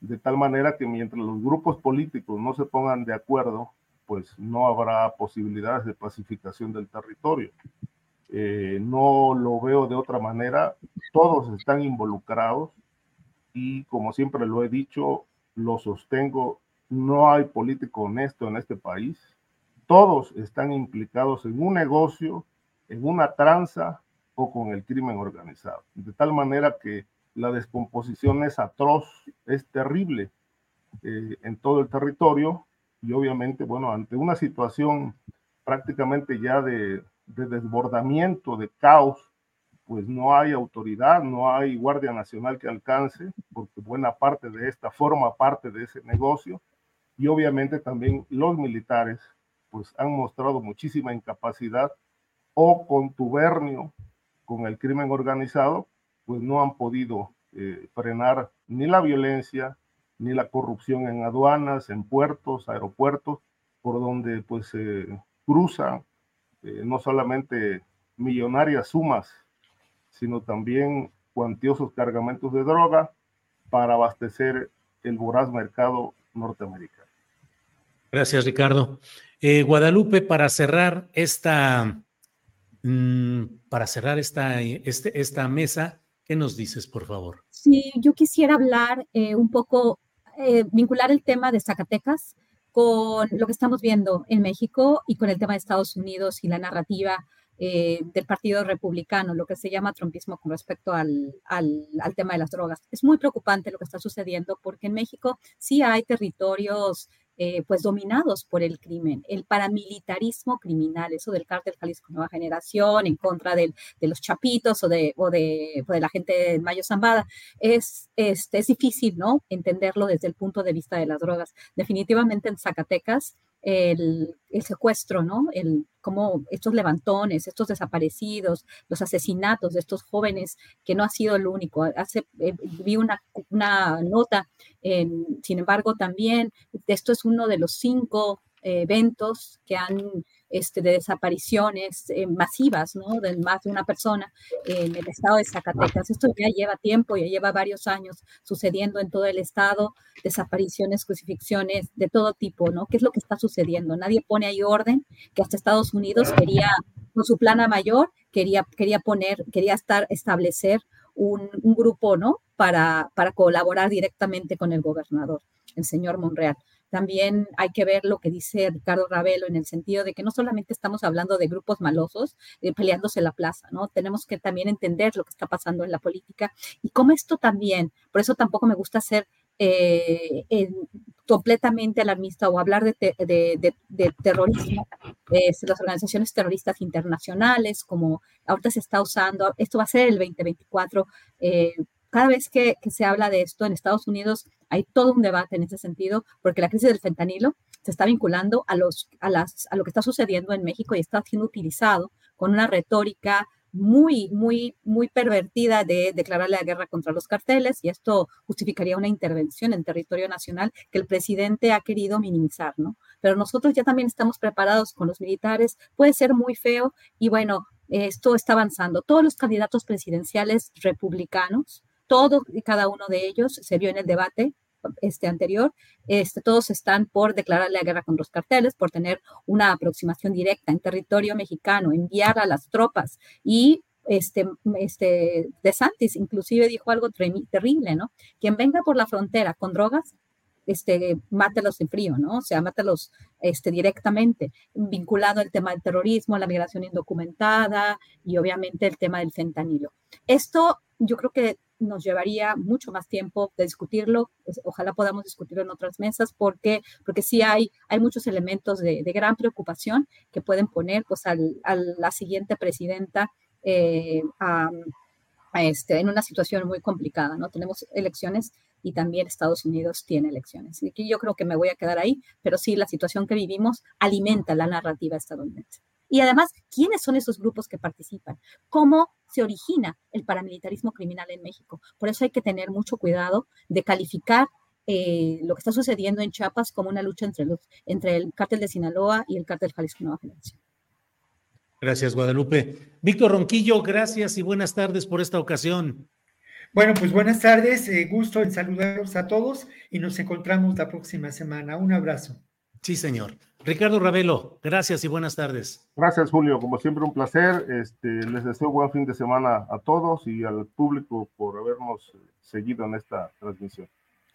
de tal manera que mientras los grupos políticos no se pongan de acuerdo, pues no habrá posibilidades de pacificación del territorio. Eh, no lo veo de otra manera, todos están involucrados y como siempre lo he dicho, lo sostengo, no hay político honesto en este país, todos están implicados en un negocio, en una tranza o con el crimen organizado, de tal manera que la descomposición es atroz, es terrible eh, en todo el territorio. Y obviamente, bueno, ante una situación prácticamente ya de, desbordamiento, de caos, pues no hay autoridad, no hay Guardia Nacional que alcance, porque buena parte de esta forma parte de ese negocio, y obviamente también los militares, pues han mostrado muchísima incapacidad o contubernio con el crimen organizado, pues no han podido eh, frenar ni la violencia, ni la corrupción en aduanas, en puertos, aeropuertos, por donde pues se cruzan eh, no solamente millonarias sumas, sino también cuantiosos cargamentos de droga para abastecer el voraz mercado norteamericano. Gracias, Ricardo. Eh, Guadalupe, para cerrar esta, mm, para cerrar esta, este, esta mesa, ¿qué nos dices, por favor? Sí, yo quisiera hablar eh, un poco eh, vincular el tema de Zacatecas con lo que estamos viendo en México y con el tema de Estados Unidos y la narrativa eh, del Partido Republicano, lo que se llama trumpismo con respecto al, al, tema de las drogas. Es muy preocupante lo que está sucediendo porque en México sí hay territorios eh, pues dominados por el crimen, el paramilitarismo criminal, eso del cártel Jalisco Nueva Generación en contra de los chapitos o de, o de, la gente de Mayo Zambada, es, es, es difícil, ¿no? Entenderlo desde el punto de vista de las drogas. Definitivamente en Zacatecas el, secuestro, ¿no? El, como estos levantones, estos desaparecidos, los asesinatos de estos jóvenes, que no ha sido el único. Hace, eh, vi una, una nota, en, sin embargo, también, esto es uno de los cinco eventos que han este, de desapariciones eh, masivas, ¿no? De más de una persona en el estado de Zacatecas. Esto ya lleva tiempo, ya lleva varios años sucediendo en todo el estado, desapariciones, crucifixiones de todo tipo, ¿no? ¿Qué es lo que está sucediendo? Nadie pone ahí orden, que hasta Estados Unidos quería, con su plana mayor, quería, quería poner, quería estar, establecer un, un grupo, ¿no? Para, para colaborar directamente con el gobernador, el señor Monreal también hay que ver lo que dice Ricardo Ravelo en el sentido de que no solamente estamos hablando de grupos malosos eh, peleándose la plaza, ¿no? Tenemos que también entender lo que está pasando en la política y cómo esto también, por eso tampoco me gusta ser eh, completamente alarmista o hablar de, de, terrorismo, las organizaciones terroristas internacionales, como ahorita se está usando, esto va a ser el 2024, eh, cada vez que, se habla de esto en Estados Unidos, hay todo un debate en ese sentido, porque la crisis del fentanilo se está vinculando a, los, a, las, a lo que está sucediendo en México y está siendo utilizado con una retórica muy, muy, muy pervertida de declararle la guerra contra los carteles y esto justificaría una intervención en territorio nacional que el presidente ha querido minimizar, ¿no? Pero nosotros ya también estamos preparados con los militares, puede ser muy feo y bueno, esto está avanzando. Todos los candidatos presidenciales republicanos todos y cada uno de ellos se vio en el debate este anterior, este, todos están por declararle la guerra con los carteles, por tener una aproximación directa en territorio mexicano, enviar a las tropas y este, este, De Santis inclusive dijo algo terrible, ¿no? Quien venga por la frontera con drogas, este, mátelos en frío, ¿no? O sea, mátelos este, directamente, vinculado al tema del terrorismo, la migración indocumentada y obviamente el tema del fentanilo. Esto yo creo que nos llevaría mucho más tiempo de discutirlo. Ojalá podamos discutirlo en otras mesas porque, porque sí hay, hay muchos elementos de, gran preocupación que pueden poner pues, a la siguiente presidenta eh, este, en una situación muy complicada. ¿no? Tenemos elecciones y también Estados Unidos tiene elecciones. Y yo creo que me voy a quedar ahí, pero sí, la situación que vivimos alimenta la narrativa estadounidense. Y además, ¿quiénes son esos grupos que participan? ¿Cómo se origina el paramilitarismo criminal en México? Por eso hay que tener mucho cuidado de calificar eh, lo que está sucediendo en Chiapas como una lucha entre, los, entre el cártel de Sinaloa y el cártel Jalisco Nueva Generación. Gracias, Guadalupe. Víctor Ronquillo, gracias y buenas tardes por esta ocasión. Bueno, pues buenas tardes, eh, gusto en saludarlos a todos y nos encontramos la próxima semana. Un abrazo. Sí, señor. Ricardo Ravelo, gracias y buenas tardes. Gracias, Julio. Como siempre, un placer. Este, les deseo buen fin de semana a todos y al público por habernos seguido en esta transmisión.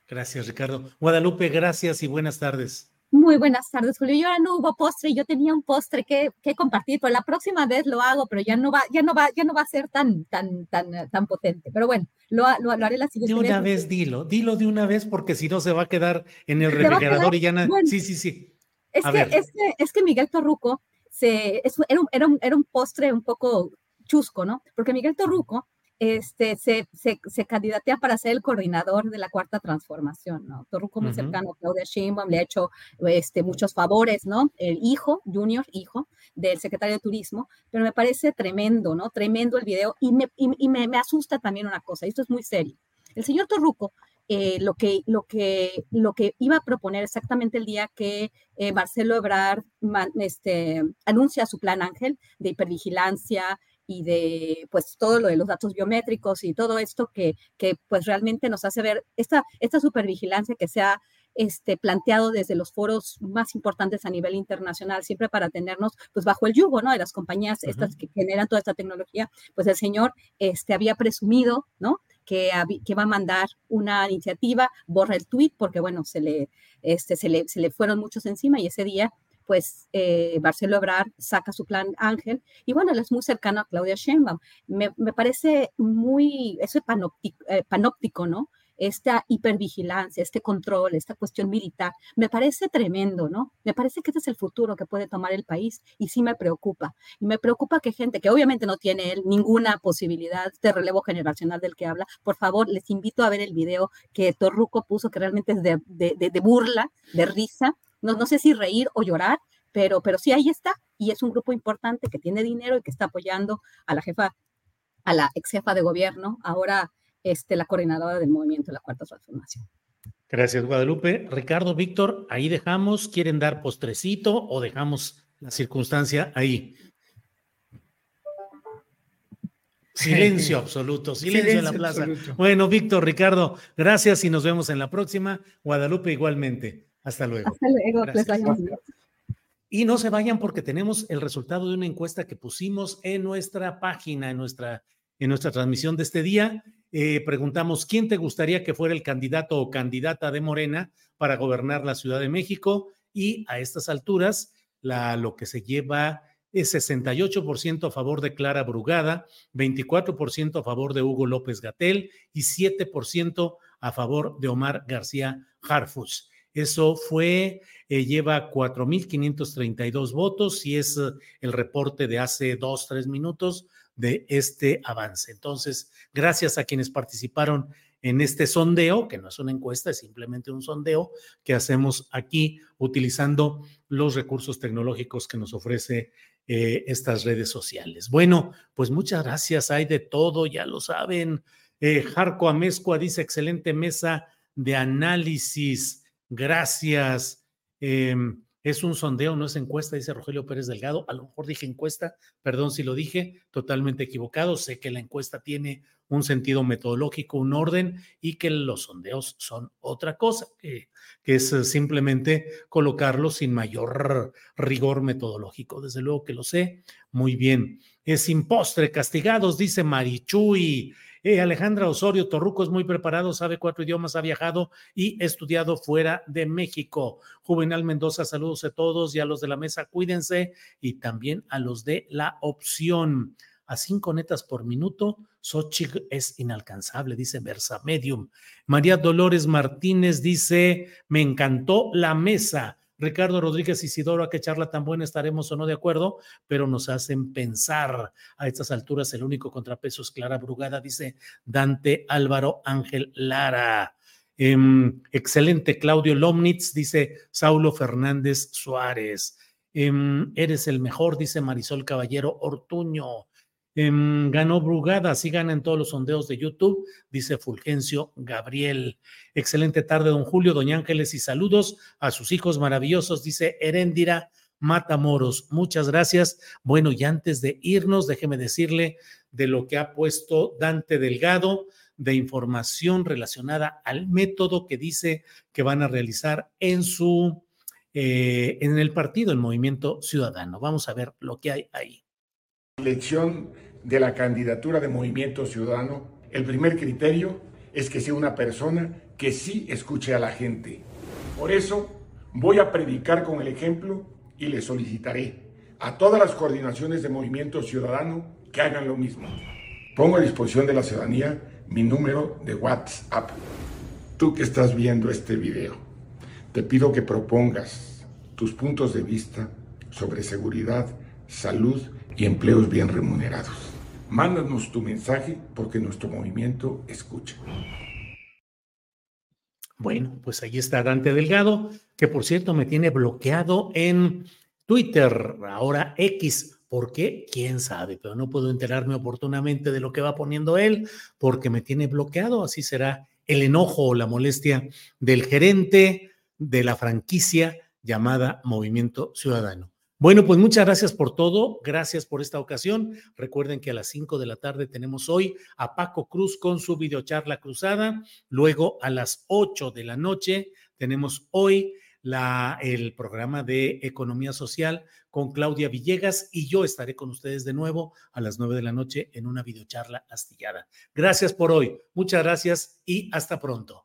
Gracias, Ricardo. Guadalupe, gracias y buenas tardes. Muy buenas tardes, Julio. Yo ahora no hubo postre, yo tenía un postre que, que, compartir, pero la próxima vez lo hago, pero ya no va, ya no va, ya no va a ser tan, tan, tan, tan potente. Pero bueno, lo, lo, haré la siguiente vez. De una vez, dilo, dilo de una vez, porque si no se va a quedar en el refrigerador y ya nada. sí, sí, sí. Es que, es que, es, que, Miguel Torruco se, era, un, era, un, era un postre un poco chusco, ¿no? Porque Miguel Torruco este, se, se, se, candidatea para ser el coordinador de la cuarta transformación, ¿no? Torruco muy cercano a Claudia Sheinbaum, le ha hecho este, muchos favores, ¿no? El hijo, Junior, hijo del secretario de Turismo, pero me parece tremendo, ¿no? Tremendo el video y me, y, me, me asusta también una cosa, esto es muy serio. El señor Torruco eh, lo, que, lo, que, lo que iba a proponer exactamente el día que eh, Marcelo Ebrard este, anuncia su plan Ángel de hipervigilancia, y de pues todo lo de los datos biométricos y todo esto que, que pues realmente nos hace ver esta, esta supervigilancia que se ha este, planteado desde los foros más importantes a nivel internacional, siempre para tenernos pues bajo el yugo, ¿no? De las compañías estas que generan toda esta tecnología, pues el señor este, había presumido, ¿no? Que, que va a mandar una iniciativa, borra el tweet, porque bueno, se le, este, se le, se le fueron muchos encima y ese día pues eh, Marcelo saca su plan Ángel y bueno, él es muy cercano a Claudia Sheinbaum. Me, parece muy, eso es eh, panóptico, ¿no? Esta hipervigilancia, este control, esta cuestión militar, me parece tremendo, ¿no? Me parece que este es el futuro que puede tomar el país y sí me preocupa. Y me preocupa que gente que obviamente no tiene ninguna posibilidad de relevo generacional del que habla, por favor, les invito a ver el video que Torruco puso, que realmente es de, de burla, de risa, no, sé si reír o llorar, pero, pero sí ahí está. Y es un grupo importante que tiene dinero y que está apoyando a la jefa, a la ex jefa de gobierno, ahora este, la coordinadora del movimiento de la Cuarta Transformación. Gracias, Guadalupe. Ricardo, Víctor, ahí dejamos. ¿Quieren dar postrecito o dejamos la circunstancia ahí? Silencio absoluto, silencio, en la plaza. Bueno, Víctor, Ricardo, gracias y nos vemos en la próxima. Guadalupe igualmente. Hasta luego. Hasta luego. Y no se vayan porque tenemos el resultado de una encuesta que pusimos en nuestra página, en nuestra, en nuestra transmisión de este día. Eh, preguntamos, ¿quién te gustaría que fuera el candidato o candidata de Morena para gobernar la Ciudad de México? Y a estas alturas, la, lo que se lleva es 68% a favor de Clara Brugada, 24% a favor de Hugo López Gatel y 7% a favor de Omar García Harfus. Eso fue, eh, lleva 4.532 votos y es eh, el reporte de hace dos, tres minutos de este avance. Entonces, gracias a quienes participaron en este sondeo, que no es una encuesta, es simplemente un sondeo que hacemos aquí utilizando los recursos tecnológicos que nos ofrece eh, estas redes sociales. Bueno, pues muchas gracias, hay de todo, ya lo saben. Jarco Amezcua dice, excelente mesa de análisis. Gracias. Em, es un sondeo, no es encuesta, dice Rogelio Pérez Delgado. A lo mejor dije encuesta, perdón si lo dije, totalmente equivocado. Sé que la encuesta tiene un sentido metodológico, un orden y que los sondeos son otra cosa, que, es simplemente colocarlos sin mayor rigor metodológico. Desde luego que lo sé muy bien. Es impostre, castigados, dice Marichuy. Eh, Alejandra Osorio Torruco es muy preparado, sabe cuatro idiomas, ha viajado y estudiado fuera de México. Juvenal Mendoza, saludos a todos y a los de la mesa, cuídense y también a los de la opción. A cinco netas por minuto, Xochitl es inalcanzable, dice Versa Medium. María Dolores Martínez dice: Me encantó la mesa. Ricardo Rodríguez Isidoro, a qué charla tan buena estaremos o no de acuerdo, pero nos hacen pensar. A estas alturas, el único contrapeso es Clara Brugada, dice Dante Álvaro Ángel Lara. Em, excelente, Claudio Lomnitz, dice Saulo Fernández Suárez. Em, eres el mejor, dice Marisol Caballero Ortuño. Em, ganó Brugada, así gana en todos los sondeos de YouTube, dice Fulgencio Gabriel. Excelente tarde, don Julio, doña Ángeles, y saludos a sus hijos maravillosos, dice Heréndira Matamoros. Muchas gracias. Bueno, y antes de irnos, déjeme decirle de lo que ha puesto Dante Delgado de información relacionada al método que dice que van a realizar en su eh, en el partido, el Movimiento Ciudadano. Vamos a ver lo que hay ahí. Elección de la candidatura de Movimiento Ciudadano, el primer criterio es que sea una persona que sí escuche a la gente. Por eso voy a predicar con el ejemplo y le solicitaré a todas las coordinaciones de Movimiento Ciudadano que hagan lo mismo. Pongo a disposición de la ciudadanía mi número de WhatsApp. Tú que estás viendo este video te pido que propongas tus puntos de vista sobre seguridad, salud y empleos bien remunerados. Mándanos tu mensaje porque nuestro movimiento escucha. Bueno, pues ahí está Dante Delgado, que por cierto me tiene bloqueado en Twitter, ahora X. ¿Por qué? ¿Quién sabe? Pero no puedo enterarme oportunamente de lo que va poniendo él porque me tiene bloqueado. Así será el enojo o la molestia del gerente de la franquicia llamada Movimiento Ciudadano. Bueno, pues muchas gracias por todo, gracias por esta ocasión. Recuerden que a las 5 de la tarde tenemos hoy a Paco Cruz con su videocharla cruzada. Luego a las 8 de la noche tenemos hoy el programa de Economía Social con Claudia Villegas y yo estaré con ustedes de nuevo a las 9 de la noche en una videocharla astillada. Gracias por hoy, muchas gracias y hasta pronto.